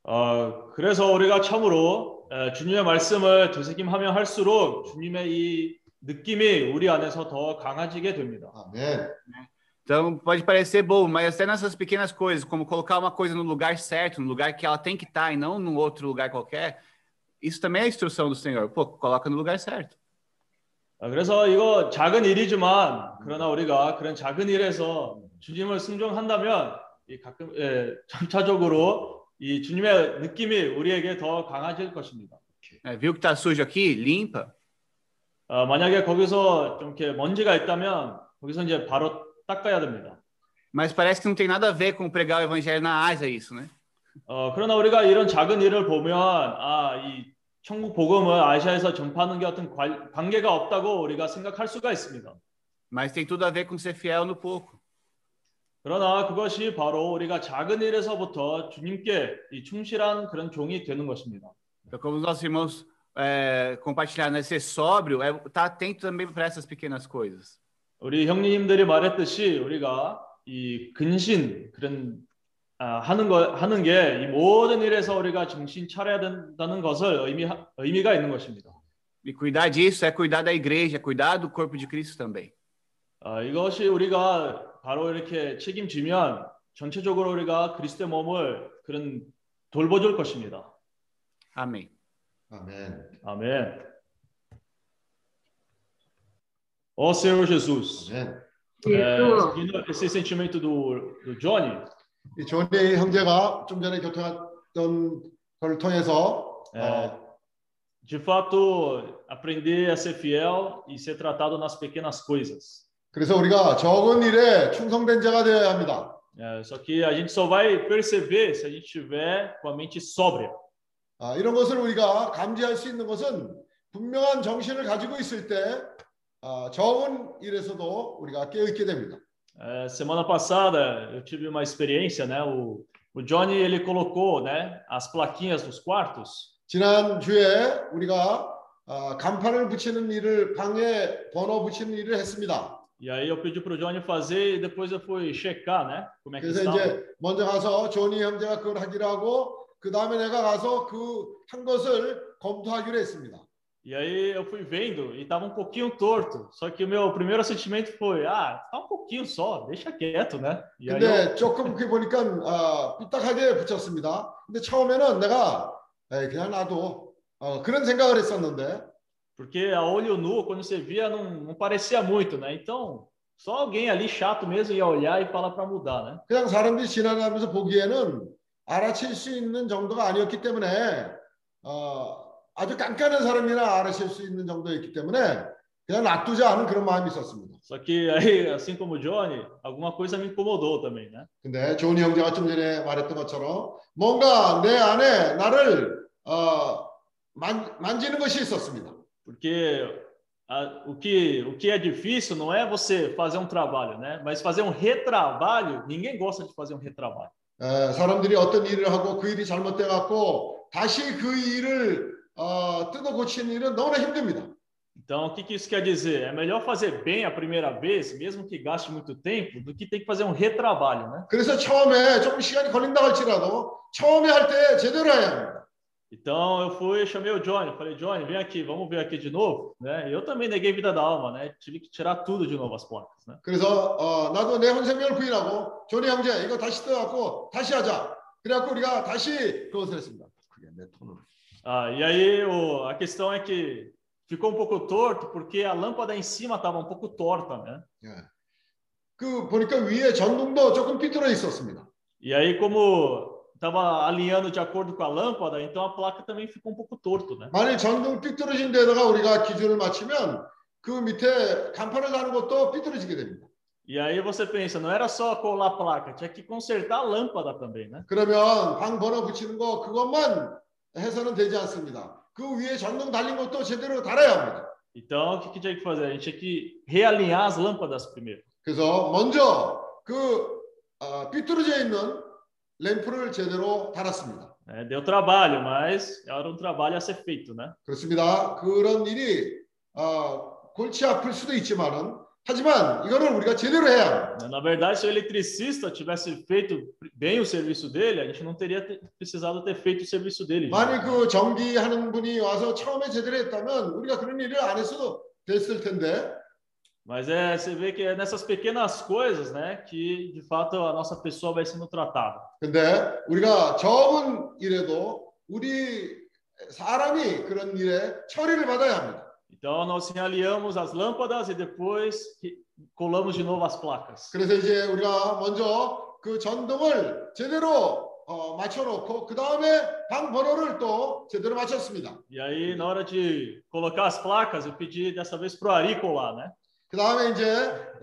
어, 그래서 우리가 참으로 에, 주님의 말씀을 되새김하면 할수록 주님의 이 느낌이 우리 안에서 더 강해지게 됩니다. 아멘. Então pode parecer bobo, mas até nessas pequenas coisas, como colocar uma coisa no lugar certo, no lugar que ela tem que estar e não num outro lugar qualquer, isso também é a instrução do Senhor. Pô, coloca no lugar certo. 아, 그래서 이거 작은 일이지만 그러나 우리가 그런 작은 일에서 주님을 순종한다면 이 가끔 예, 점차적으로 이 주님의 느낌이 우리에게 더 강해질 것입니다. É, viu que tá sujo aqui? Limpa. 어, 만약에 거기서 좀 이렇게 먼지가 있다면 거기서 이제 바로 닦아야 됩니다. Mas parece que não tem nada a ver com pregar o evangelho na Ásia isso, né? 어, 그러나 우리가 이런 작은 일을 보면 아, 이 천국 복음을 아시아에서 전파하는 게 어떤 관, 관계가 없다고 우리가 생각할 수가 있습니다. Mas tem tudo a ver com ser fiel no pouco. 그러나 그것이 바로 우리가 작은 일에서부터 주님께 이 충실한 그런 종이 되는 것입니다. Então, como nossos irmãos é, compartilharam, né? ser sóbrio, é estar atento também para essas pequenas coisas. 우리 형님들이 말했듯이 우리가 이 근신 그런 아, 하는 거 하는 게 이 모든 일에서 우리가 정신 차려야 된다는 것을 의미 의미가 있는 것입니다. E cuidar disso é cuidar da igreja, cuidar do corpo de Cristo também. 아, 이것이 우리가 바로 이렇게 책임지면 전체적으로 우리가 그리스도의 몸을 그런 돌봐줄 것입니다. Amém. 아멘. 아멘. Ó Senhor Jesus, 아멘. é, esse sentimento do, do Johnny, 이 조니 형제가 좀 전에 교통했던 걸 통해서 어, de fato aprender a ser fiel e ser tratado nas pequenas coisas. 그래서 우리가 적은 일에 충성된 자가 되어야 합니다. É, só que a gente só vai perceber se a gente tiver com a mente sóbria. 아, 이런 것을 우리가 감지할 수 있는 것은 분명한 정신을 가지고 있을 때 아, 적은 일에서도 우리가 깨어있게 됩니다. É, semana passada eu tive uma experiência, né? O, o Johnny ele colocou, né, as plaquinhas nos quartos. 지난 주에 우리가 아, 간판을 붙이는 일을 방에 번호 붙이는 일을 했습니다. E aí eu pedi para o Johnny fazer e depois eu fui checar, né? Como é que 그래서 estava. 이제 먼저 가서 조니 형제가 그걸 하기로 하고 그 다음에 내가 가서 그 한 것을 검토하기로 했습니다. E aí eu fui vendo e estava um pouquinho torto. Só que o meu primeiro sentimento foi, ah, tá um pouquinho só, deixa quieto, né? E aí eu, 근데 조금 그렇게 보니까 아, 삐딱하게 붙였습니다. 근데 처음에는 내가 에이, 그냥 놔둬 어, 그런 생각을 했었는데 porque a olho nu, quando você via, não, não parecia muito, né? Então, só alguém ali chato mesmo ia olhar e falar para mudar, né? 그냥 사람들이 지나가면서 보기에는 알아챌 수 있는 정도가 아니었기 때문에 어, 아주 깐깐한 사람이나 알아챌 수 있는 정도였기 때문에 그냥 놔두자 하는 그런 마음이 있었습니다. Só que aí, assim como Johnny, alguma coisa me incomodou também, né? 근데 조니 형제가 좀 전에 말했던 것처럼 뭔가 내 안에 나를 어, 만, 만지는 것이 있었습니다. Porque a, o, que, o que é difícil não é você fazer um trabalho, né? Mas fazer um retrabalho, ninguém gosta de fazer um retrabalho. 에, 사람들이 어떤 일을 하고 그 일이 잘못돼 갖고 다시 그 일을 어, 뜯어 고치는 일은 너무나 힘듭니다. Então, o que, que isso quer dizer? É melhor fazer bem a primeira vez, mesmo que gaste muito tempo, do que ter que fazer um retrabalho, né? 그래서 처음에 조금 시간이 걸린다 할지라도 처음에 할 때 제대로 해야 합니다. Então, eu fui, chamei o Johnny, falei, Johnny, vem aqui, vamos ver aqui de novo, né? Eu também neguei vida da alma, né? Tive que tirar tudo de novo as placas, né? 그래서 어, 나도 내 혼생명을 부인하고 조니 형제 이거 다시 뜯어갖고 다시 하자. 그래갖고 우리가 다시 그것을 했습니다. 그게 내 톤으로. Ah, e aí o, a questão é que ficou um pouco torto porque a lâmpada em cima estava um pouco torta, né? 예. 그 보니까 위에 전등도 조금 삐뚤어 있었습니다. E aí como estava alinhando de acordo com a lâmpada, então a placa também ficou um pouco torto, né? 만일 전등 삐뚤어진 데다가 우리가 기준을 맞추면 그 밑에 간판을 다는 것도 삐뚤어지게 됩니다. E aí você pensa, não era só colar a placa, tinha que consertar a lâmpada também, né? 그러면 방 번호 붙이는 거 그것만 해서는 되지 않습니다. 그 위에 전등 달린 것도 제대로 달아야 합니다. Então o que, que tinha que fazer? A gente tinha que realinhar as lâmpadas primeiro. 그래서 먼저 그 어, 삐뚤어져 있는 램프를 제대로 달았습니다. né? Deu trabalho, mas era um trabalho a ser feito, né? 그렇습니다. 그런 일이 어, 골치 아플 수도 있지만은 하지만 이거를 우리가 제대로 해야 합니다. Na verdade, se o eletricista tivesse feito bem o serviço dele, a gente não teria te- precisado ter feito o serviço dele. 만일 그 전기하는 분이 와서 처음에 제대로 했다면 우리가 그런 일을 안 했어도 됐을 텐데 Mas é, você vê que é nessas pequenas coisas, né, que de fato a nossa pessoa vai sendo tratada. 근데 우리가 적은 일에도 우리 사람이 그런 일에 처리를 받아야 합니다. Então nós realinhamos as lâmpadas e depois que- colamos de novo as placas. 그래서 이제 우리가 먼저 그 전등을 제대로 어, 맞춰놓고 그 다음에 방 번호를 또 제대로 맞췄습니다. E aí, na hora de colocar as placas, eu pedi dessa vez pro Ari colar, né? 그 다음에 이제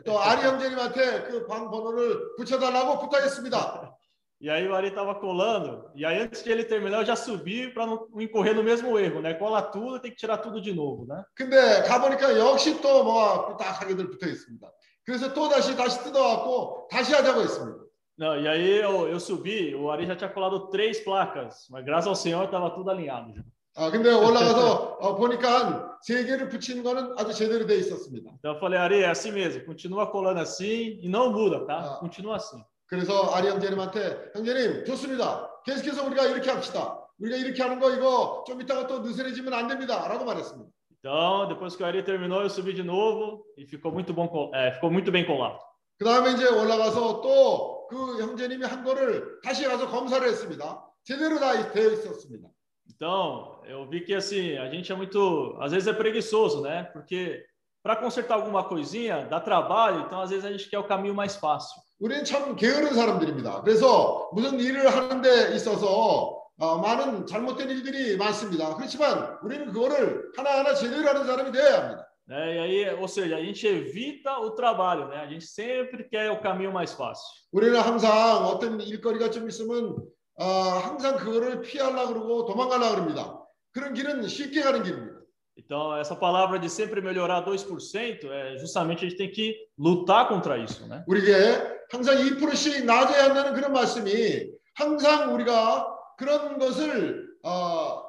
또 아리 형제님한테 그 방 번호를 붙여달라고 부탁했습니다. E aí o Ari estava colando, e aí antes de ele terminar eu já subi para não incorrer no mesmo erro, né? Cola tudo, tem que tirar tudo de novo, né? 근데 가보니까 역시 또 뭐가 삐딱하게들 붙어 있습니다. 그래서 또 다시 다시 뜯어갖고 다시 하자고 했습니다. Não, e aí eu, eu subi, o Ari já tinha colado três placas, mas graças ao Senhor estava tudo alinhado. já. 아 근데 올라가서 어, 보니까 한 세 개를 붙인 거는 아주 제대로 돼 있었습니다. Então eu falei, Ari, é assim mesmo, continua colando assim e não muda, tá? Continua assim. 그래서 아리 형제님한테 형제님 좋습니다. 계속해서 우리가 이렇게 합시다. 우리가 이렇게 하는 거 이거 좀 이따가 또 느슨해지면 안 됩니다.라고 말했습니다. Então, depois que o Ari terminou, eu subi de novo e ficou muito bom, é, ficou muito bem colado. 그 다음에 이제 올라가서 또 그 형제님이 한 거를 다시 가서 검사를 했습니다. 제대로 다 되어 있었습니다. Então, eu vi que assim, a gente é muito, às vezes é preguiçoso, né? Porque para consertar alguma coisinha dá trabalho, então às vezes a gente quer o caminho mais fácil. 우리는 참 게으른 사람들입니다. 그래서 무슨 일을 하는 데 있어서 어, 많은 잘못된 일들이 많습니다. 그렇지만 우리는 그거를 하나하나 제대로 하는 사람이 되어야 합니다. Né? E aí, ou seja, a gente evita o trabalho, né? A gente sempre quer o caminho mais fácil. 우리는 항상 어떤 일거리가 좀 있으면 어, 항상 그거를 피하려고 그러고 도망가려고 그럽니다. 그런 길은 쉽게 가는 길입니다. Então, essa palavra de sempre melhorar 2% é justamente a gente tem que lutar contra isso, né? 우리에게 항상 2%씩 낮아야 한다는 그런 말씀이 항상 우리가 그런 것을 어,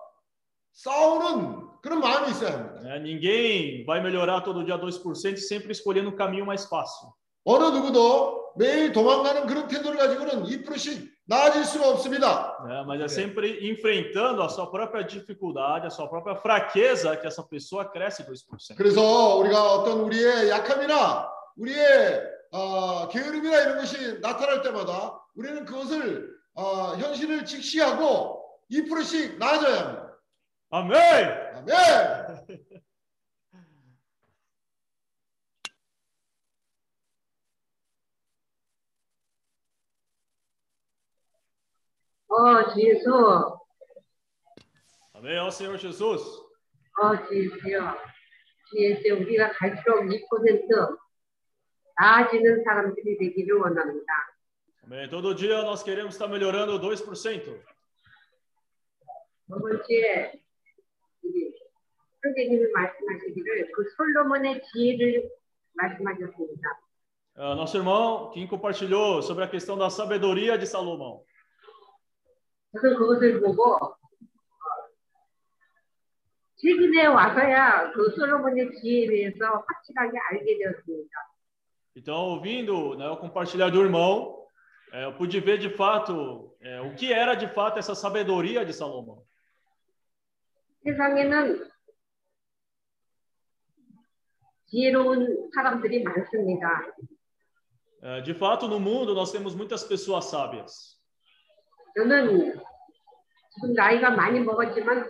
싸우는 그런 마음이 있어야 합니다. Né? Ninguém vai melhorar todo dia 2% sempre escolhendo o caminho mais fácil. 어느 누구도 매일 도망가는 그런 태도를 가지고는 2%씩 나아질 수가 없습니다. né? Mas é sempre enfrentando a sua própria dificuldade, a sua própria fraqueza que essa pessoa cresce 2%. 그래서 우리가 어떤 우리의 약함이나 우리의 어, 게으름이나 이런 것이 나타날 때마다 우리는 그것을 어, 현실을 직시하고 2%씩 나아져야 합니다. 아멘! 아멘! 어, 주 예수, Amém ao Senhor Jesus. 어, 주 예수여. 주 예수, 우리가 갈수록 2% 나아지는 사람들이 되기를 원합니다. Amém. Todo dia nós queremos estar melhorando 2%. 두 번째, 우리 선생님이 말씀하시기를 그 솔로몬의 지혜를 말씀하셨습니다. Ah, nosso irmão, quem compartilhou sobre a questão da sabedoria de Salomão. 저는 그것을 보고 어, 최근에 와서야 그 솔로몬의 지혜에 대해서 확실하게 알게 되었습니다. Então, ouvindo né, o compartilhar do irmão, é, eu pude ver de fato é, o que era de fato essa sabedoria de Salomão. 세상에는 지혜로운 사람들이 많습니다. É, de fato, no mundo nós temos muitas pessoas sábias. 저는 지금 나이가 많이 먹었지만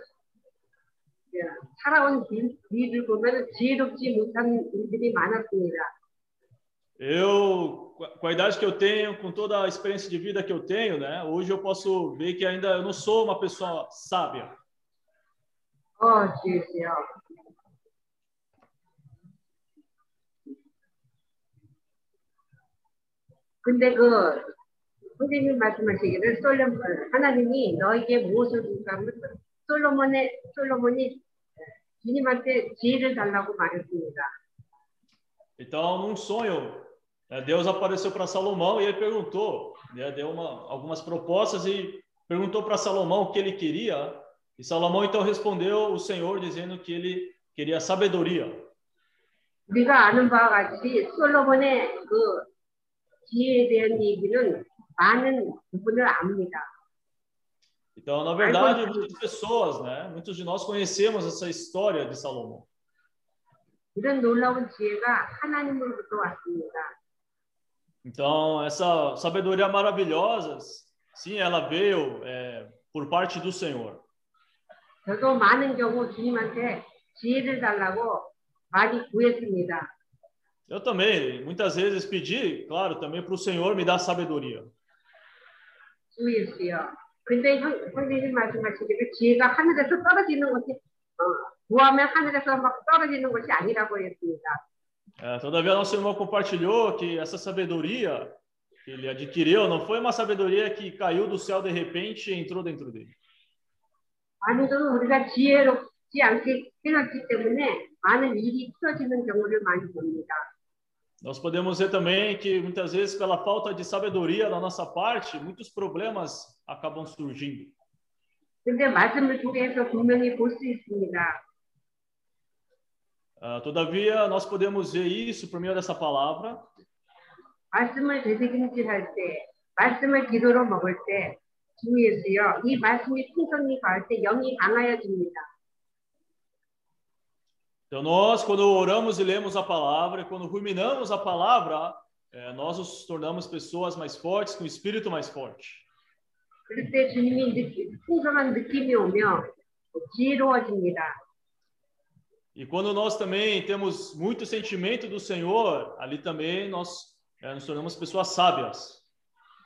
예, 살아온 길- 길을 보면 지혜롭지 못한 일들이 많았습니다. Eu, com a- com a idade que eu tenho, com toda a experiência de vida que eu tenho, né, hoje eu posso ver que ainda eu não sou uma pessoa sábia. 어, 주여. 근데 그 선생님 말씀하시기를 솔로몬 하나님이 너에게 무엇을 줄까 하면 솔로몬의 솔로몬이 주님한테 지혜를 달라고 말했습니다. Então, num sonho, né, Deus apareceu para Salomão e ele perguntou, né, deu uma, algumas propostas e perguntou para Salomão o que ele queria. E Salomão então respondeu o Senhor dizendo que ele queria sabedoria. 우리가 아는 바와 같이 솔로몬의 그 지혜에 대한 얘기는 많은 부분을 압니다. Então, na verdade, muitas pessoas, né, muitos de nós conhecemos essa história de Salomão. 이런 놀라운 지혜가 하나님으로부터 왔습니다. Então, essa sabedoria maravilhosa, sim, ela veio é, por parte do Senhor. 저도 많은 경우 주님한테 지혜를 달라고 많이 구했습니다. Eu também, muitas vezes pedi, claro, também para o Senhor me dar sabedoria. 주 예수요. 근데 형, 선생님 말씀하시기를 지혜가 하늘에서 떨어지는 것이 어, 구하면 하늘에서 막 떨어지는 것이 아니라고 했습니다. É, todavia, nosso irmão compartilhou que essa sabedoria que ele adquiriu não foi uma sabedoria que caiu do céu de repente e entrou dentro dele. 많은 경우 우리가 지혜롭지 않게 생각했기 때문에 많은 일이 틀어지는 경우를 많이 봅니다. Nós podemos ver também que muitas vezes, pela falta de sabedoria da nossa parte, muitos problemas acabam surgindo. 근데 말씀을 통해서 분명히 볼 수 있습니다. Ah, todavia, nós podemos ver isso por meio dessa palavra. 말씀을 되새김질할 때, 말씀을 기도로 먹을 때, 주 예수여, 이 말씀이 풍성히 가할 때 영이 강하여집니다. Então, nós, quando oramos e lemos a palavra, e quando ruminamos a palavra, eh, nós nos tornamos pessoas mais fortes, com o espírito mais forte. 그럴 때 주님이 느끼, 풍성한 느낌이 오며 지혜로워집니다. E quando nós também temos muito sentimento do Senhor, ali também nós eh, nos tornamos pessoas sábias.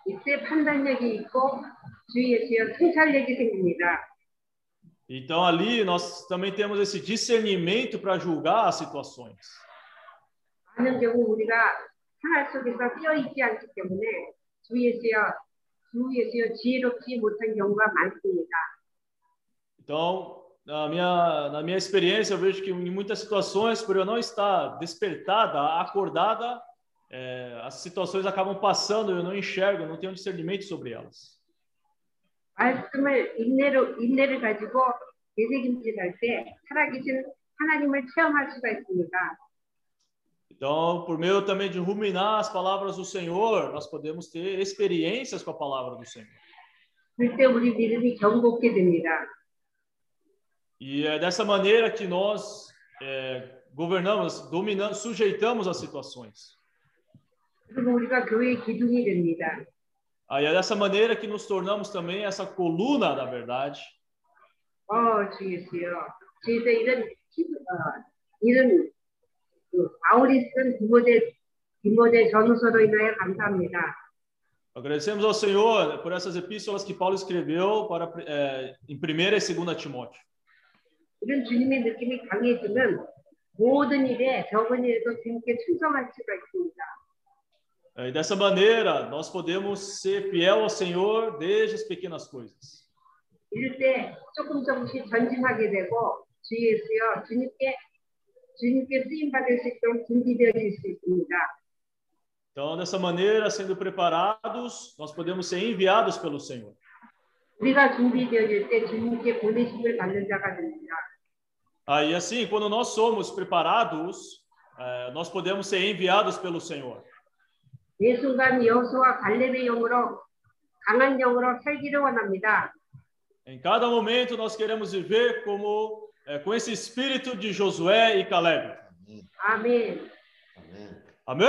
이때 판단력이 있고 주 예수여 통찰력이 생깁니다. Então, ali nós também temos esse discernimento para julgar as situações. 많은 경우 우리가 생활 속에서 뛰어 있지 않기 때문에 주 예수여 주 예수여 지혜롭지 못한 경우가 많습니다. Então, na minha, na minha experiência, eu vejo que em muitas situações, por eu não estar despertada, acordada, eh, as situações acabam passando, eu não enxergo, eu não tenho discernimento sobre elas. 말씀을 인내로 인내를 가지고 되새김질할 때 살아계신 하나님을 체험할 수가 있습니다. Então, por meio também de ruminar as palavras do Senhor, nós podemos ter experiências com a palavra do Senhor. 그때 우리 믿음이 견고게 됩니다. E é dessa maneira que nós eh, governamos, dominamos, sujeitamos as situações. 그리고 우리가 교회의 기둥이 됩니다. Aí é dessa maneira que nos tornamos também essa coluna da verdade. 어, 주 예수여. 주에서 이런 히- 어, 이런 그 바울이 쓴 디모데 디모데 전후서로 인하여 감사합니다. Agradecemos ao Senhor por essas epístolas que Paulo escreveu para eh, em 1 e 2 Timóteo. 이런 주님의 느낌이 강해지면 모든 일에 적은 일에도 주님께 충성할 수가 있습니다. Eh, E dessa maneira, nós podemos ser fiel ao Senhor desde as pequenas coisas. 이럴 때 조금 조금씩 전진하게 되고 주 예수여 주님께 주님께 쓰임 받을 수 있도록 준비되어질 수 있습니다. Então, dessa maneira, sendo preparados, nós podemos ser enviados pelo Senhor. 우리가 준비되어질 때 주님께 보내심을 받는 자가 됩니다. Ah, e assim, quando nós somos preparados, eh, nós podemos ser enviados pelo Senhor. 매 순간 여호수와 갈렙의 영으로 강한 영으로 살기를 원합니다. Em cada momento nós queremos viver como eh, com esse espírito de Josué e Caleb. 아멘. Amém.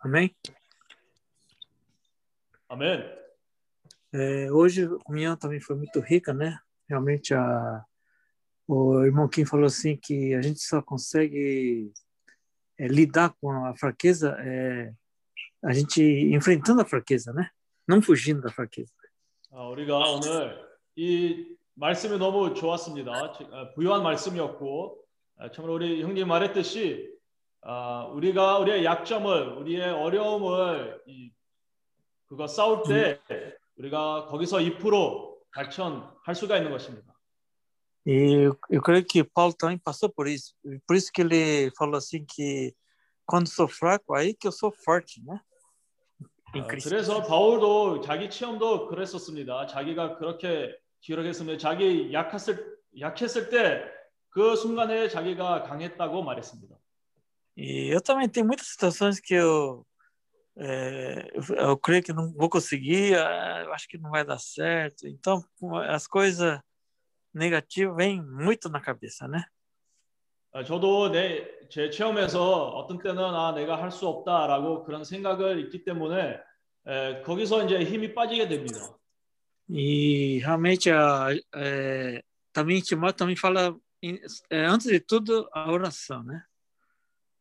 Amém? Amém. É, hoje a comunhão também foi muito rica, né? Realmente a, o irmão Kim falou assim que a gente só consegue é, lidar com a fraqueza é, a gente enfrentando a fraqueza, né? Não fugindo da fraqueza. 아, 우리가 오늘 이 말씀이 너무 좋았습니다. 지- 아, 부유한 말씀이었고 아, 참으로 우리 형님 말했듯이 아, 우리가 우리의 약점을 우리의 어려움을 이, 그거 싸울 때 우리가 거기서 2% 발전할 수가 있는 것입니다. E eu, creio que Paulo também passou por isso. Por isso que ele falou assim que quando sou fraco, aí que eu sou forte, né? Em 아, Cristo. 그래서 바울도 자기 체험도 그랬었습니다. 자기가 그렇게 기록했습니다. 자기 약했을 약했을 때 그 순간에 자기가 강했다고 말했습니다. E eu também tenho muitas situações que eu, é, eu, eu creio que não vou conseguir, ah, eu acho que não vai dar certo. Então, as coisas negativas vêm muito na cabeça, né? 아, 저도 내 제 체험에서 어떤 때는 아 내가 할 수 없다라고 그런 생각을 있기 때문에 에, 거기서 이제 힘이 빠지게 됩니다. E realmente a, é, também Timóteo também fala, em- é, antes de tudo, a oração, né?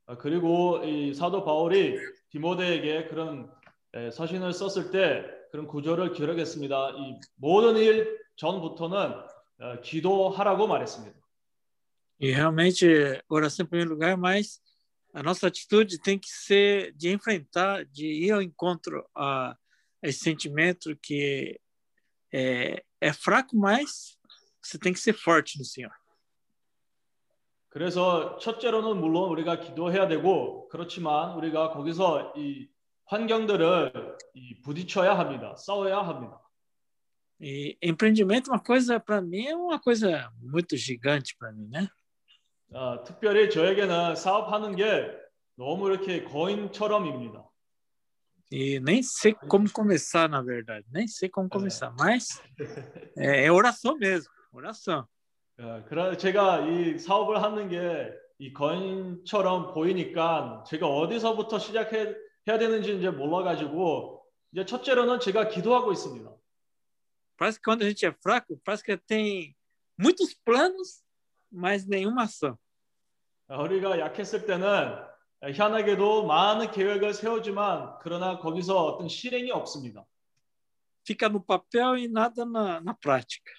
아, 그리고 이 사도 바울이 디모데에게 그런 에, 서신을 썼을 때 그런 구절을 기록했습니다. 이 모든 일 전부터는 어, 기도하라고 말했습니다. E realmente oração em primeiro lugar, mas a nossa atitude tem que ser de enfrentar, de ir ao encontro a esse sentimento que é, é fraco, mas você tem que ser forte no Senhor. 그래서 첫째로는 물론 우리가 기도해야 되고 그렇지만 우리가 거기서 이 환경들을 이 부딪혀야 합니다. 싸워야 합니다. E empreendimento, uma coisa para mim é uma coisa muito gigante para mim, né? 아, 특별히 저에게는 사업하는 게 너무 이렇게 거인처럼입니다. E nem sei como começar, na verdade, nem sei como começar, mas é oração mesmo, oração. 아, 그러 제가 이 사업을 하는 게 이 거인처럼 보이니까 제가 어디서부터 시작해 해야 되는지 이제 몰라가지고 이제 첫째로는 제가 기도하고 있습니다. Parece que quando a gente é fraco, parece que tem muitos planos, mas nenhuma ação. 아, 우리가 약했을 때는 희한하게도 많은 계획을 세우지만 그러나 거기서 어떤 실행이 없습니다. Fica no papel e nada na, na prática.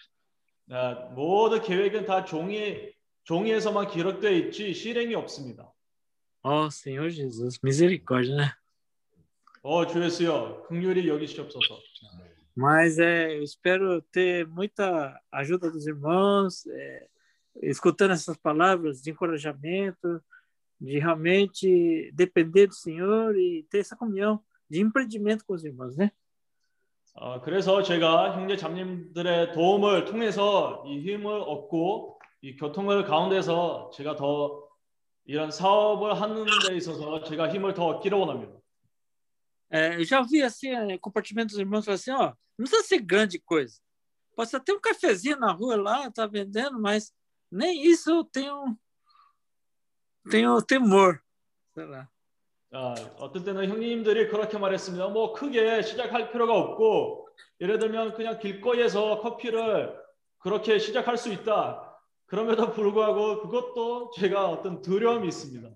아, 모든 계획은 다 종이 종이에서만 기록되어 있지 실행이 없습니다. Oh, Senhor Jesus, misericórdia, né? 어, 주 예수여, 긍휼히 여기시옵소서. Mas é, eu espero ter muita ajuda dos irmãos, é, escutando essas palavras de encorajamento, de realmente depender do Senhor e ter essa comunhão de empreendimento com os irmãos, né? 어, 그래서 제가 형제 자매님들의 도움을 통해서 이 힘을 얻고 이 교통을 가운데서 제가 더 이런 사업을 하는 데 있어서 제가 힘을 더 얻기를 원합니다. É, eu já vi assim, compartimento dos irmãos, assim, ó, não precisa ser grande coisa. Ser ter um cafezinho na rua lá, tá vendendo, mas nem isso eu tenho, tenho temor, sei lá. 아, 어떤 때는 형님들이 그렇게 말했습니다. 뭐 크게 시작할 필요가 없고 예를 들면 그냥 길거리에서 커피를 그렇게 시작할 수 있다. 그럼에도 불구하고 그것도 제가 어떤 두려움이 있습니다.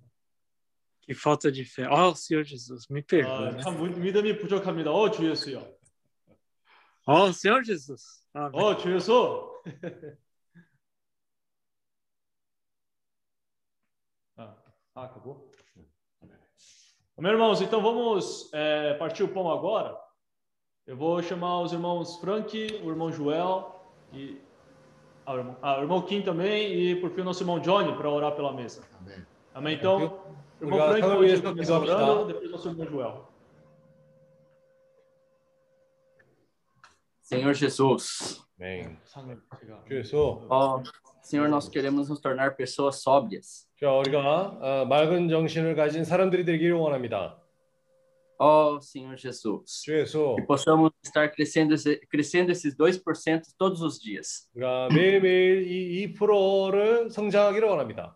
Que falta de fé. Oh, Senhor Jesus, me perdoa. 아, né? 참 무- 믿음이 부족합니다. 어, 주 예수요. Oh, Senhor Jesus. Amém. 어, 주 예수. ah, ah, acabou? Meus irmãos, então vamos é, partir o pão agora. Eu vou chamar os irmãos Frank, o irmão Joel e o, irmão, o irmão Kim também e por fim o nosso irmão Johnny para orar pela mesa. Amém. Amém. Então, o irmão Frank pode começar tá orando, depois nosso irmão Joel. Senhor Jesus. Amém. Jesus. Oh, Senhor, nós queremos nos tornar pessoas sóbrias. 자, 우리가 어, 맑은 정신을 가진 사람들이 되기를 원합니다. Ó Senhor Jesus, 주 예수. que possamos estar crescendo, crescendo esses 2% todos os dias. 우리가 매일매일 이 2%를 성장하기를 원합니다.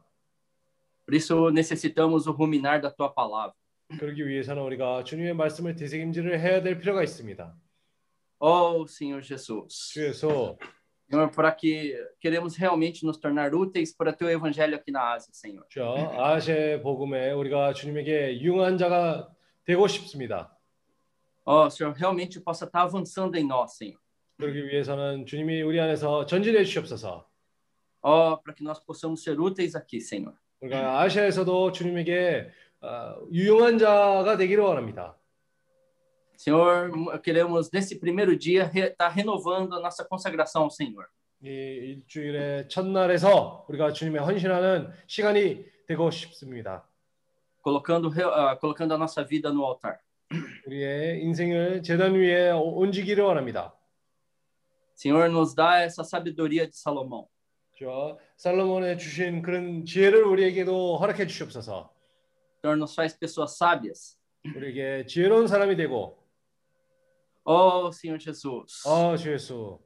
Por isso necessitamos o ruminar da tua palavra. 그러기 위해서는 우리가 주님의 말씀을 되새김질을 해야 될 필요가 있습니다. Ó Senhor Jesus, 주 예수. Senhor, para que queremos realmente nos tornar úteis para teu evangelho aqui na Ásia, Senhor. 자, 아시아 복음에 우리가 주님에게 유용한 자가 되고 싶습니다. Ó Senhor, realmente possa estar avançando em nós, Senhor. 그러기 위해서는 주님이 우리 안에서 전진해 주시옵소서. Ó, para que nós possamos ser úteis aqui, Senhor. 우리가 아시아에서도 주님에게 어, 유용한 자가 되기를 원합니다. Senhor, queremos nesse primeiro dia estar renovando a nossa consagração ao Senhor. 이 일주일의 첫날에서 우리가 주님의 헌신하는 시간이 되고 싶습니다. colocando, re- ah, colocando a nossa vida no altar. 우리의 인생을 재단 위에 옮기기를 원합니다. Senhor, nos dá essa sabedoria de Salomão. 저 살로몬의 주신 그런 지혜를 우리에게도 허락해 주시옵소서. Senhor, nos faz pessoas sábias. 우리에게 지혜로운 사람이 되고, Oh, Senhor Jesus. 어, 주 예수.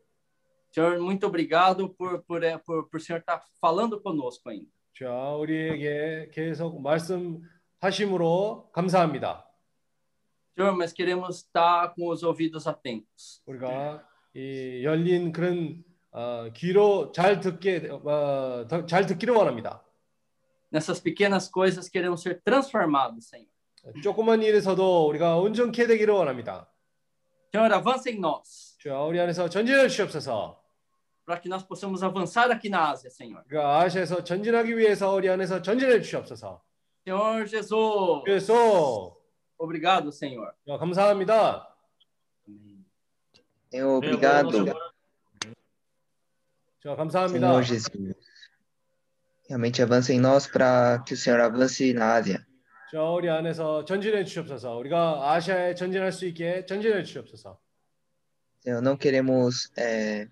Senhor, muito obrigado por, por, eh, por, por o Senhor estar falando conosco ainda. 자, 우리에게 계속 말씀하심으로 감사합니다. Senhor, mas queremos estar com os ouvidos atentos. 우리가 이 열린 그런 어, 귀로 잘 듣게 어, 더- 잘 듣기를 원합니다. Nessas pequenas coisas queremos ser transformados, Senhor. 조그만 일에서도 우리가 온전케 되기를 원합니다. Senhor, avança em nós, 자, 우리 안에서 전진해 주시옵소서. para que nós possamos avançar aqui na Ásia, Senhor. 우리가 아시아에서 전진하기 위해서 우리 안에서 전진해 주시옵소서. Senhor Jesus. 그래서 Obrigado, Senhor. 자, 감사합니다. Senhor, obrigado. 자, 감사합니다. Senhor Jesus. Realmente avança em nós para que o Senhor avance na Ásia. 자, 우리 안에서 전진해 주시옵소서. 우리가 아시아에 전진할 수 있게 전진해 주시옵소서. Senhor, não queremos eh,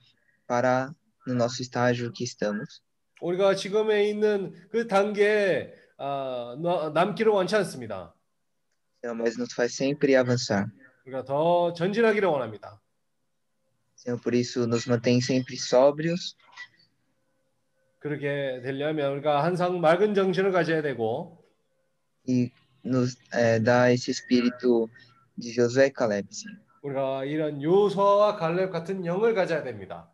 parar no nosso estágio que estamos. 우리가 지금에 있는 그 단계에 아, 너- 남기를 원치 않습니다. Senhor, mas nos faz sempre avançar. 우리가 더 전진하기를 원합니다. Senhor, por isso nos mantém sempre sóbrios 그렇게 되려면 우리가 항상 맑은 정신을 가져야 되고 e nos eh, dá esse espírito de Josué e Caleb, Senhor, 우리가 이런 요소와 갈렙 같은 영을 가져야 됩니다.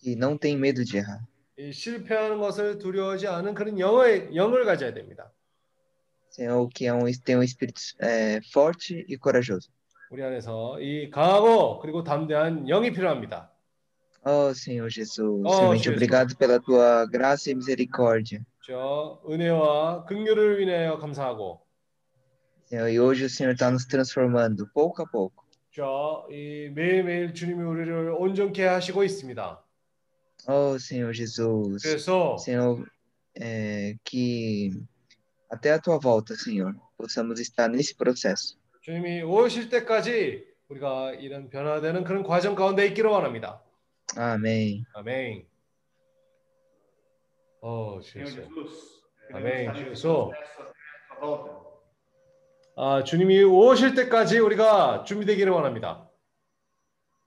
que não tem medo de errar. 이 실패하는 것을 두려워하지 않은 그런 영의 영을 가져야 됩니다. Senhor, que é um, tem um espírito eh, forte e corajoso. 우리 안에서 이 강하고 그리고 담대한 영이 필요합니다. Oh, Senhor Jesus, Oh, realmente Jesus. obrigado pela tua graça e misericórdia. 저 은혜와 긍휼을 위하여 감사하고 Senhor, e hoje o Senhor está nos transformando pouco a pouco. 저이 매일매일 주님이 우리를 온전케 하시고 있습니다. Oh, Senhor Jesus. 그래서 Senhor, é, que até a tua volta, Senhor, possamos estar nesse processo. 주님이 오실 때까지 우리가 이런 변화되는 그런 과정 가운데 있기를 원합니다. 아멘. 어, Senhor 주여. Jesus, 아멘. volta. 아, 주님이 오실 때까지 우리가 준비되기를 원합니다.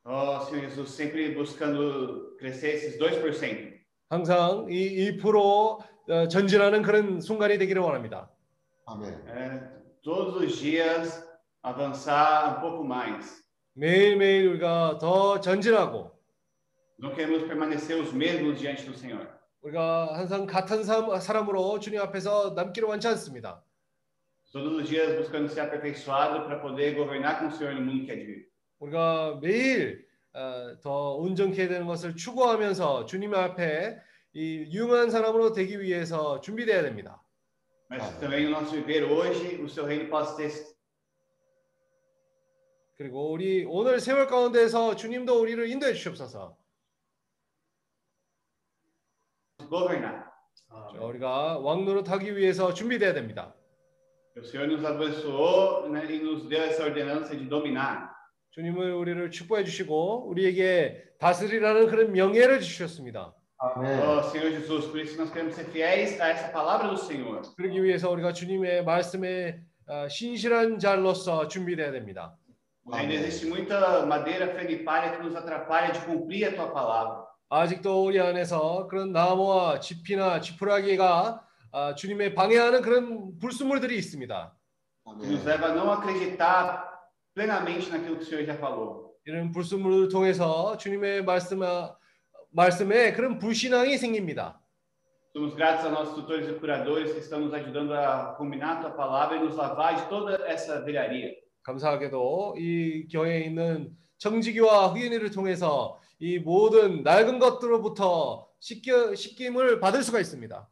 Ó Senhor Jesus, sempre buscando crescer esses 2%. 항상 이2% 어, 전진하는 그런 순간이 되기를 원합니다. 아멘. Todos os dias avançar um pouco mais. 매일매일 우리가 더 전진하고 Não queremos permanecer os mesmos diante do Senhor. 우리가 항상 같은 사람- 사람으로 주님 앞에서 남기를 원치 않습니다. Todos os dias buscando ser aperfeiçoado para poder governar com o Senhor no mundo que é de vir. 우리가 매일 어, 더 온전케 되는 것을 추구하면서 주님 앞에 이 유용한 사람으로 되기 위해서 준비돼야 됩니다. Mas também no nosso viver hoje, o seu reino possa ter 그리고 우리 오늘 세월 가운데서 주님도 우리를 인도해 주시옵소서. Governar. 자, 우리가 왕 노릇 하기 위해서 준비돼야 됩니다. O Senhor nos abençoou né, e nos deu essa ordenança de dominar. 주님을 우리를 축복해 주시고 우리에게 다스리라는 그런 명예를 주셨습니다. Oh, Senhor Jesus, por isso nós queremos ser fiéis a essa palavra do Senhor. 그러기 위해서 우리가 주님의 말씀에 어, 신실한 자로서 준비돼야 됩니다. Ainda existe muita madeira feniparia que nos atrapalha de cumprir a tua palavra. 아직도 우리 안에서 그런 나무와 지피나 지푸라기가 아, 주님의 방해하는 그런 불순물들이 있습니다. Nos leva a não acreditar plenamente naquilo que o Senhor já falou. 이런 불순물을 통해서 주님의 말씀 말씀에 그런 불신앙이 생깁니다. Somos gratos a nossos tutores e curadores que estão nos ajudando a combinar a tua palavra e nos lavar de toda essa velharia. 감사하게도 이 교회에 있는 청지기와 흑인이를 통해서 이 모든 낡은 것들로부터 씻겨, 씻김을 받을 수가 있습니다.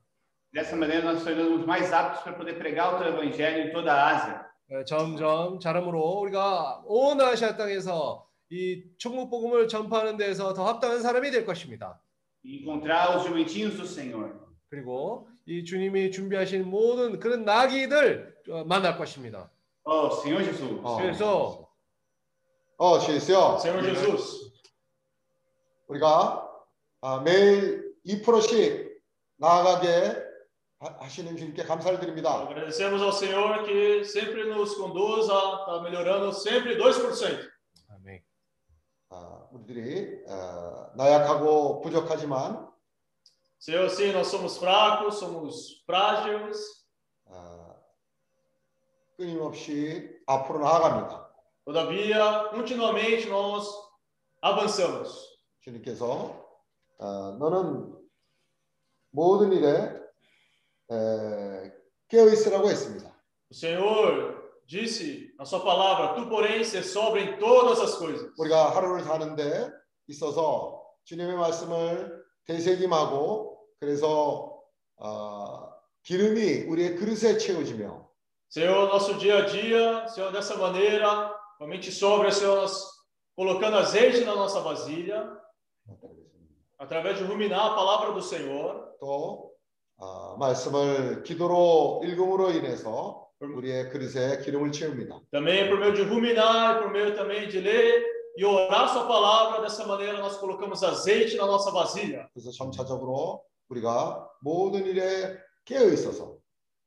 Dessa maneira, nós tornamos mais aptos para poder pregar o teu evangelho em toda a Ásia. 예, 점점 자람으로 우리가 온 아시아 땅에서 이 천국 복음을 전파하는 데에서 더 합당한 사람이 될 것입니다. E encontrar os jumentinhos do Senhor. 그리고 이 주님이 준비하신 모든 그런 나귀들 어, 만날 것입니다. Oh, Senhor Jesus. 그래서 어, 주여. Senhor Jesus, 우리가 아, 매일 2%씩 나아가게 하- 하시는 주님께 감사를 드립니다. agradecemos ao Senhor que sempre nos conduz a estar melhorando sempre 2%. 아멘. 아, 우리들이 어, 나약하고 부족하지만 Senhor, sim, nós somos fracos, somos frágeis, 어, 끊임없이 앞으로 나아갑니다. todavia, continuamente nós avançamos. 주님께서 어, 너는 모든 일에 에, 깨어 있으라고 했습니다. O Senhor disse na sua palavra: Tu, porém, ser sobre em todas as coisas. 우리가 하루를 사는데 있어서 주님의 말씀을 되새김하고 그래서 어, 기름이 우리의 그릇에 채워지며 Senhor, nosso dia a dia, Senhor, dessa maneira, realmente sobre, Senhor, nós colocando azeite na nossa vasilha, através de ruminar a palavra do Senhor, 또 어, 말씀을 기도로 읽음으로 인해서 우리의 그릇에 기름을 채웁니다. também por meio de ruminar, por meio também de ler e orar Sua palavra, dessa maneira nós colocamos azeite na nossa vasilha. 그래서 점차적으로 우리가 모든 일에 깨어 있어서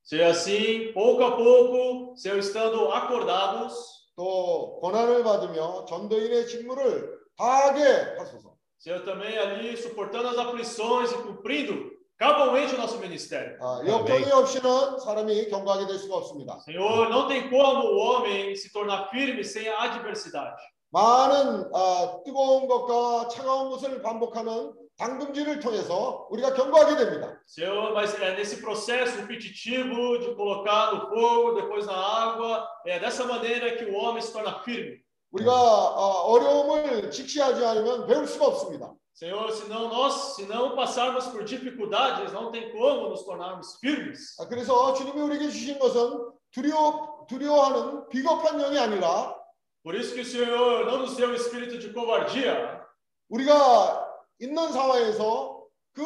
Ser assim, pouco a pouco, Senhor, estando acordados, 또 고난을 받으며 전도인의 직무를 다하게 하소서. Senhor, também ali suportando as aflições e cumprindo cabalmente o nosso ministério. 아, 역경이 없이는 사람이 경고하게 될 수가 없습니다. Senhor, não tem como o homem se tornar firme sem a adversidade. 많은 아, 뜨거운 것과 차가운 것을 반복하는 당금질을 통해서 우리가 경고하게 됩니다. Senhor, mas é nesse processo repetitivo de colocar no fogo, depois na água, é dessa maneira que o homem se torna firme. 우리가 아, 어려움을 직시하지 않으면 배울 수가 없습니다. Senhor, se não nós, se não passarmos por dificuldades, não tem como nos tornarmos firmes. 아, 그래서 주님이 우리에게 주신 것은 두려워 두려워하는 비겁한 영이 아니라 Por isso que o Senhor não nos deu espírito de covardia, 우리가 있는 상황에서 그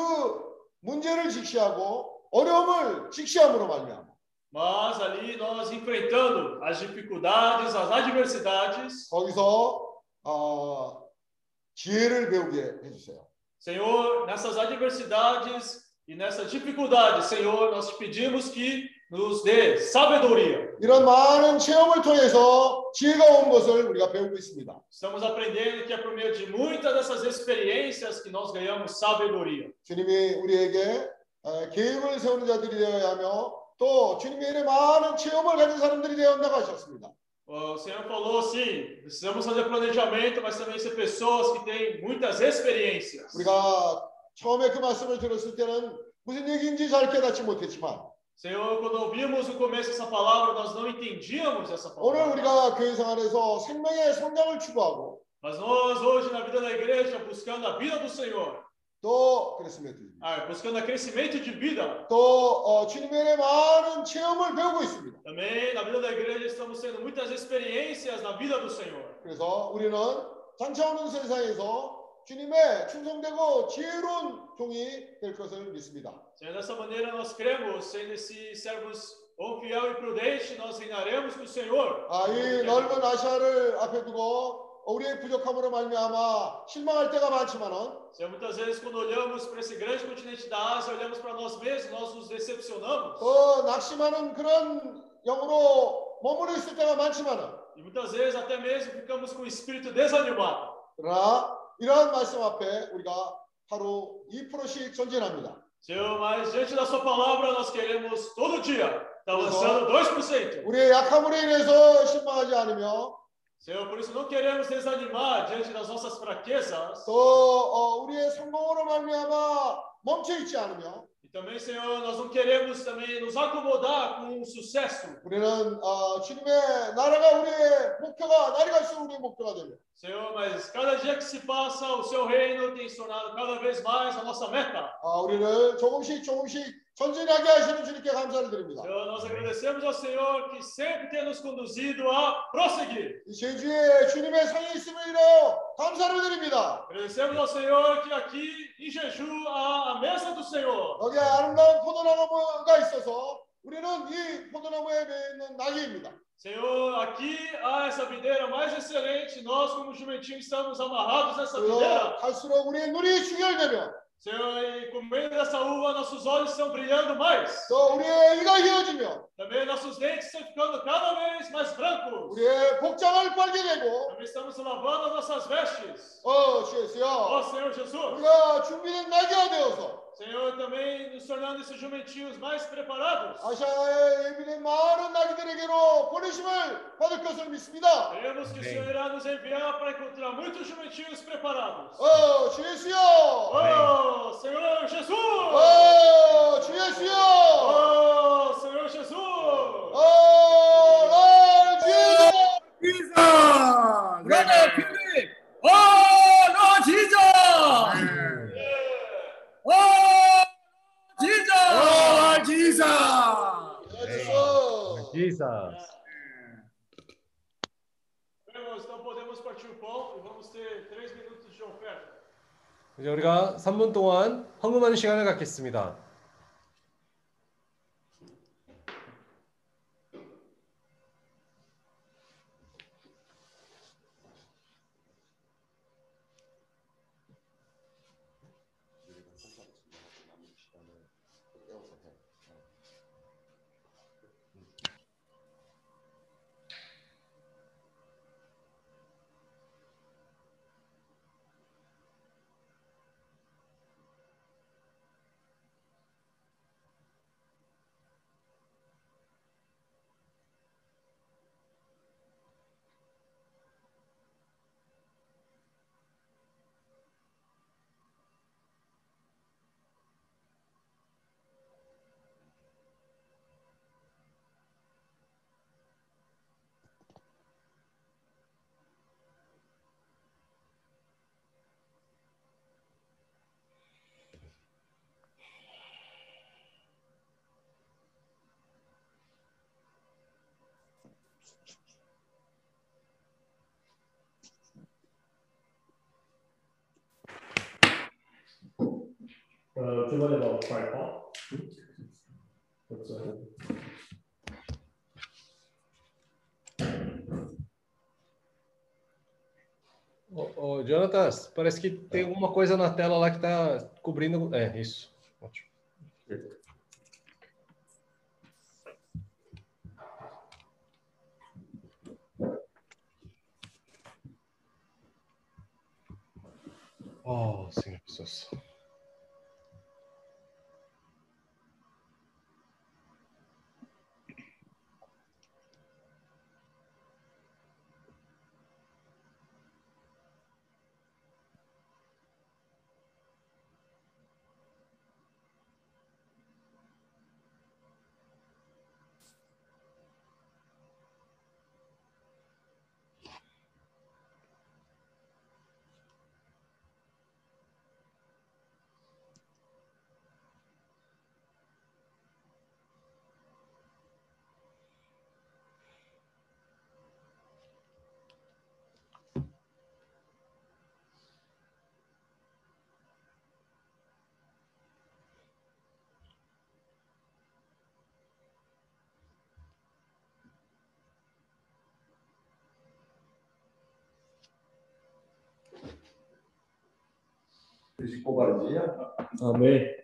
문제를 직시하고 어려움을 직시함으로 말미암아 mas ali nós enfrentando as dificuldades, as adversidades, 거기서 어, 지혜를 배우게 해주세요. Senhor, nessas adversidades e nessas dificuldades, Senhor, nós te pedimos que nos dê sabedoria. 이런 많은 체험을 통해서 지혜가 온 것을 우리가 배우고 있습니다. Estamos aprendendo que é por meio de muitas dessas experiências que nós ganhamos sabedoria. 주님이 우리에게 어, 계획을 세우는 자들이 되어야 하며 또 주님의 일에 많은 체험을 가진 사람들이 되었다고 하셨습니다. O Senhor falou sim, precisamos fazer planejamento, mas também ser pessoas que têm muitas experiências. 우리가 처음에 그 말씀을 들었을 때는 무슨 얘기인지 잘 깨닫지 못했지만 Senhor, quando ouvimos no começo essa palavra, nós não entendíamos essa 오늘 palavra. 우리가 교회 생활에서 생명의 성장을 추구하고 Mas nós hoje na vida da igreja, buscando a vida do Senhor, 또 그랬으면 ah, buscando o crescimento de vida, 또 어, 주님의 일에 많은 체험을 배우고 있습니다. também na vida da igreja estamos tendo muitas experiências na vida do Senhor. 그래서 우리는 장차 오는 세상에서 주님의 충성되고 지혜로운 종이 될 것을 믿습니다. Senhor, dessa maneira nós cremos, sendo esses servos bom, fiel e prudente, nós reinaremos com o Senhor. 아, 이 넓은 아시아를 앞에 두고 우리의 부족함으로 말미암아 실망할 때가 많지만은 Senhor, muitas vezes quando olhamos para esse grande continente da Ásia, olhamos para nós mesmos, nós nos decepcionamos. 더 낙심하는 그런 영으로 머무르 있을 때가 많지만은 E muitas vezes até mesmo ficamos com o espírito desanimado. 그러나 이러한 말씀 앞에 우리가 하루 2%씩 전진합니다. Senhor, mas diante da sua palavra nós queremos todo dia estar lançando 2%. 우리의 약함으로 인해서 실망하지 않으며 Senhor, por isso não queremos desanimar diante das nossas fraquezas. 또 어, 우리의 성공으로 말미암아 멈춰 있지 않으며 E também, Senhor, nós não queremos também nos acomodar com o sucesso. 우리는 어, 주님의 나라가 우리의 목표가 날이 갈수록 우리의 목표가 되며 Senhor, mas cada dia que se passa, o seu reino tem se tornado cada vez mais a nossa meta. 아, 우리를 조금씩 조금씩 전진하게 하시는 주님께 감사를 드립니다. Senhor, nós agradecemos ao Senhor que sempre tem nos conduzido a prosseguir. 이 제주에 주님의 상이 있음을 인하여 감사를 드립니다. Agradecemos ao Senhor que aqui em Jeju há a mesa do Senhor. 여기 아름다운 포도나무가 있어서 Senhor, aqui há essa videira mais excelente. Nós, como jumentinho, estamos amarrados nessa videira. Senhor, e comendo essa uva, nossos olhos estão brilhando mais. Também nossos dentes estão ficando cada vez mais brancos. Também estamos lavando nossas vestes. Oh, Senhor Jesus. 우리가 준비된 낙이가 되어서 Senhor, também nos tornando esses jumentinhos mais preparados. 아시아에 예비된 많은 낙이들에게로 보내심을 받을 것을 믿습니다. Cremos que o Senhor irá nos enviar para encontrar muitos jumentinhos preparados. 어, 주 예수여 Oh, Senhor Jesus! 어, 주 예수여 Oh, Senhor Jesus! 어, 날 주여 브라더 필립 어, 너 지저 어, 어, 지저 Jesus. Vamos, então podemos partir o pão e vamos ter três minutos de oferta. 이제 우리가 3분 동안 헌금하는 시간을 갖겠습니다. Uh, fried pork? What's that? Ô, ô, Jonatas, parece que tem alguma coisa na tela lá que está cobrindo. É, isso. Ótimo. Oh, Senhor Jesus. Juste pour pas le dire. Ah, mais.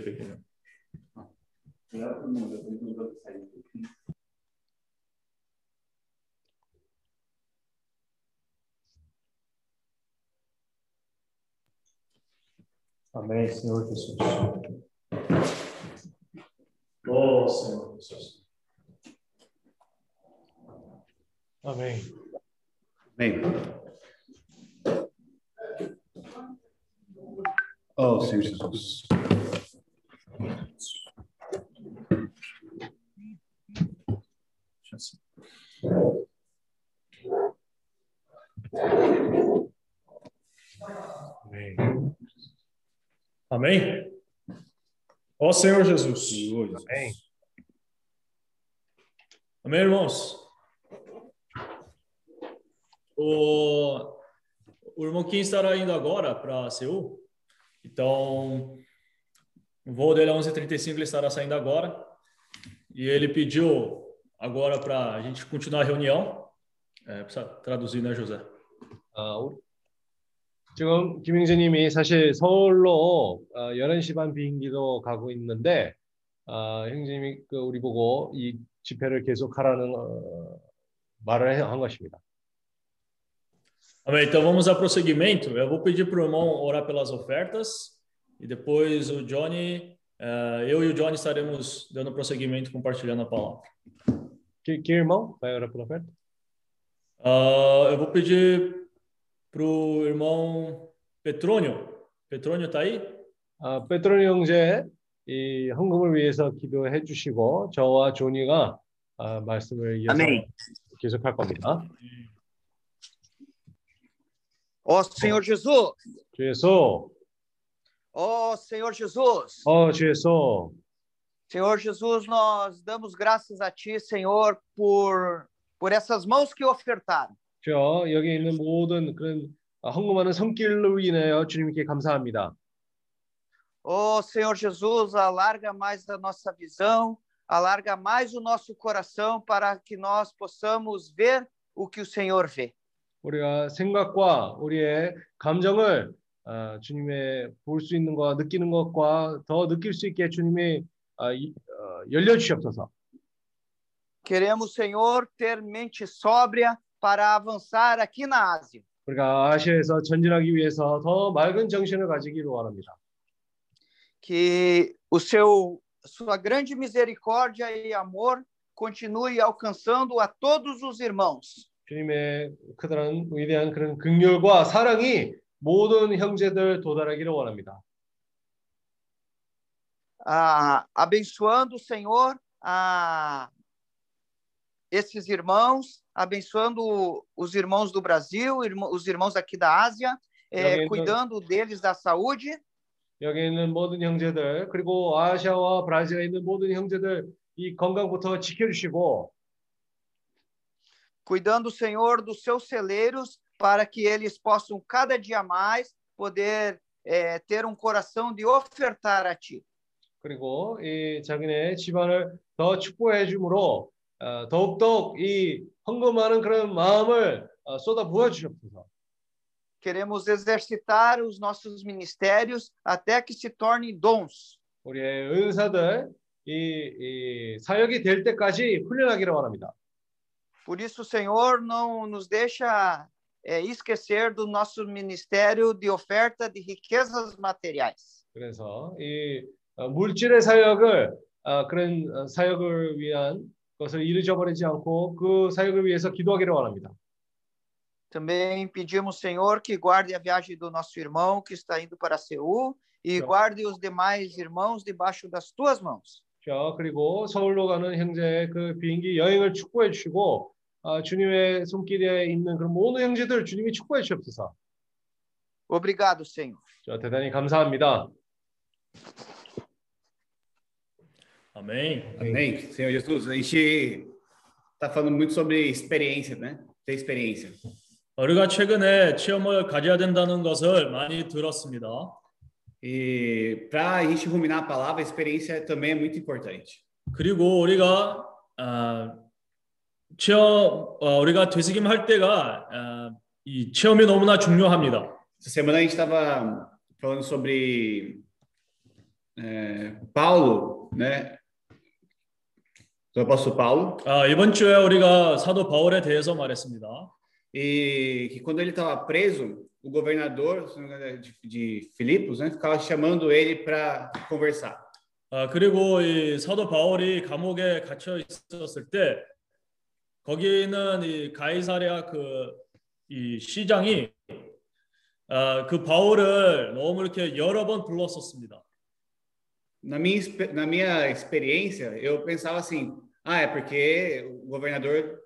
Peguei, peguei. Amém, Senhor Jesus. Oh, Senhor Jesus. Amém. Amém. Oh, Senhor Jesus. Amém. Amém? Senhor Jesus. Senhor Jesus. Amém. Amém, irmãos? O, o irmão Kim estará indo agora para Seul. Então, o voo dele é 11h35, ele estará saindo agora. E ele pediu agora para a gente continuar a reunião. É, precisa traduzir, né, José? Uh, 지금 김영재님이 사실 서울로 어, 11시 반 비행기로 가고 있는데 아, 형님이 그 우리 보고 이 집회를 계속하라는 어, 말을 해- 한 것입니다. Amém. Então vamos a prosseguimento. Eu vou pedir para o irmão orar pelas ofertas e depois o Johnny, eh, eu e o Johnny estaremos dando prosseguimento, compartilhando a palavra. Que, que irmão vai orar pela oferta? Ah, eu vou pedir para o irmão Petrônio. Petrônio está aí? 아, 페트로니 형제 이 헌금을 위해서 기도해 주시고 저와 조니가 아, 말씀을 이어서 아멘. 계속할 겁니다. Ó Senhor Jesus, 주 예수, ó Senhor Jesus, 어, 주 예수, Senhor Jesus, nós damos graças a Ti, Senhor, por, por essas mãos que ofertaram. 주여 여기 있는 모든 그런 아, 헌금하는 손길로 인하여 주님께 감사합니다. Ó Senhor Jesus, alarga mais a nossa visão, alarga mais o nosso coração para que nós possamos ver o que o Senhor vê. 우리가 생각과 우리의 감정을 아, 주님의 볼 수 있는 것과 느끼는 것과 더 느낄 수 있게 아, 이- 어, 열려 주시옵소서. Queremos, Senhor, ter mente sóbria para avançar aqui na Ásia. 우리가 아시아에서 전진하기 위해서 더 맑은 정신을 가지기를 원합니다. que o seu sua grande misericórdia e amor continue alcançando a todos os irmãos. 주님의 크다란 위대한 그런 긍휼과 사랑이 모든 형제들 도달하기를 원합니다. Ah, abençoando, Senhor, a esses irmãos, abençoando os irmãos do Brasil, irmã- os irmãos aqui da Ásia, eh, Amém. cuidando deles da saúde, 여기 있는 모든 형제들 그리고 아시아와 브라질에 있는 모든 형제들 이 건강부터 지켜주시고 cuidando, Senhor, dos seus celeiros, para que eles possam cada dia mais poder eh, ter um coração de ofertar a Ti. 그리고 이 자기네 집안을 더 축복해 주므로 어, 더욱더욱 이 헌금하는 그런 마음을 어, 쏟아 부어 주시옵소서. Queremos exercitar os nossos ministérios até que se tornem dons. 우리의 은사들 이, 이 사역이 될 때까지 훈련하기를 원합니다. Por isso, Senhor, não nos deixa eh, esquecer do nosso ministério de oferta de riquezas materiais. 그래서 이 어, 물질의 사역을 어, 그런 어, 사역을 위한 것을 잃어버리지 않고 그 사역을 위해서 기도하기를 원합니다. Também pedimos, Senhor, que guarde a viagem do nosso irmão que está indo para Seul e guarde os demais irmãos debaixo das tuas mãos. 자, 그리고 서울로 가는 형제의 그 비행기 여행을 축복해 주시고 아, 주님의 손길에 있는 그런 모든 형제들 주님이 축복해 주시옵소서. Obrigado, Senhor. 자, 대단히 감사합니다. Amém. Amém. Senhor Jesus, a gente está falando muito sobre experiência, né? Ter experiência. 우리가 최근에 체험을 가져야 된다는 것을 많이 들었습니다. E para a gente ruminar a palavra, a experiência também é muito importante. 그리고 우리가 아, 체험 어, 우리가 되새김 할 때가 아, 이 체험이 너무나 중요합니다. Essa semana a gente estava falando sobre é, Paulo, né? Apóstolo Paulo. 아, 이번 주에 우리가 사도 바울에 대해서 말했습니다. E que quando ele estava preso, o governador de, Filipos, né, ficava chamando ele para conversar. 아, 그리고 이 사도 바울이 감옥에 갇혀 있었을 때 거기는 이 가이사랴 그이 시장이 아, 그 바울을 너무 이렇게 여러 번 불렀었습니다. Na minha, na minha experiência, eu pensava assim: ah, é porque o governador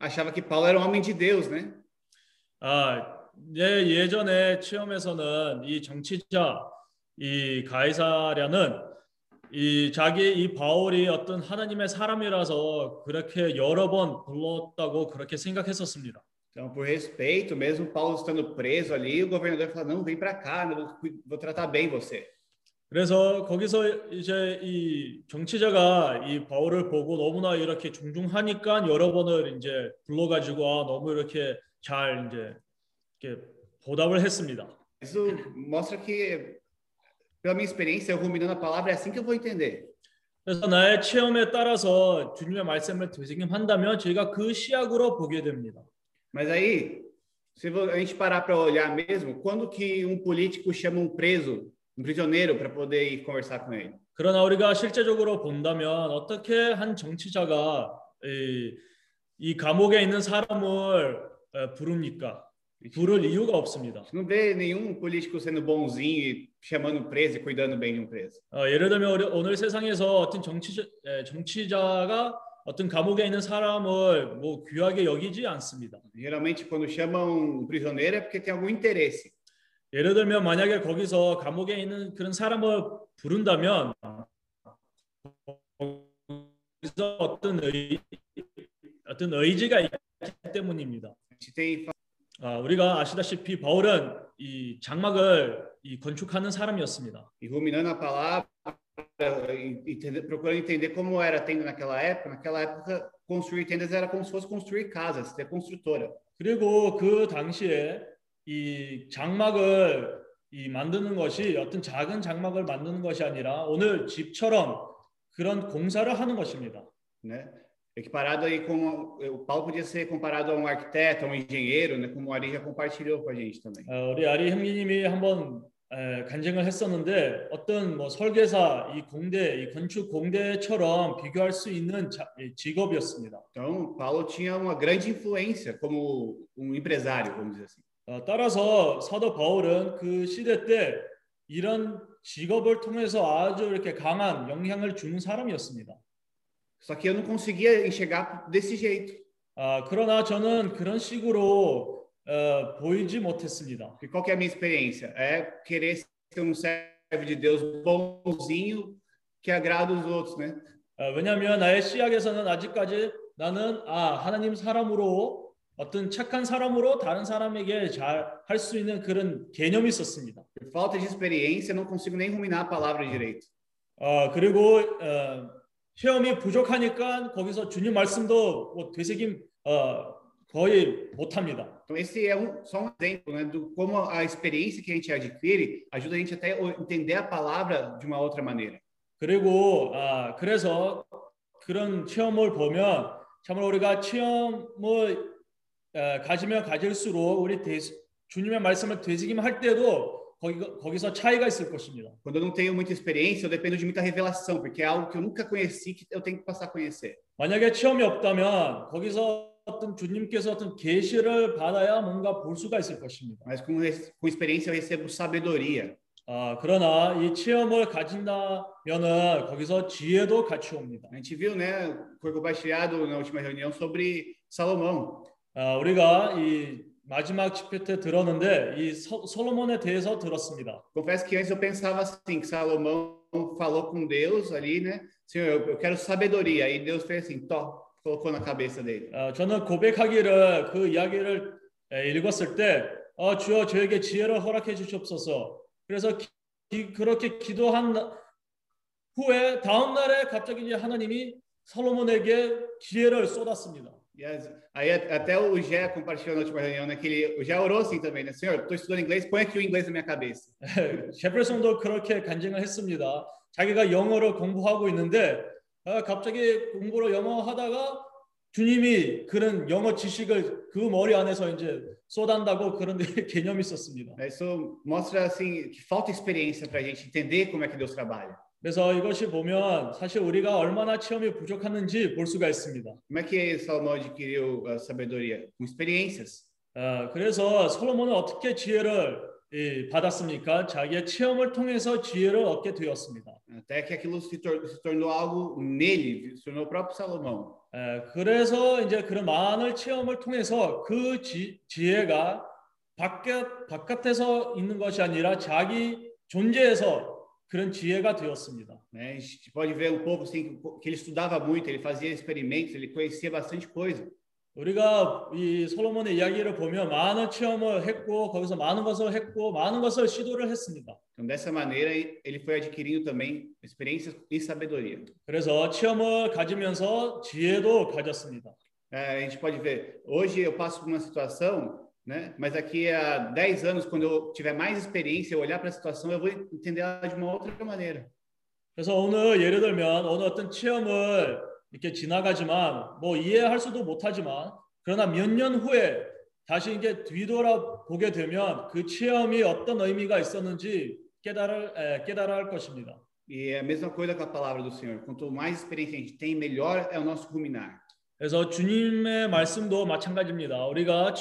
achava que Paulo era um homem de Deus, né? 아, 예, 예전에 체험에서는 이 정치자 이 가이사랴는 이 자기 이 바울이 어떤 하나님의 사람이라서 그렇게 여러 번 불렀다고 그렇게 생각했었습니다. Então, por respeito, mesmo Paulo estando preso ali, o governador fala: não, vem para cá, vou, vou tratar bem você. 그래서 거기서 이제 이 정치자가 이 바울을 보고 너무나 이렇게 중중하니까 여러 번을 이제 불러가지고 아, 너무 이렇게 잘 이제 이렇게 보답을 했습니다. Isso mostra que, pela minha experiência, eu ruminando a palavra, é assim que eu vou entender. 그래서 나의 체험에 따라서 주님의 말씀을 되새김한다면 저희가 그 시각으로 보게 됩니다. Mas aí, se a gente parar para olhar mesmo, quando que um político chama um preso, um prisioneiro, para poder ir conversar com ele? 그러나 우리가 실제적으로 본다면 어떻게 한 정치자가 이, 이 감옥에 있는 사람을 에, 부릅니까? 부를 이유가 없습니다. Não vê nenhum político sendo bonzinho e chamando um preso e cuidando bem de um preso. 어, 예를 들면 우리 오늘 세상에서 어떤 정치 에, 정치자가 어떤 감옥에 있는 사람을 뭐 귀하게 여기지 않습니다. Geralmente, quando chamam um prisioneiro é porque tem algum interesse. 예를 들면 만약에 거기서 감옥에 있는 그런 사람을 부른다면 거기서 어떤 의 어떤 의지가 있기 때문입니다. 아, 우리가 아시다시피 바울은 이 장막을 이 건축하는 사람이었습니다. E ruminando a palavra, e, e entender- procurando entender como era a tenda naquela época. Naquela época, construir tendas era como se fosse construir casas, ter construtora. 그리고 그 당시에 이 장막을 이 만드는 것이 어떤 작은 장막을 만드는 것이 아니라 오늘 집처럼 그런 공사를 하는 것입니다. né? Equiparado aí com o Paulo podia ser comparado a um arquiteto, a um engenheiro, né? Como o Ari já compartilhou com a gente também. 어, 우리 아리 형님이 한번 에, 간증을 했었는데 어떤 뭐 설계사 이 공대 이 건축 공대처럼 비교할 수 있는 자, 이 직업이었습니다. Então, Paulo tinha uma grande influência como um empresário, vamos dizer assim. 어, 따라서 사도 바울은 그 시대 때 이런 직업을 통해서 아주 이렇게 강한 영향을 주는 사람이었습니다. Só que eu não conseguia enxergar desse jeito. 아, 그러나 저는 그런 식으로 어, 보이지 못했습니다. E qual que é a minha experiência? É querer ser um servo de Deus bonzinho que agrada os outros, né? 어, 왜냐하면 나의 시각에서는 아직까지 나는 아 하나님 사람으로 어떤 착한 사람으로 다른 사람에게 잘 할 수 있는 그런 개념이 있었습니다. Por falta de experiência, não consigo nem ruminar a palavra direito. 어, 그리고 어, 체험이 부족하니까 거기서 주님 말씀도 뭐 되새김 어, 거의 못합니다. Então, esse é um, só um exemplo né, do como a experiência que a gente adquire ajuda a gente até a entender a palavra de uma outra maneira. 그리고 아, 그래서 그런 체험을 보면 참으로 우리가 체험을 어, 가지면 가질수록 우리 대, 주님의 말씀을 되새김할 때도 거기, 거기서 차이가 있을 것입니다. Quando eu não tenho muita experiência, eu dependo de muita revelação, porque é algo que eu nunca conheci que eu tenho que passar a conhecer. 만약에 체험이 없다면 거기서 어떤 주님께서 어떤 계시를 받아야 뭔가 볼 수가 있을 것입니다. Mas com, res- com experiência eu recebo sabedoria. 아, 그러나 이 체험을 가진다면은 거기서 지혜도 같이 옵니다. A gente viu, né, foi compartilhado na última reunião sobre Salomão. 아, 우리가 이 마지막 집회 때 들었는데 이 서- 솔로몬에 대해서 들었습니다. Confesso que antes eu pensava assim, que Salomão falou com Deus ali, né? Senhor, eu, quero sabedoria. Aí Deus fez assim, tó, colocou na cabeça dele. 어, 저는 고백하기를 그 이야기를 에, 읽었을 때 어, 주여 저에게 지혜를 허락해 주시옵소서. 그래서 기- 기- 그렇게 기도한 나- 후에 다음 날에 갑자기 이제 하나님이 솔로몬에게 지혜를 쏟았습니다. E as- aí até o Gé compartilhou na última reunião, né? Que ele, o Gé orou assim também, né? Senhor, estou estudando inglês, põe aqui o inglês na minha cabeça. 제플슨도 그렇게 간증을 했습니다. 자기가 영어를 공부하고 있는데 아, 갑자기 공부를 영어 하다가 주님이 그런 영어 지식을 그 머리 안에서 이제 쏟아한다고 그런 개념이 있었습니다. Isso mostra assim que falta experiência para a gente entender como é que Deus trabalha. 그래서 이것이 보면 사실 우리가 얼마나 체험이 부족했는지 볼 수가 있습니다. Como é que Salomão adquiriu a sabedoria? Com experiências. 아, 그래서 솔로몬은 어떻게 지혜를 이, 받았습니까? 자기의 체험을 통해서 지혜를 얻게 되었습니다. Até que aquilo se, tor- se tornou algo nele, se tornou o próprio Salomão. 에, 그래서 이제 그런 많은 체험을 통해서 그 지, 지혜가 바깥, 바깥에서 있는 것이 아니라 자기 존재에서 그런 지혜가 되었습니다. Né? A gente pode ver um pouco assim que ele estudava muito, ele fazia experimentos, ele conhecia bastante coisa. 우리가 이 솔로몬의 이야기를 보면 많은 체험을 했고 거기서 많은 것을 했고 많은 것을 시도를 했습니다. Então, dessa maneira, ele foi adquirindo também experiências e sabedoria. 그래서 체험을 가지면서 지혜도 가졌습니다. É, a gente pode ver, hoje eu passo por uma situação, né? mas daqui a 10 anos, quando eu tiver mais experiência, eu olhar para a situação, eu vou entender ela de uma outra maneira. 그래서 오늘 예를 들면 어느 어떤 체험을 이렇게 지나가지만 뭐 이해할 수도 못하지만 그러나 몇 년 후에 다시 이제 뒤돌아 보게 되면 그 체험이 어떤 의미가 있었는지 깨달을 에, 깨달아 할 것입니다. E é a mesma coisa com a palavra do Senhor. Quanto mais experiência a gente tem, melhor é o nosso ruminar. 그래서 주님의 말씀도 마찬가지입니다. 우리가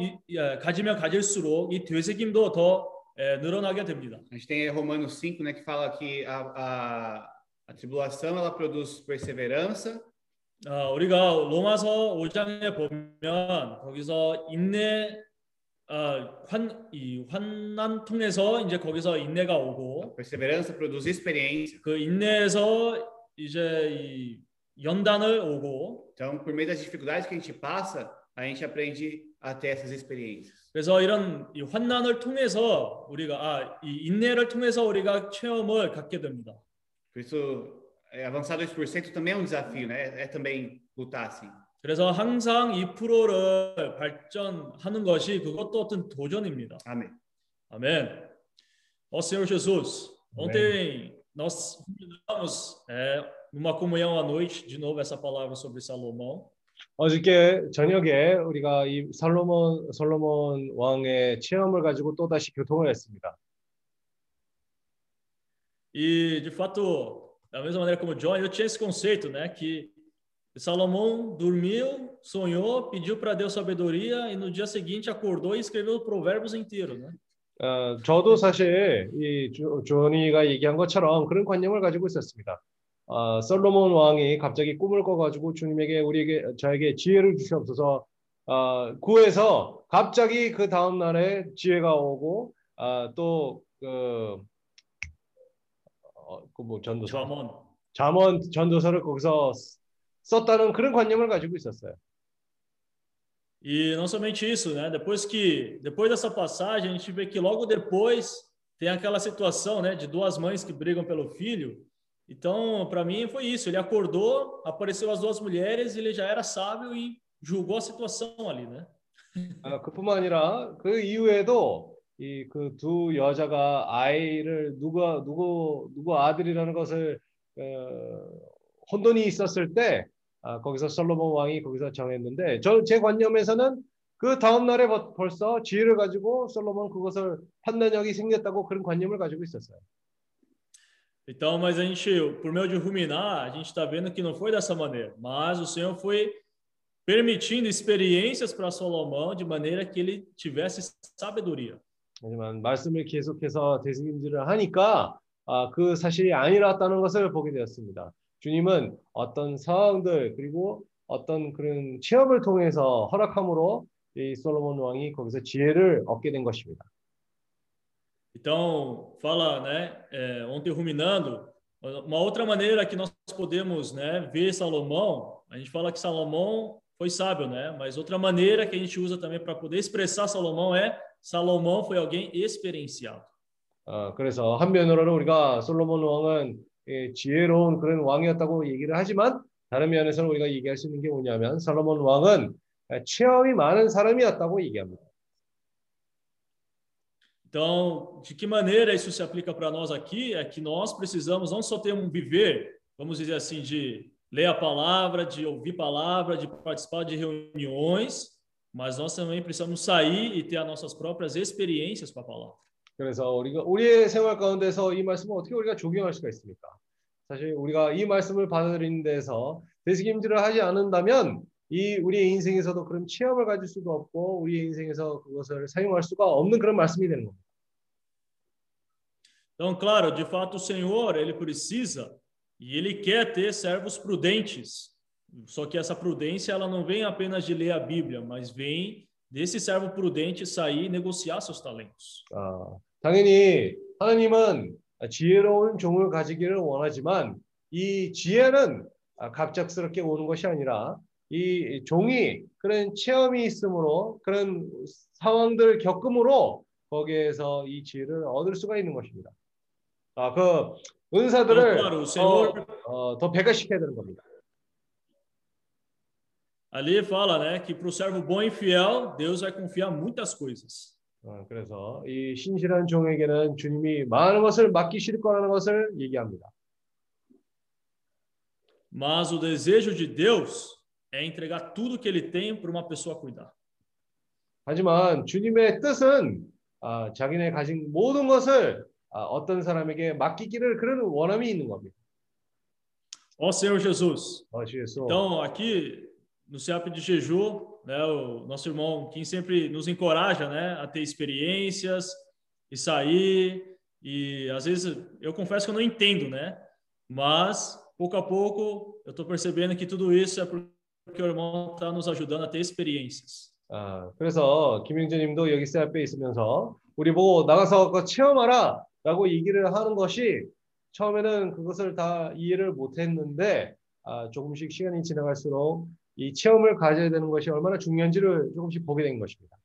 이- 예, 가지면 가질수록 이 되새김도 더 예, 늘어나게 됩니다. A gente tem Romanos 5, né, que fala que a, a, a tribulação ela produz perseverança, 어, 우리가 로마서 5장에 보면 거기서 인내 어, 환, 이 환난 통해서 이제 거기서 인내가 오고 perseverança produz experiência. 그 인내에서 이제 이 연단을 오고 Então, por meio das dificuldades que a gente passa, a gente aprende a ter essas experiências. 그래서 이런 이 환난을 통해서 우리가 아, 이 인내를 통해서 우리가 체험을 갖게 됩니다. Por isso, avançar 2% também é um desafio, né? É, também lutar assim. 그래서 항상 2%를 발전하는 것이 그것도 어떤 도전입니다. 아멘. Amém. Ó Senhor Jesus, ontem nós combinamos é, numa comunhão à noite, de novo essa palavra sobre Salomão. 어저께 저녁에 우리가 이 솔로몬 솔로몬 왕의 체험을 가지고 또 다시 교통을 했습니다. E de fato, da mesma maneira como John, eu tinha esse conceito, né, que Salomão dormiu, sonhou, pediu para Deus sabedoria e no dia seguinte acordou e escreveu provérbios inteiro, né? 어, 저도 사실 이 조, 조니가 얘기한 것처럼 그런 관념을 가지고 있었습니다. 어, 솔로몬 왕이 갑자기 꿈을 꿔가지고 주님에게 우리에게 저에게 지혜를 주시옵소서 어, 구해서 갑자기 그 다음 날에 지혜가 오고 어, 또그 어, 그뭐 전도서 잠언 잠언 전도서를 거기서 썼다는 그런 관념을 가지고 있었어요. E não somente isso, né? Depois que depois dessa passagem, a gente vê que logo depois tem aquela situação, né, de duas mães que brigam pelo filho. Então, para mim foi isso, ele acordou, apareceu as duas mulheres, ele já era sábio e julgou a situação ali, né? 아, 그뿐만 아니라 그 이후에도 이 그 두 여자가 아이를 누가 누구 누구 아들이라는 것을 어, 혼돈이 있었을 때 아, 거기서 솔로몬 왕이 거기서 정했는데 저 제 관념에서는 그 다음 날에 벌- 벌써 지혜를 가지고 솔로몬 그것을 판단력이 생겼다고 그런 관념을 가지고 있었어요. Então, mas a gente, por meio de ruminar, a gente está vendo que não foi dessa maneira, mas o Senhor foi permitindo experiências para Salomão de maneira que ele tivesse sabedoria. 하지만 말씀을 계속해서 대승님들을 하니까 아, 그 사실이 아니랐다는 것을 보게 되었습니다. 주님은 어떤 상황들 그리고 어떤 그런 체험을 통해서 허락함으로 이 솔로몬 왕이 거기서 지혜를 얻게 된 것입니다. Então, fala, né, é, ontem ruminando, uma outra maneira que nós podemos, né, ver Salomão, a gente fala que Salomão foi sábio, né, mas outra maneira que a gente usa também para poder expressar Salomão é Salomão foi alguém experienciado. 어, 그래서 한면으로는 우리가 솔로몬 왕은 예, 지혜로운 그런 왕이었다고 얘기를 하지만 다른 면에서는 우리가 얘기할 수 있는 게 뭐냐면 솔로몬 왕은 예, 체험이 많은 사람이었다고 얘기합니다. Então, de que maneira isso se aplica para nós aqui? É que nós precisamos não só ter um viver, vamos dizer assim, de ler a palavra, de ouvir palavra, de participar de reuniões, mas nós também precisamos sair e ter as nossas próprias experiências com a palavra. 그래서 우리가 우리의 생활 가운데서 이 말씀을 어떻게 우리가 적용할 수가 있습니까? 사실 우리가 이 말씀을 받아들이는 데서 되새김질을 하지 않는다면 이 우리의 인생에서도 그런 체험을 가질 수도 없고 우리의 인생에서 그것을 사용할 수가 없는 그런 말씀이 되는 겁니다. Então, claro, de fato, o Senhor, ele precisa e ele quer ter servos prudentes. Só que essa prudência, ela não vem apenas de ler a Bíblia, mas vem desse servo prudente sair e negociar seus talentos. 아, 당연히 하나님은 지혜로운 종을 가지기를 원하지만 이 지혜는 아, 갑작스럽게 오는 것이 아니라 이 종이 그런 체험이 있으므로 그런 상황들 겪음으로 거기에서 이 지혜를 얻을 수가 있는 것입니다. 아, 그 은사들을 어, 더 배가시켜야 되는 겁니다. ali fala, né, que para o servo bom e fiel, Deus vai confiar muitas coisas. 어, 그래서 이 신실한 종에게는 주님이 많은 것을 맡기실 거라는 것을 얘기합니다. Mas o desejo de Deus é entregar tudo que ele tem para uma pessoa cuidar. 하지만 주님의 뜻은 아, 자기네 가진 모든 것을 아, 어떤 사람에게 맡기기를 그런 원함이 있는 겁니다. Ó Senhor Jesus. 어, 주 예수. Então, aqui no CEAP de Jeju, né, o nosso irmão Kim sempre nos encoraja, né, a ter experiências e sair. E às vezes eu confesso que eu não entendo, né? Mas pouco a pouco eu estou percebendo que tudo isso é porque o irmão está nos ajudando a ter experiências. 아, 그래서 김영재님도 여기 세 앞에 있으면서 우리 보고 나가서 그거 체험하라 라고 얘기를 하는 것이 처음에는 그것을 다 이해를 못했는데 아, 조금씩 시간이 지나갈수록 이 체험을 가져야 되는 것이 얼마나 중요한지를 조금씩 보게 된 것입니다.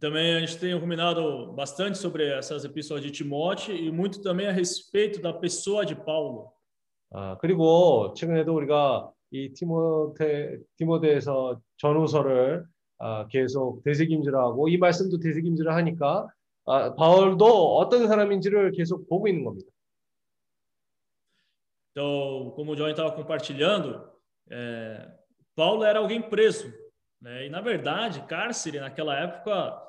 Também a gente tem ruminado bastante sobre essas epístolas de Timóteo e muito também a respeito da pessoa de Paulo. 아, 그리고 최근에도 우리가 이 티모테 티모데에서 전후서를 아, 계속 되새김질하고 이 말씀도 되새김질을 하니까 아, 바울도 어떤 사람인지를 계속 보고 있는 겁니다. Então, como o Johnny estava compartilhando, é, Paulo era alguém preso. Né? E, na verdade, cárcere naquela época,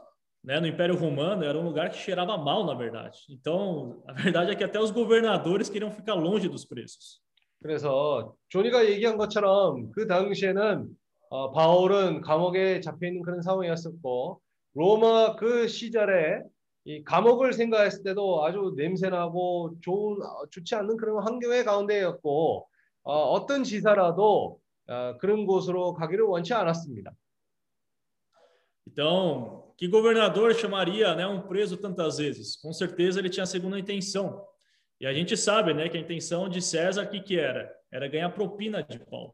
né, no Império Romano, era um lugar que cheirava mal, na verdade. Então, a verdade é que até os governadores queriam ficar longe dos presos. 그래서 조니가 얘기한 것처럼 그 당시에는 어, 바울은 감옥에 잡혀 있는 그런 상황이었었고 로마 그 시절에 이 감옥을 생각했을 때도 아주 냄새나고 좋은 어, 좋지 않는 그런 환경의 가운데였고 어, 어떤 지사라도 어, 그런 곳으로 가기를 원치 않았습니다. Então, que governador chamaria né, um preso tantas vezes? Com certeza ele tinha a segunda intenção. E a gente sabe né, que a intenção de César, que, que era? Era ganhar propina de Paulo.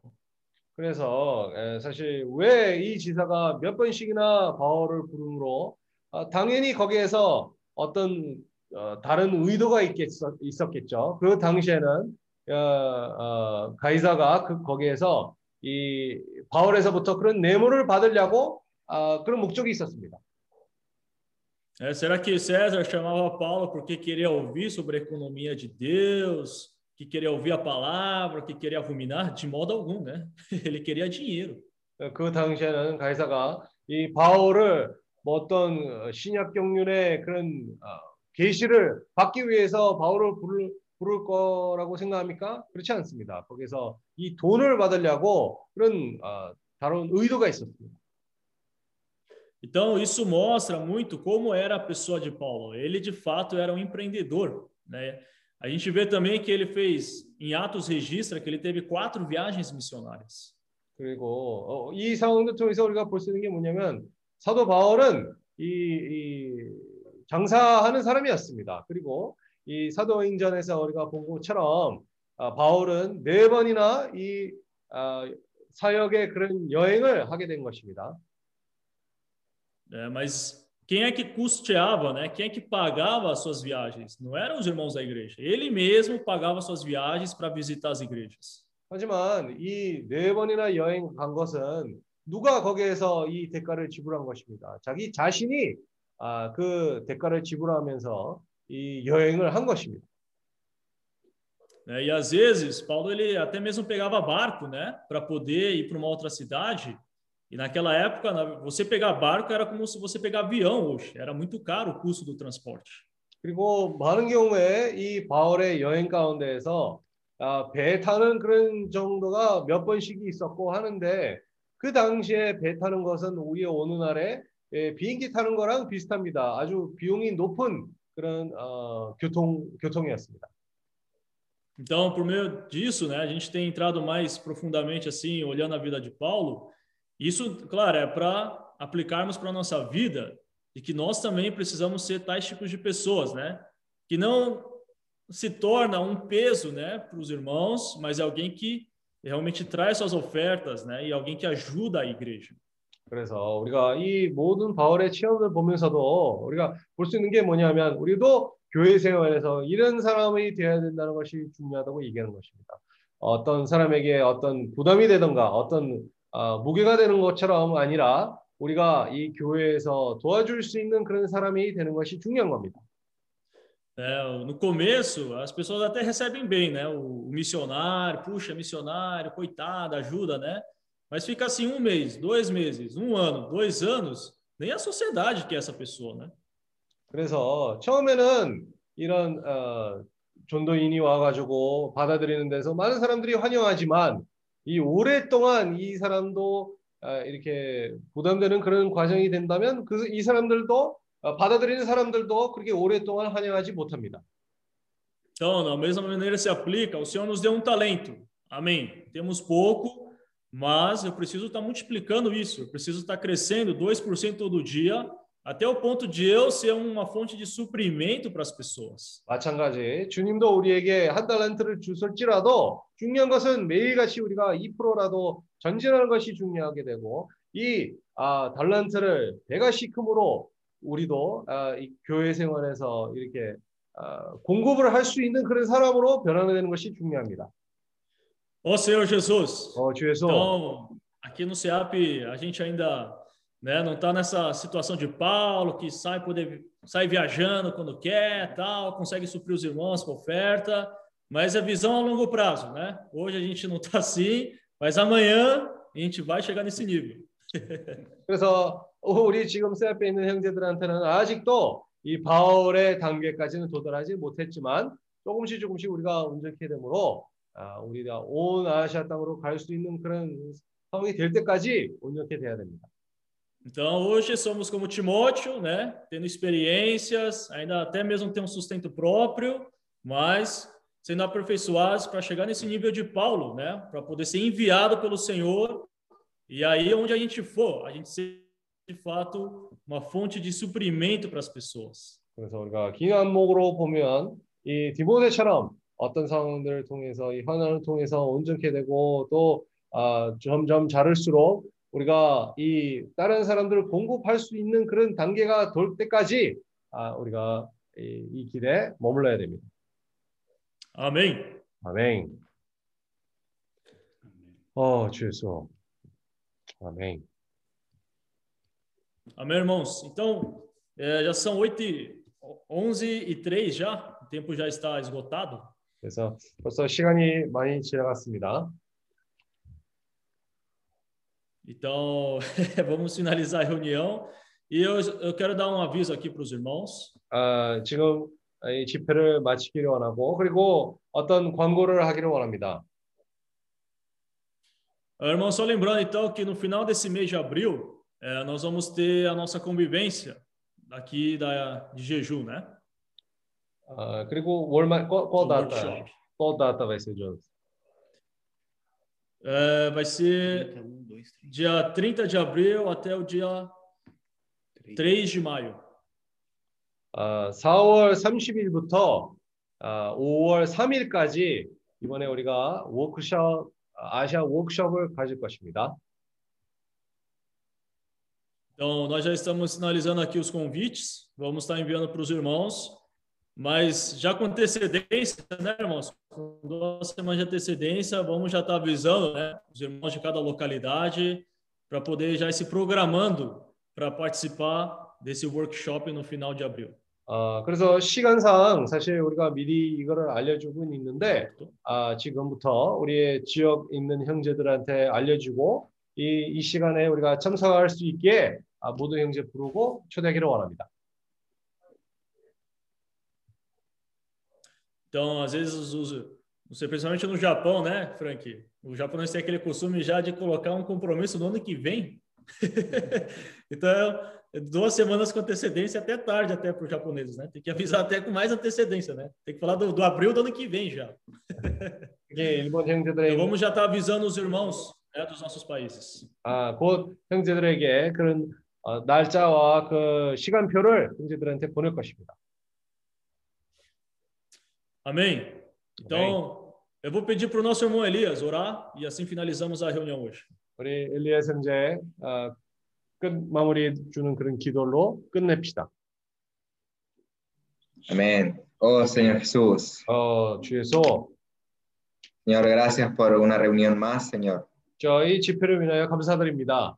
그래서 에, 사실 왜 이 지사가 몇 번씩이나 바울을 부르므로 아, 당연히 거기에서 어떤 어, 다른 의도가 있겠어, 있었겠죠. 그 당시에는 어, 어, 가이사가 그 거기에서 이 바울에서부터 그런 뇌물을 받으려고 아, 그런 목적이 있었습니다. É, será que César chamava Paulo porque queria ouvir sobre a economia de Deus, que queria ouvir a palavra, que queria ruminar? De modo algum, né? Ele queria dinheiro. 그 당시에는 가이사가 이 바울을 뭐 어떤 어, 신약 경륜의 그런 어, 계시를 받기 위해서 바울을 부를, 부를 거라고 생각합니까? 그렇지 않습니다. 거기서 이 돈을 받으려고 그런 어, 다른 의도가 있었습니다. Então, isso mostra muito como era a pessoa de Paulo. Ele, de fato, era um empreendedor. Né? A gente vê também que ele fez, em Atos registra que ele teve quatro viagens missionárias. 그리고 어, 이 상황을 통해서 우리가 볼 수 있는 게 뭐냐면 사도 바울은 이, 이 장사하는 사람이었습니다. 그리고 이 사도행전에서 우리가 본 것처럼 아, 바울은 네 번이나 이 아, 사역의 그런 여행을 하게 된 것입니다. É, mas quem é que custeava, né? Quem é que pagava as suas viagens? Não eram os irmãos da igreja. Ele mesmo pagava suas viagens para visitar as igrejas. 하지만 이 네 번이나 여행 간 것은 누가 거기에서 이 대가를 지불한 것입니다. 자기 자신이 아, 그 대가를 지불하면서 이 여행을 한 것입니다. né? E às vezes Paulo ele até mesmo pegava barco, né, para poder ir para uma outra cidade. E naquela época, na- você pegar barco era como se você pegar avião hoje. Era muito caro o custo do transporte. 그리고 많은 경우에 이 바울의 여행 가운데에서 아, 배 타는 그런 정도가 몇 번씩이 있었고 하는데 그 당시에 배 타는 것은 우리 오늘날에 예, 비행기 타는 거랑 비슷합니다. 아주 비용이 높은 그런 어, 교통 교통이었습니다. Então, por meio disso, né, a gente tem entrado mais profundamente assim, olhando a vida de Paulo. Isso, claro, é para aplicarmos para a nossa vida e que nós também precisamos ser tais tipos de pessoas, né? Que não se torna um peso, né, para os irmãos, mas é alguém que realmente traz suas ofertas, né, e alguém que ajuda a igreja. 그래서 우리가 이 모든 바울의 체험을 보면서도 우리가 볼 수 있는 게 뭐냐면 우리도 교회 생활에서 이런 사람이 되어야 된다는 것이 중요하다고 얘기하는 것입니다. 어떤 사람에게 어떤 부담이 되던가 어떤 어, 무게가 되는 것처럼 아니라 우리가 이 교회에서 도와줄 수 있는 그런 사람이 되는 것이 중요한 겁니다. É, no começo, as pessoas até recebem bem, né? O, o missionário, puxa, missionário, coitado, ajuda, né? Mas fica assim um mês, dois meses, um ano, dois anos, nem a sociedade quer essa pessoa, né? 그래서 처음에는 이런 어, 전도인이 와가지고 받아들이는 데서 많은 사람들이 환영하지만 이 오랫동안 이 사람도 아, 이렇게 부담되는 그런 과정이 된다면 그 이 사람들도 어, 받아들이는 사람들도 그렇게 오랫동안 환영하지 못합니다. Então, da mesma maneira se aplica, o Senhor nos deu um talento. Amém. Temos pouco, mas eu preciso estar multiplicando isso. Eu preciso estar crescendo 2% todo dia, até o ponto de eu ser uma fonte de suprimento para as pessoas. 마찬가지 주님도 우리에게 한 달란트를 주실지라도 중요한 것은 매일같이 우리가 2%라도 전진하는 것이 중요하게 되고 이 아, 달란트를 배가 시큼으로 우리도 아, 이 교회 생활에서 이렇게 아, 공급을 할 수 있는 그런 사람으로 변화되는 것이 중요합니다. Ó Senhor Jesus. 어, 주 예수. Então, aqui no CEAP, a gente ainda né, não está nessa situação de Paulo, que sai, poder, sai viajando quando quer, tal, consegue suprir os irmãos com oferta, mas é visão a longo prazo, né? Hoje a gente não está assim, mas amanhã a gente vai chegar nesse nível. 그래서 우리 지금 셀프에 있는 형제들한테는 아직도 이 바울의 단계까지는 도달하지 못했지만 조금씩 조금씩 우리가 온전케 되므로 아, 우리가 온 아시아 땅으로 갈 수 있는 그런 상황이 될 때까지 온전케 돼야 됩니다. Então, hoje somos como Timóteo, né? Tendo experiências, ainda até mesmo ter um sustento próprio, mas sendo aperfeiçoados para chegar nesse nível de Paulo, né? Para poder ser enviado pelo Senhor. E aí, onde a gente for, a gente ser de fato uma fonte de suprimento para as pessoas. 그래서 우리가 긴 안목으로 보면 이 디모데처럼 어떤 상황들을 통해서 이 환난을 통해서 온전케 되고 또 아, 점점 자랄수록 우리가 이 다른 사람들을 공급할 수 있는 그런 단계가 돌 때까지 아, 우리가 이, 이 길에 머물러야 됩니다. Amém. 아멘. 어, 주 예수. 아멘. Amém, irmãos? Então, é, já são 8 e 11 e 3 já, o tempo já está esgotado. 그래서 벌써 시간이 많이 지나갔습니다. Então, vamos finalizar a reunião. E eu, eu quero dar um aviso aqui para os irmãos. 아, 지금 이 집회를 마치기를 원하고 그리고 어떤 광고를 하기를 원합니다. Ah, Irmão, só lembrando então que no final desse mês de abril, eh, nós vamos ter a nossa convivência aqui da, de jejum, né? 아, 그리고 월말 qual, qual Um data? workshop. Qual data vai ser, Jones? É, vai ser dia 30 de abril até o dia 3 de maio. 아, 4월 30일부터 아, 5월 3일까지 이번에 우리가 워크숍 아시아 워크숍을 가질 것입니다. Então, nós já estamos finalizando aqui os convites. Vamos estar enviando para os irmãos. Mas já com antecedência, né, irmãos? Com duas semanas de antecedência, vamos já estar avisando né, os irmãos de cada localidade para poder já ir se programando para participar desse workshop no final de abril. 어, 그래서 시간상 사실 우리가 미리 이거를 알려주고 있는데 아, 지금부터 우리의 지역 있는 형제들한테 알려주고 이, 이 시간에 우리가 참석할 수 있게 아, 모든 형제 부르고 초대하기를 원합니다. Então, às vezes, os, os, você, principalmente no Japão, né, Frank? O japonês tem aquele costume já de colocar um compromisso no ano que vem. então, duas semanas com antecedência até tarde até para os japoneses, né? Tem que avisar até com mais antecedência, né? Tem que falar do, do abril do ano que vem já. 이게 일본 형제들의 Então, vamos já estar avisando os irmãos né, dos nossos países. 아, 곧 형제들에게 그런 어, 날짜와 그 시간표를 형제들한테 보낼 것입니다. Amém? Então, eu vou pedir para o nosso irmão Elias orar e assim finalizamos a reunião hoje. 우리 엘리야스 형제 어, 끝 마무리 주는 그런 기도로 끝냅시다. Amén. Oh Señor Jesús. 어, 주 예수, Señor, gracias por una reunión más, Señor. 저희 집회를 위하여 감사드립니다.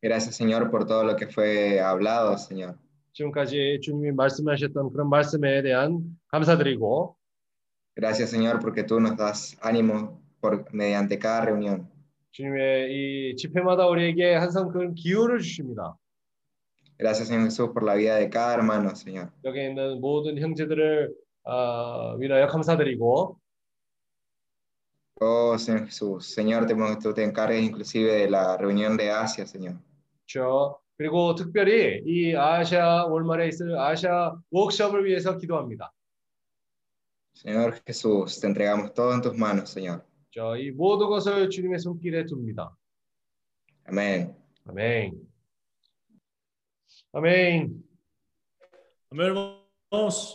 Gracias, Señor, por todo lo que fue hablado, Señor. 지금까지 주님이 말씀하셨던 그런 말씀에 대한 감사드리고 Gracias, Señor, porque tú nos das ánimo por, mediante cada reunión. 주님의 이 집회마다 우리에게 항상 그런 기운을 주십니다. Gracias, Señor Jesús, por la vida de cada hermano, Señor. 여기 있는 모든 형제들을 어, 위하여 감사드리고 Oh, Señor Jesús. Señor, te, tú te encargues inclusive de la reunión de Asia, Señor. 저 그리고 특별히 이 아시아 월말에 있을 아시아 워크숍을 위해서 기도합니다. Señor Jesús, te entregamos todo en tus manos, Señor. 저이 모든 것을 주님의 손길에 둡니다. Amén. 아멘. 아멘. Amém, irmãos?